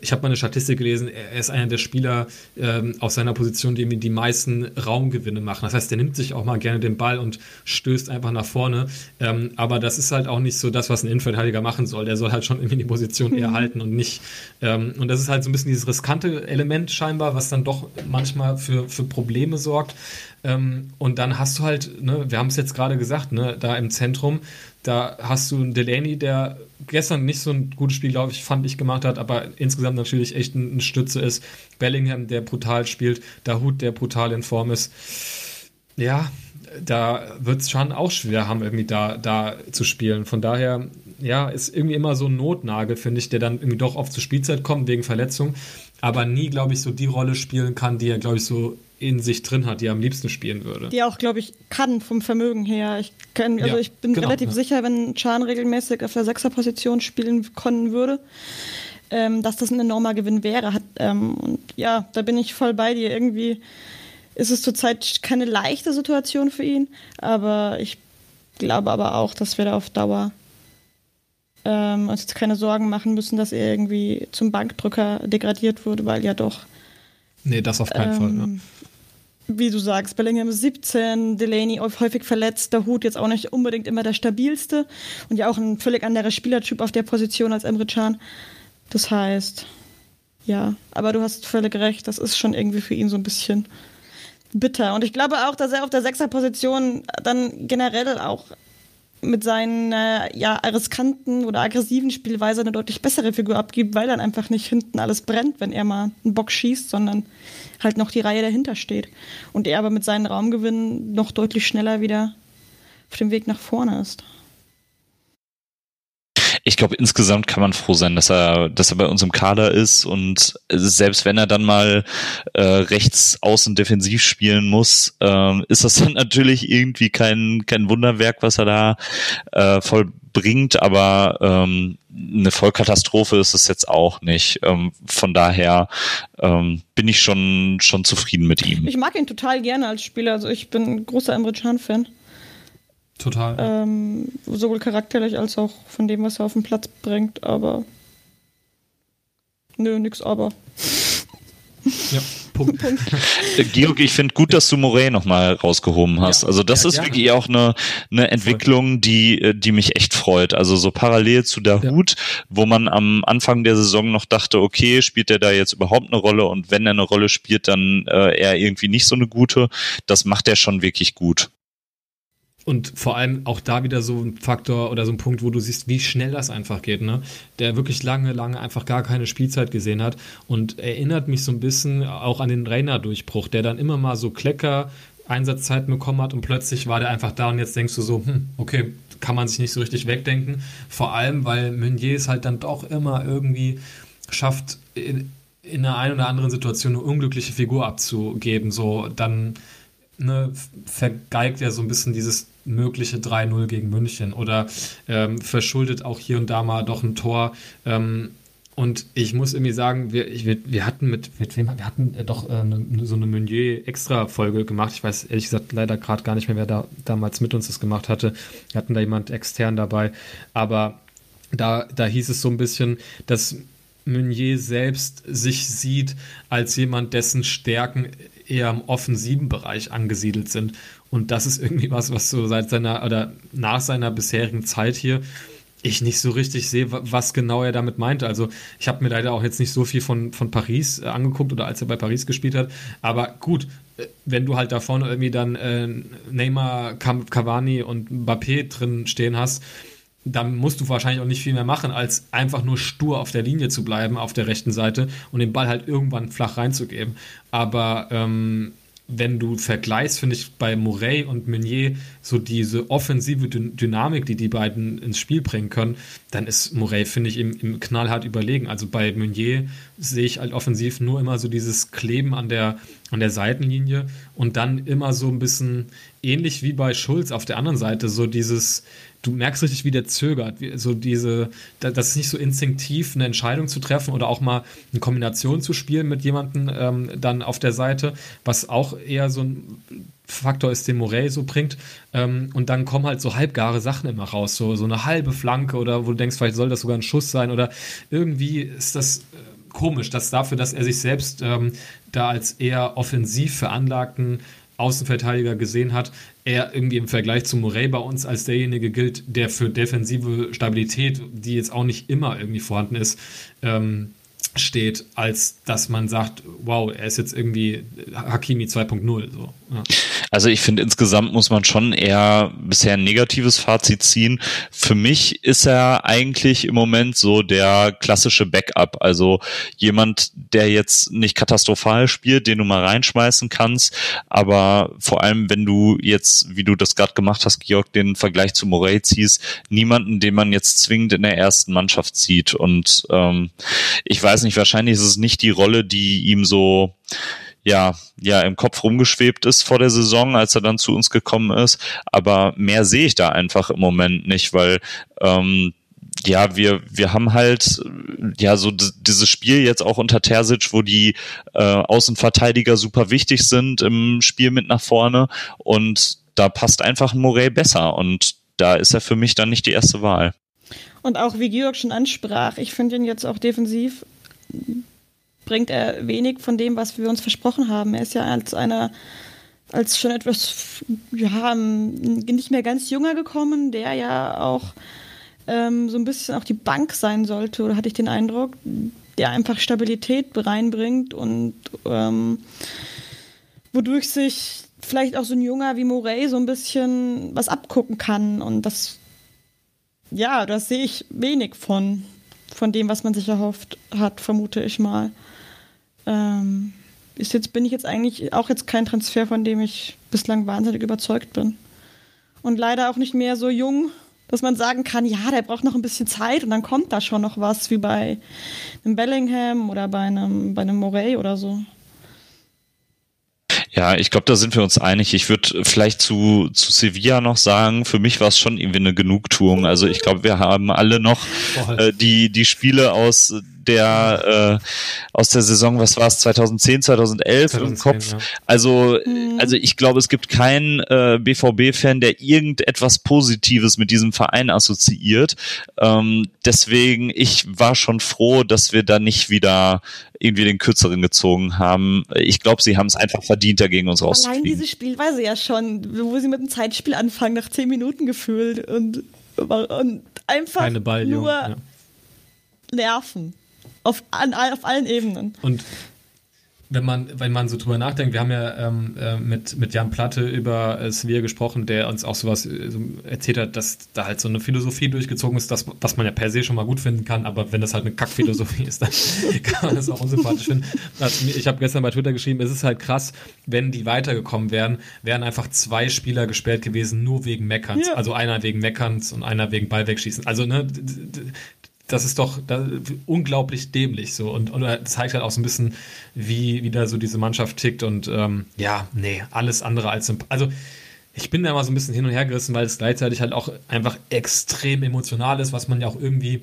ich habe mal eine Statistik gelesen, er ist einer der Spieler ähm, auf seiner Position, die die meisten Raumgewinne machen. Das heißt, der nimmt sich auch mal gerne den Ball und stößt einfach nach vorne. Ähm, aber das ist halt auch nicht so das, was ein Innenverteidiger machen soll. Der soll halt schon irgendwie die Position mhm. eher halten und nicht. Ähm, und das ist halt so ein bisschen dieses riskante Element scheinbar, was dann doch manchmal für, für Probleme sorgt. Ähm, und dann hast du halt, ne, wir haben es jetzt gerade gesagt, ne, da im Zentrum, da hast du einen Delaney, der gestern nicht so ein gutes Spiel, glaube ich, fand ich, gemacht hat, aber insgesamt natürlich echt ein, ein Stütze ist. Bellingham, der brutal spielt, Dahut, der brutal in Form ist. Ja, da wird es schon auch schwer haben, irgendwie da, da zu spielen. Von daher, ja, ist irgendwie immer so ein Notnagel, finde ich, der dann irgendwie doch oft zur Spielzeit kommt wegen Verletzung, aber nie, glaube ich, so die Rolle spielen kann, die er, glaube ich, so in sich drin hat, die er am liebsten spielen würde. Die auch, glaube ich, kann vom Vermögen her. Ich, kann, also ja, ich bin genau, relativ ja. sicher, wenn Chan regelmäßig auf der Sechserposition spielen können würde, ähm, dass das ein enormer Gewinn wäre. Hat, ähm, und ja, da bin ich voll bei dir. Irgendwie ist es zurzeit keine leichte Situation für ihn, aber ich glaube aber auch, dass wir da auf Dauer ähm, uns jetzt keine Sorgen machen müssen, dass er irgendwie zum Bankdrücker degradiert wurde, weil ja doch Nee, das auf keinen Fall. Ja. Wie du sagst, Bellingham ist 17, Delaney häufig verletzt, der Hut jetzt auch nicht unbedingt immer der stabilste und ja auch ein völlig anderer Spielertyp auf der Position als Emre Can. Das heißt, ja, aber du hast völlig recht, das ist schon irgendwie für ihn so ein bisschen bitter. Und ich glaube auch, dass er auf der Sechser-Position dann generell auch mit seinen äh, ja, riskanten oder aggressiven Spielweise eine deutlich bessere Figur abgibt, weil dann einfach nicht hinten alles brennt, wenn er mal einen Bock schießt, sondern halt noch die Reihe dahinter steht. Und er aber mit seinen Raumgewinnen noch deutlich schneller wieder auf dem Weg nach vorne ist. Ich glaube, insgesamt kann man froh sein, dass er, dass er bei uns im Kader ist und selbst wenn er dann mal äh, rechts außen defensiv spielen muss, äh, ist das dann natürlich irgendwie kein, kein Wunderwerk, was er da äh, vollbringt, aber ähm, eine Vollkatastrophe ist es jetzt auch nicht. Ähm, von daher ähm, bin ich schon, schon zufrieden mit ihm. Ich mag ihn total gerne als Spieler. Also ich bin ein großer Emre Can-Fan. Total. Ähm, sowohl charakterlich als auch von dem, was er auf den Platz bringt, aber. Nö, nix aber. Ja, Punkt. Äh, Georg, ich finde gut, dass du Morey nochmal rausgehoben hast. Ja, also das ja, ist gerne. wirklich auch eine, eine Entwicklung, die, äh, die mich echt freut. Also so parallel zu der Ja. Hut, wo man am Anfang der Saison noch dachte, okay, spielt er da jetzt überhaupt eine Rolle? Und wenn er eine Rolle spielt, dann äh, eher irgendwie nicht so eine gute. Das macht er schon wirklich gut. Und vor allem auch da wieder so ein Faktor oder so ein Punkt, wo du siehst, wie schnell das einfach geht, ne? Der wirklich lange, lange einfach gar keine Spielzeit gesehen hat und erinnert mich so ein bisschen auch an den Rainer-Durchbruch, der dann immer mal so Klecker Einsatzzeiten bekommen hat und plötzlich war der einfach da und jetzt denkst du so, hm, okay, kann man sich nicht so richtig wegdenken. Vor allem, weil Meunier es halt dann doch immer irgendwie schafft, in, in der einen oder anderen Situation eine unglückliche Figur abzugeben. So, dann ne, vergeigt er so ein bisschen dieses mögliche 3-0 gegen München oder ähm, verschuldet auch hier und da mal doch ein Tor. Ähm, und ich muss irgendwie sagen, wir, ich, wir, hatten mit, mit wem, wir hatten äh, doch äh, eine, so eine Meunier-Extra-Folge gemacht. Ich weiß ehrlich gesagt leider gerade gar nicht mehr, wer da damals mit uns das gemacht hatte. Wir hatten da jemand extern dabei. Aber da, da hieß es so ein bisschen, dass Meunier selbst sich sieht als jemand, dessen Stärken eher im offensiven Bereich angesiedelt sind. Und das ist irgendwie was, was so seit seiner oder nach seiner bisherigen Zeit hier ich nicht so richtig sehe, wa- was genau er damit meinte. Also ich habe mir leider auch jetzt nicht so viel von, von Paris äh, angeguckt oder als er bei Paris gespielt hat. Aber gut, äh, wenn du halt da vorne irgendwie dann äh, Neymar, Cavani und Mbappé drin stehen hast, dann musst du wahrscheinlich auch nicht viel mehr machen, als einfach nur stur auf der Linie zu bleiben, auf der rechten Seite und den Ball halt irgendwann flach reinzugeben. Aber ähm, wenn du vergleichst, finde ich bei Morey und Meunier so diese offensive Dy Dynamik, die die beiden ins Spiel bringen können, dann ist Morey, finde ich, im, im knallhart überlegen. Also bei Meunier sehe ich halt offensiv nur immer so dieses Kleben an der, an der Seitenlinie und dann immer so ein bisschen ähnlich wie bei Schulz auf der anderen Seite, so dieses, du merkst richtig, wie der zögert, wie, so diese, da- das ist nicht so instinktiv, eine Entscheidung zu treffen oder auch mal eine Kombination zu spielen mit jemandem ähm, dann auf der Seite, was auch eher so ein Faktor ist, den Morey so bringt. Ähm, und dann kommen halt so halbgare Sachen immer raus, so, so eine halbe Flanke oder wo du denkst, vielleicht soll das sogar ein Schuss sein oder irgendwie ist das äh, komisch, dass dafür, dass er sich selbst ähm, da als eher offensiv veranlagten Außenverteidiger gesehen hat, er irgendwie im Vergleich zu Morey bei uns als derjenige gilt, der für defensive Stabilität, die jetzt auch nicht immer irgendwie vorhanden ist, ähm, steht, als dass man sagt, wow, er ist jetzt irgendwie Hakimi 2.0. So. Ja. Also ich finde, insgesamt muss man schon eher bisher ein negatives Fazit ziehen. Für mich ist er eigentlich im Moment so der klassische Backup. Also jemand, der jetzt nicht katastrophal spielt, den du mal reinschmeißen kannst. Aber vor allem, wenn du jetzt, wie du das gerade gemacht hast, Georg, den Vergleich zu Morey ziehst, niemanden, den man jetzt zwingend in der ersten Mannschaft zieht. Und ähm, ich weiß nicht, wahrscheinlich ist es nicht die Rolle, die ihm so ja, ja, im Kopf rumgeschwebt ist vor der Saison, als er dann zu uns gekommen ist. Aber mehr sehe ich da einfach im Moment nicht, weil ähm, ja, wir, wir haben halt ja so dieses Spiel jetzt auch unter Terzic, wo die äh, Außenverteidiger super wichtig sind im Spiel mit nach vorne und da passt einfach ein Morey besser und da ist er für mich dann nicht die erste Wahl. Und auch wie Georg schon ansprach, ich finde ihn jetzt auch defensiv bringt er wenig von dem, was wir uns versprochen haben. Er ist ja als einer, als schon etwas, ja, nicht mehr ganz junger gekommen, der ja auch ähm, so ein bisschen auch die Bank sein sollte, oder hatte ich den Eindruck, der einfach Stabilität reinbringt und ähm, wodurch sich vielleicht auch so ein Junger wie Morey so ein bisschen was abgucken kann. Und das, ja, das sehe ich wenig von, von dem, was man sich erhofft hat, vermute ich mal. Ähm, ist jetzt, bin ich jetzt eigentlich auch jetzt kein Transfer, von dem ich bislang wahnsinnig überzeugt bin. Und leider auch nicht mehr so jung Dass man sagen kann, ja, der braucht noch ein bisschen Zeit und dann kommt da schon noch was, wie bei einem Bellingham oder bei einem, bei einem Morey oder so. Ja, ich glaube, da sind wir uns einig. Ich würde vielleicht zu, zu Sevilla noch sagen, für mich war es schon irgendwie eine Genugtuung. Also ich glaube, wir haben alle noch äh, die, die Spiele aus der äh, aus der Saison, was war es, 2010, 2011 2010, im Kopf. Ja. Also mhm. also ich glaube, es gibt keinen äh, BVB-Fan, der irgendetwas Positives mit diesem Verein assoziiert. Ähm, deswegen ich war schon froh, dass wir da nicht wieder irgendwie den kürzeren gezogen haben. Ich glaube, sie haben es einfach verdient, dagegen uns rauszufliegen. Allein diese Spielweise ja schon, wo sie mit dem Zeitspiel anfangen, nach zehn Minuten gefühlt und, und einfach nur ja. nerven. Auf, an, auf allen Ebenen. Und wenn man, wenn man so drüber nachdenkt, wir haben ja ähm, äh, mit, mit Jan Platte über äh, Sevilla gesprochen, der uns auch sowas äh, erzählt hat, dass da halt so eine Philosophie durchgezogen ist, das, was man ja per se schon mal gut finden kann, aber wenn das halt eine Kackphilosophie ist, dann kann man das auch unsympathisch finden. Also, ich habe gestern bei Twitter geschrieben, es ist halt krass, wenn die weitergekommen wären, wären einfach zwei Spieler gesperrt gewesen, nur wegen Meckerns. Ja. Also einer wegen Meckerns und einer wegen Ball wegschießen. Also ne, das ist doch das, unglaublich dämlich so. Und, und zeigt halt auch so ein bisschen, wie, wie da so diese Mannschaft tickt und ähm, ja, nee, alles andere als also ich bin da mal so ein bisschen hin und her gerissen, weil es gleichzeitig halt auch einfach extrem emotional ist, was man ja auch irgendwie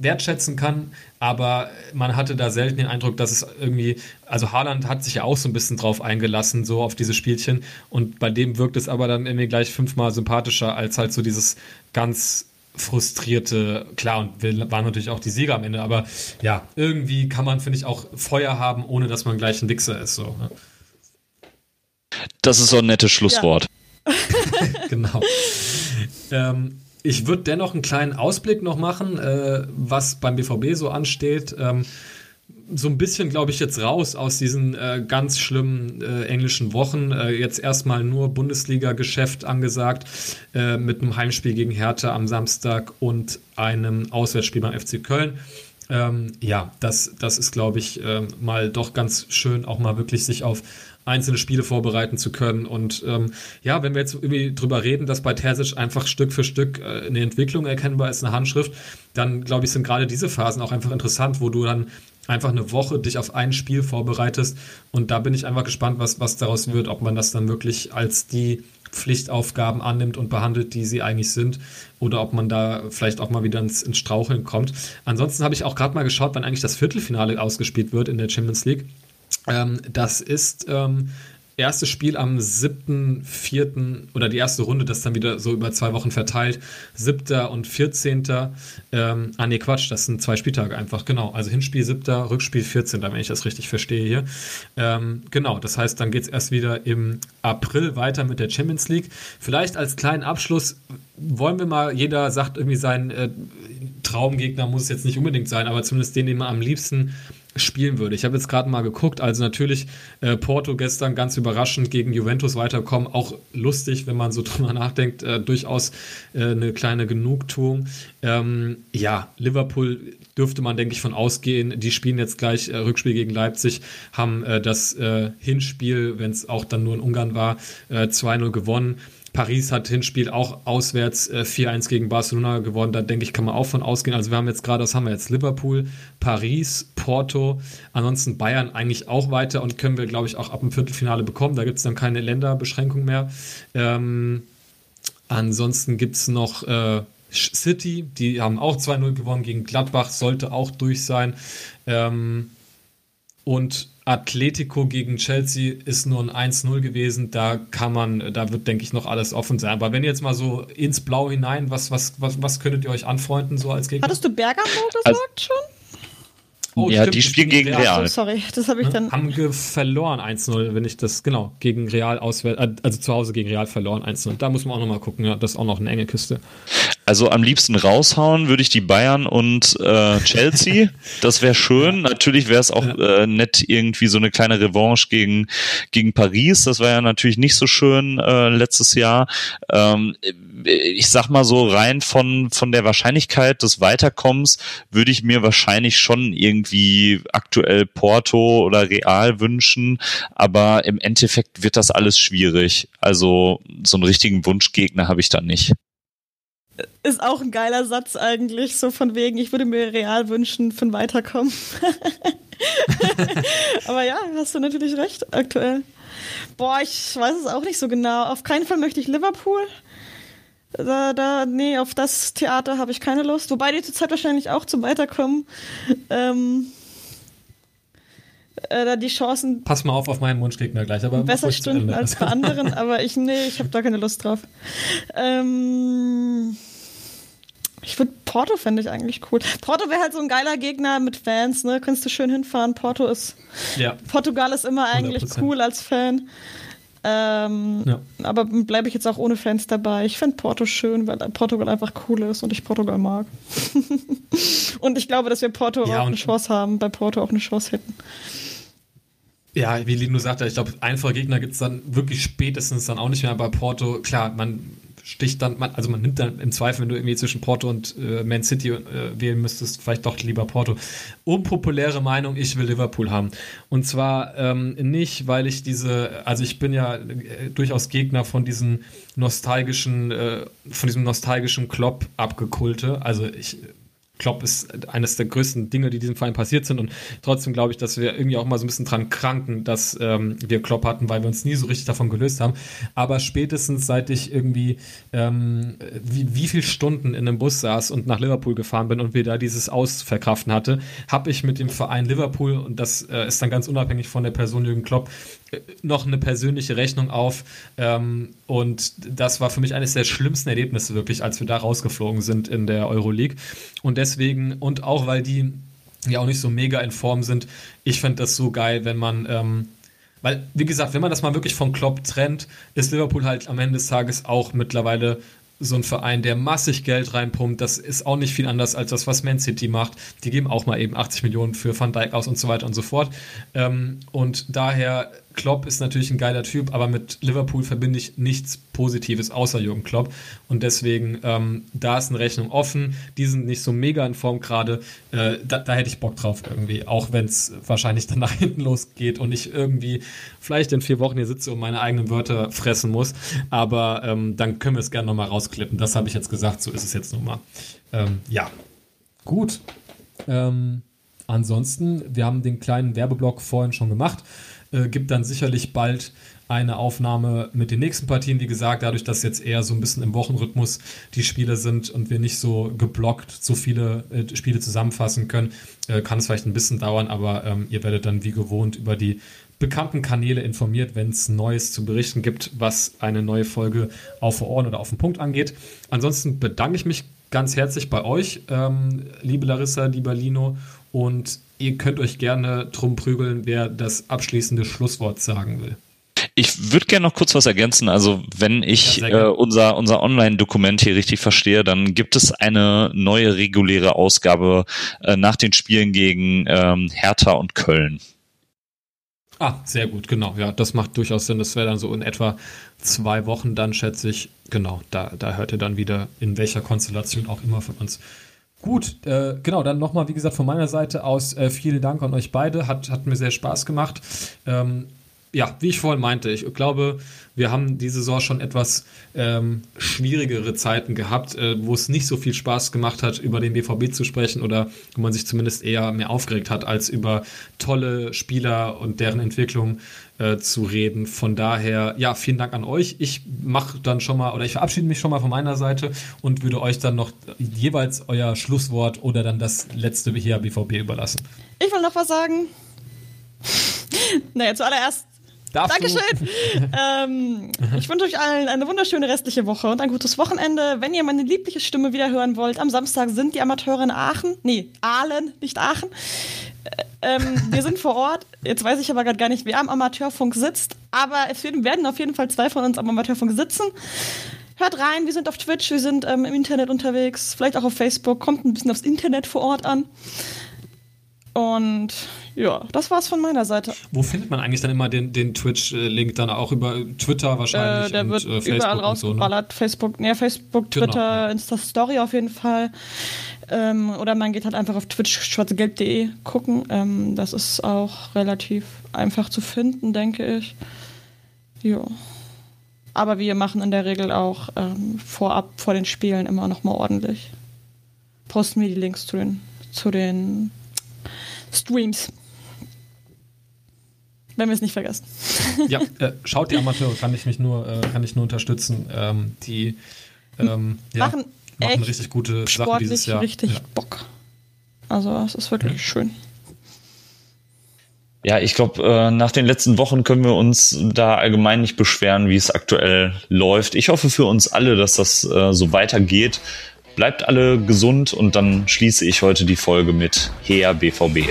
wertschätzen kann, aber man hatte da selten den Eindruck, dass es irgendwie, also Haaland hat sich ja auch so ein bisschen drauf eingelassen, so auf diese Spielchen. Und bei dem wirkt es aber dann irgendwie gleich fünfmal sympathischer als halt so dieses ganz frustrierte, klar, und wir waren natürlich auch die Sieger am Ende, aber ja, irgendwie kann man, finde ich, auch Feuer haben, ohne dass man gleich ein Wichser ist. So. Ne? Das ist so ein nettes Schlusswort. Ja. genau. Ähm, ich würde dennoch einen kleinen Ausblick noch machen, äh, was beim BVB so ansteht. Ähm, so ein bisschen, glaube ich, jetzt raus aus diesen äh, ganz schlimmen äh, englischen Wochen. Äh, jetzt erstmal nur Bundesliga-Geschäft angesagt äh, mit einem Heimspiel gegen Hertha am Samstag und einem Auswärtsspiel beim FC Köln. Ähm, ja, das, das ist, glaube ich, ähm, mal doch ganz schön, auch mal wirklich sich auf einzelne Spiele vorbereiten zu können. Und ähm, ja, wenn wir jetzt irgendwie drüber reden, dass bei Terzic einfach Stück für Stück äh, eine Entwicklung erkennbar ist, eine Handschrift, dann glaube ich, sind gerade diese Phasen auch einfach interessant, wo du dann einfach eine Woche dich auf ein Spiel vorbereitest. Und da bin ich einfach gespannt, was, was daraus wird, ob man das dann wirklich als die Pflichtaufgaben annimmt und behandelt, die sie eigentlich sind, oder ob man da vielleicht auch mal wieder ins, ins Straucheln kommt. Ansonsten habe ich auch gerade mal geschaut, wann eigentlich das Viertelfinale ausgespielt wird in der Champions League. Ähm, das ist ähm, erste Spiel am 7.4. oder die erste Runde, das dann wieder so über zwei Wochen verteilt. 7. und 14. Ähm, ah, nee, Quatsch, das sind zwei Spieltage einfach, genau. Also Hinspiel 7., Rückspiel 14., wenn ich das richtig verstehe hier. Ähm, genau, das heißt, dann geht es erst wieder im April weiter mit der Champions League. Vielleicht als kleinen Abschluss wollen wir mal, jeder sagt irgendwie sein äh, Traumgegner, muss es jetzt nicht unbedingt sein, aber zumindest den, den man am liebsten spielen würde. Ich habe jetzt gerade mal geguckt, also natürlich äh, Porto gestern ganz überraschend gegen Juventus weiterkommen, auch lustig, wenn man so drüber nachdenkt, äh, durchaus äh, eine kleine Genugtuung. Ähm, ja, Liverpool dürfte man, denke ich, von ausgehen. Die spielen jetzt gleich äh, Rückspiel gegen Leipzig, haben äh, das äh, Hinspiel, wenn es auch dann nur in Ungarn war, 2-0 gewonnen. Paris hat Hinspiel auch auswärts äh, 4-1 gegen Barcelona gewonnen. Da denke ich, kann man auch von ausgehen. Also wir haben jetzt gerade, was haben wir jetzt? Liverpool, Paris, Porto, ansonsten Bayern eigentlich auch weiter und können wir, glaube ich, auch ab dem Viertelfinale bekommen. Da gibt es dann keine Länderbeschränkung mehr. Ähm, ansonsten gibt es noch äh, City, die haben auch 2-0 gewonnen gegen Gladbach, sollte auch durch sein. Ähm, und Atletico gegen Chelsea ist nur ein 1-0 gewesen. Da kann man, da wird, denke ich, noch alles offen sein. Aber wenn ihr jetzt mal so ins Blau hinein, was, was, was, was könntet ihr euch anfreunden, so als Gegner? Hattest du Bergamo gesagt also, schon? Oh, ja, stimmt, die spielen gegen Real. Real. Oh, sorry, das habe ich dann. Haben verloren 1-0, wenn ich das, genau, gegen Real auswählt, äh, also zu Hause gegen Real verloren 1-0. Da muss man auch nochmal gucken, ja, das ist auch noch eine enge Kiste. Also am liebsten raushauen würde ich die Bayern und äh, Chelsea. das wäre schön. Natürlich wäre es auch ja. äh, nett, irgendwie so eine kleine Revanche gegen, gegen Paris. Das war ja natürlich nicht so schön äh, letztes Jahr. Ähm, ich sag mal so rein von, von der Wahrscheinlichkeit des Weiterkommens würde ich mir wahrscheinlich schon irgendwie aktuell Porto oder Real wünschen, aber im Endeffekt wird das alles schwierig. Also so einen richtigen Wunschgegner habe ich da nicht. ist auch ein geiler Satz eigentlich, so von wegen, ich würde mir real wünschen für ein Weiterkommen. Aber ja, hast du natürlich recht, aktuell. Boah, ich weiß es auch nicht so genau. Auf keinen Fall möchte ich Liverpool. Da, da, nee, auf das Theater habe ich keine Lust. Wobei die zurzeit wahrscheinlich auch zum Weiterkommen. Ähm, äh, da die Chancen. Pass mal auf auf meinen Wunschgegner gleich, aber besser stünden als bei anderen, aber ich, nee, ich habe da keine Lust drauf. Ähm, ich würde Porto fände ich eigentlich cool. Porto wäre halt so ein geiler Gegner mit Fans, ne? Könntest du schön hinfahren. Porto ist. Ja. Portugal ist immer eigentlich 100%. cool als Fan. Ähm, ja. Aber bleibe ich jetzt auch ohne Fans dabei. Ich finde Porto schön, weil Portugal einfach cool ist und ich Portugal mag. und ich glaube, dass wir Porto ja, auch eine Chance haben, bei Porto auch eine Chance hätten. Ja, wie Lino sagte, ich glaube, einfache Gegner gibt es dann wirklich spätestens dann auch nicht mehr bei Porto. Klar, man sticht dann, man, also man nimmt dann im Zweifel, wenn du irgendwie zwischen Porto und äh, Man City äh, wählen müsstest, vielleicht doch lieber Porto. Unpopuläre Meinung, ich will Liverpool haben. Und zwar ähm, nicht, weil ich diese, also ich bin ja äh, durchaus Gegner von diesen nostalgischen, äh, von diesem nostalgischen Klopp abgekulte. Also ich Klopp ist eines der größten Dinge, die diesem Verein passiert sind. Und trotzdem glaube ich, dass wir irgendwie auch mal so ein bisschen dran kranken, dass ähm, wir Klopp hatten, weil wir uns nie so richtig davon gelöst haben. Aber spätestens seit ich irgendwie ähm, wie, wie viele Stunden in einem Bus saß und nach Liverpool gefahren bin und wir da dieses Ausverkraften hatte, habe ich mit dem Verein Liverpool, und das äh, ist dann ganz unabhängig von der Person Jürgen Klopp, noch eine persönliche Rechnung auf. Ähm, und das war für mich eines der schlimmsten Erlebnisse wirklich, als wir da rausgeflogen sind in der Euroleague. Und deswegen, und auch weil die ja auch nicht so mega in Form sind, ich fände das so geil, wenn man. Ähm, weil, wie gesagt, wenn man das mal wirklich von Klopp trennt, ist Liverpool halt am Ende des Tages auch mittlerweile so ein Verein, der massig Geld reinpumpt. Das ist auch nicht viel anders als das, was Man City macht. Die geben auch mal eben 80 Millionen für Van Dijk aus und so weiter und so fort. Ähm, und daher Klopp ist natürlich ein geiler Typ, aber mit Liverpool verbinde ich nichts Positives außer Jürgen Klopp. Und deswegen, ähm, da ist eine Rechnung offen. Die sind nicht so mega in Form gerade. Äh, da, da, hätte ich Bock drauf irgendwie. Auch wenn es wahrscheinlich dann nach hinten losgeht und ich irgendwie vielleicht in vier Wochen hier sitze und meine eigenen Wörter fressen muss. Aber ähm, dann können wir es gerne nochmal rausklippen. Das habe ich jetzt gesagt. So ist es jetzt nun mal. Ähm, ja. Gut. Ähm, ansonsten, wir haben den kleinen Werbeblock vorhin schon gemacht. Äh, gibt dann sicherlich bald eine Aufnahme mit den nächsten Partien. Wie gesagt, dadurch, dass jetzt eher so ein bisschen im Wochenrhythmus die Spiele sind und wir nicht so geblockt so viele äh, Spiele zusammenfassen können, äh, kann es vielleicht ein bisschen dauern, aber ähm, ihr werdet dann wie gewohnt über die bekannten Kanäle informiert, wenn es Neues zu berichten gibt, was eine neue Folge auf Ohren oder auf den Punkt angeht. Ansonsten bedanke ich mich ganz herzlich bei euch, ähm, liebe Larissa, lieber Lino, und ihr könnt euch gerne drum prügeln, wer das abschließende Schlusswort sagen will. Ich würde gerne noch kurz was ergänzen. Also wenn ich ja, äh, unser, unser Online-Dokument hier richtig verstehe, dann gibt es eine neue reguläre Ausgabe äh, nach den Spielen gegen ähm, Hertha und Köln. Ah, sehr gut, genau. Ja, das macht durchaus Sinn. Das wäre dann so in etwa zwei Wochen dann, schätze ich. Genau, da, da hört ihr dann wieder, in welcher Konstellation auch immer von uns Gut, äh, genau, dann nochmal, wie gesagt, von meiner Seite aus äh, vielen Dank an euch beide. Hat, hat mir sehr Spaß gemacht. Ähm, ja, wie ich vorhin meinte, ich glaube, wir haben diese Saison schon etwas ähm, schwierigere Zeiten gehabt, äh, wo es nicht so viel Spaß gemacht hat, über den BVB zu sprechen oder wo man sich zumindest eher mehr aufgeregt hat, als über tolle Spieler und deren Entwicklung äh, zu reden. Von daher, ja, vielen Dank an euch. Ich mache dann schon mal oder ich verabschiede mich schon mal von meiner Seite und würde euch dann noch jeweils euer Schlusswort oder dann das letzte hier BVB überlassen. Ich will noch was sagen. naja, zuallererst Darfst Dankeschön. ähm, ich wünsche euch allen eine wunderschöne restliche Woche und ein gutes Wochenende. Wenn ihr meine liebliche Stimme wieder hören wollt, am Samstag sind die Amateure in Aachen. Nee, Aalen, nicht Aachen. Äh, ähm, wir sind vor Ort. Jetzt weiß ich aber gerade gar nicht, wer am Amateurfunk sitzt. Aber es werden auf jeden Fall zwei von uns am Amateurfunk sitzen. Hört rein, wir sind auf Twitch, wir sind ähm, im Internet unterwegs, vielleicht auch auf Facebook. Kommt ein bisschen aufs Internet vor Ort an. Und ja, das war's von meiner Seite. Wo findet man eigentlich dann immer den, den Twitch-Link dann auch über Twitter wahrscheinlich? Äh, der und, wird äh, Facebook überall rausgeballert. So, ne? Facebook, nee, Facebook, genau, Twitter, genau, ja. Insta-Story auf jeden Fall. Ähm, oder man geht halt einfach auf twitch schwarzegelb.de gucken. Ähm, das ist auch relativ einfach zu finden, denke ich. Ja. Aber wir machen in der Regel auch ähm, vorab vor den Spielen immer noch mal ordentlich. Posten wir die Links zu den, zu den Streams. Wenn wir es nicht vergessen. ja, äh, schaut die Amateure, kann ich mich nur, äh, kann ich nur unterstützen. Ähm, die ähm, ja, machen, machen richtig gute Sachen dieses Jahr. richtig ja. Bock. Also es ist wirklich ja. schön. Ja, ich glaube, äh, nach den letzten Wochen können wir uns da allgemein nicht beschweren, wie es aktuell läuft. Ich hoffe für uns alle, dass das äh, so weitergeht. Bleibt alle gesund und dann schließe ich heute die Folge mit Her BVB.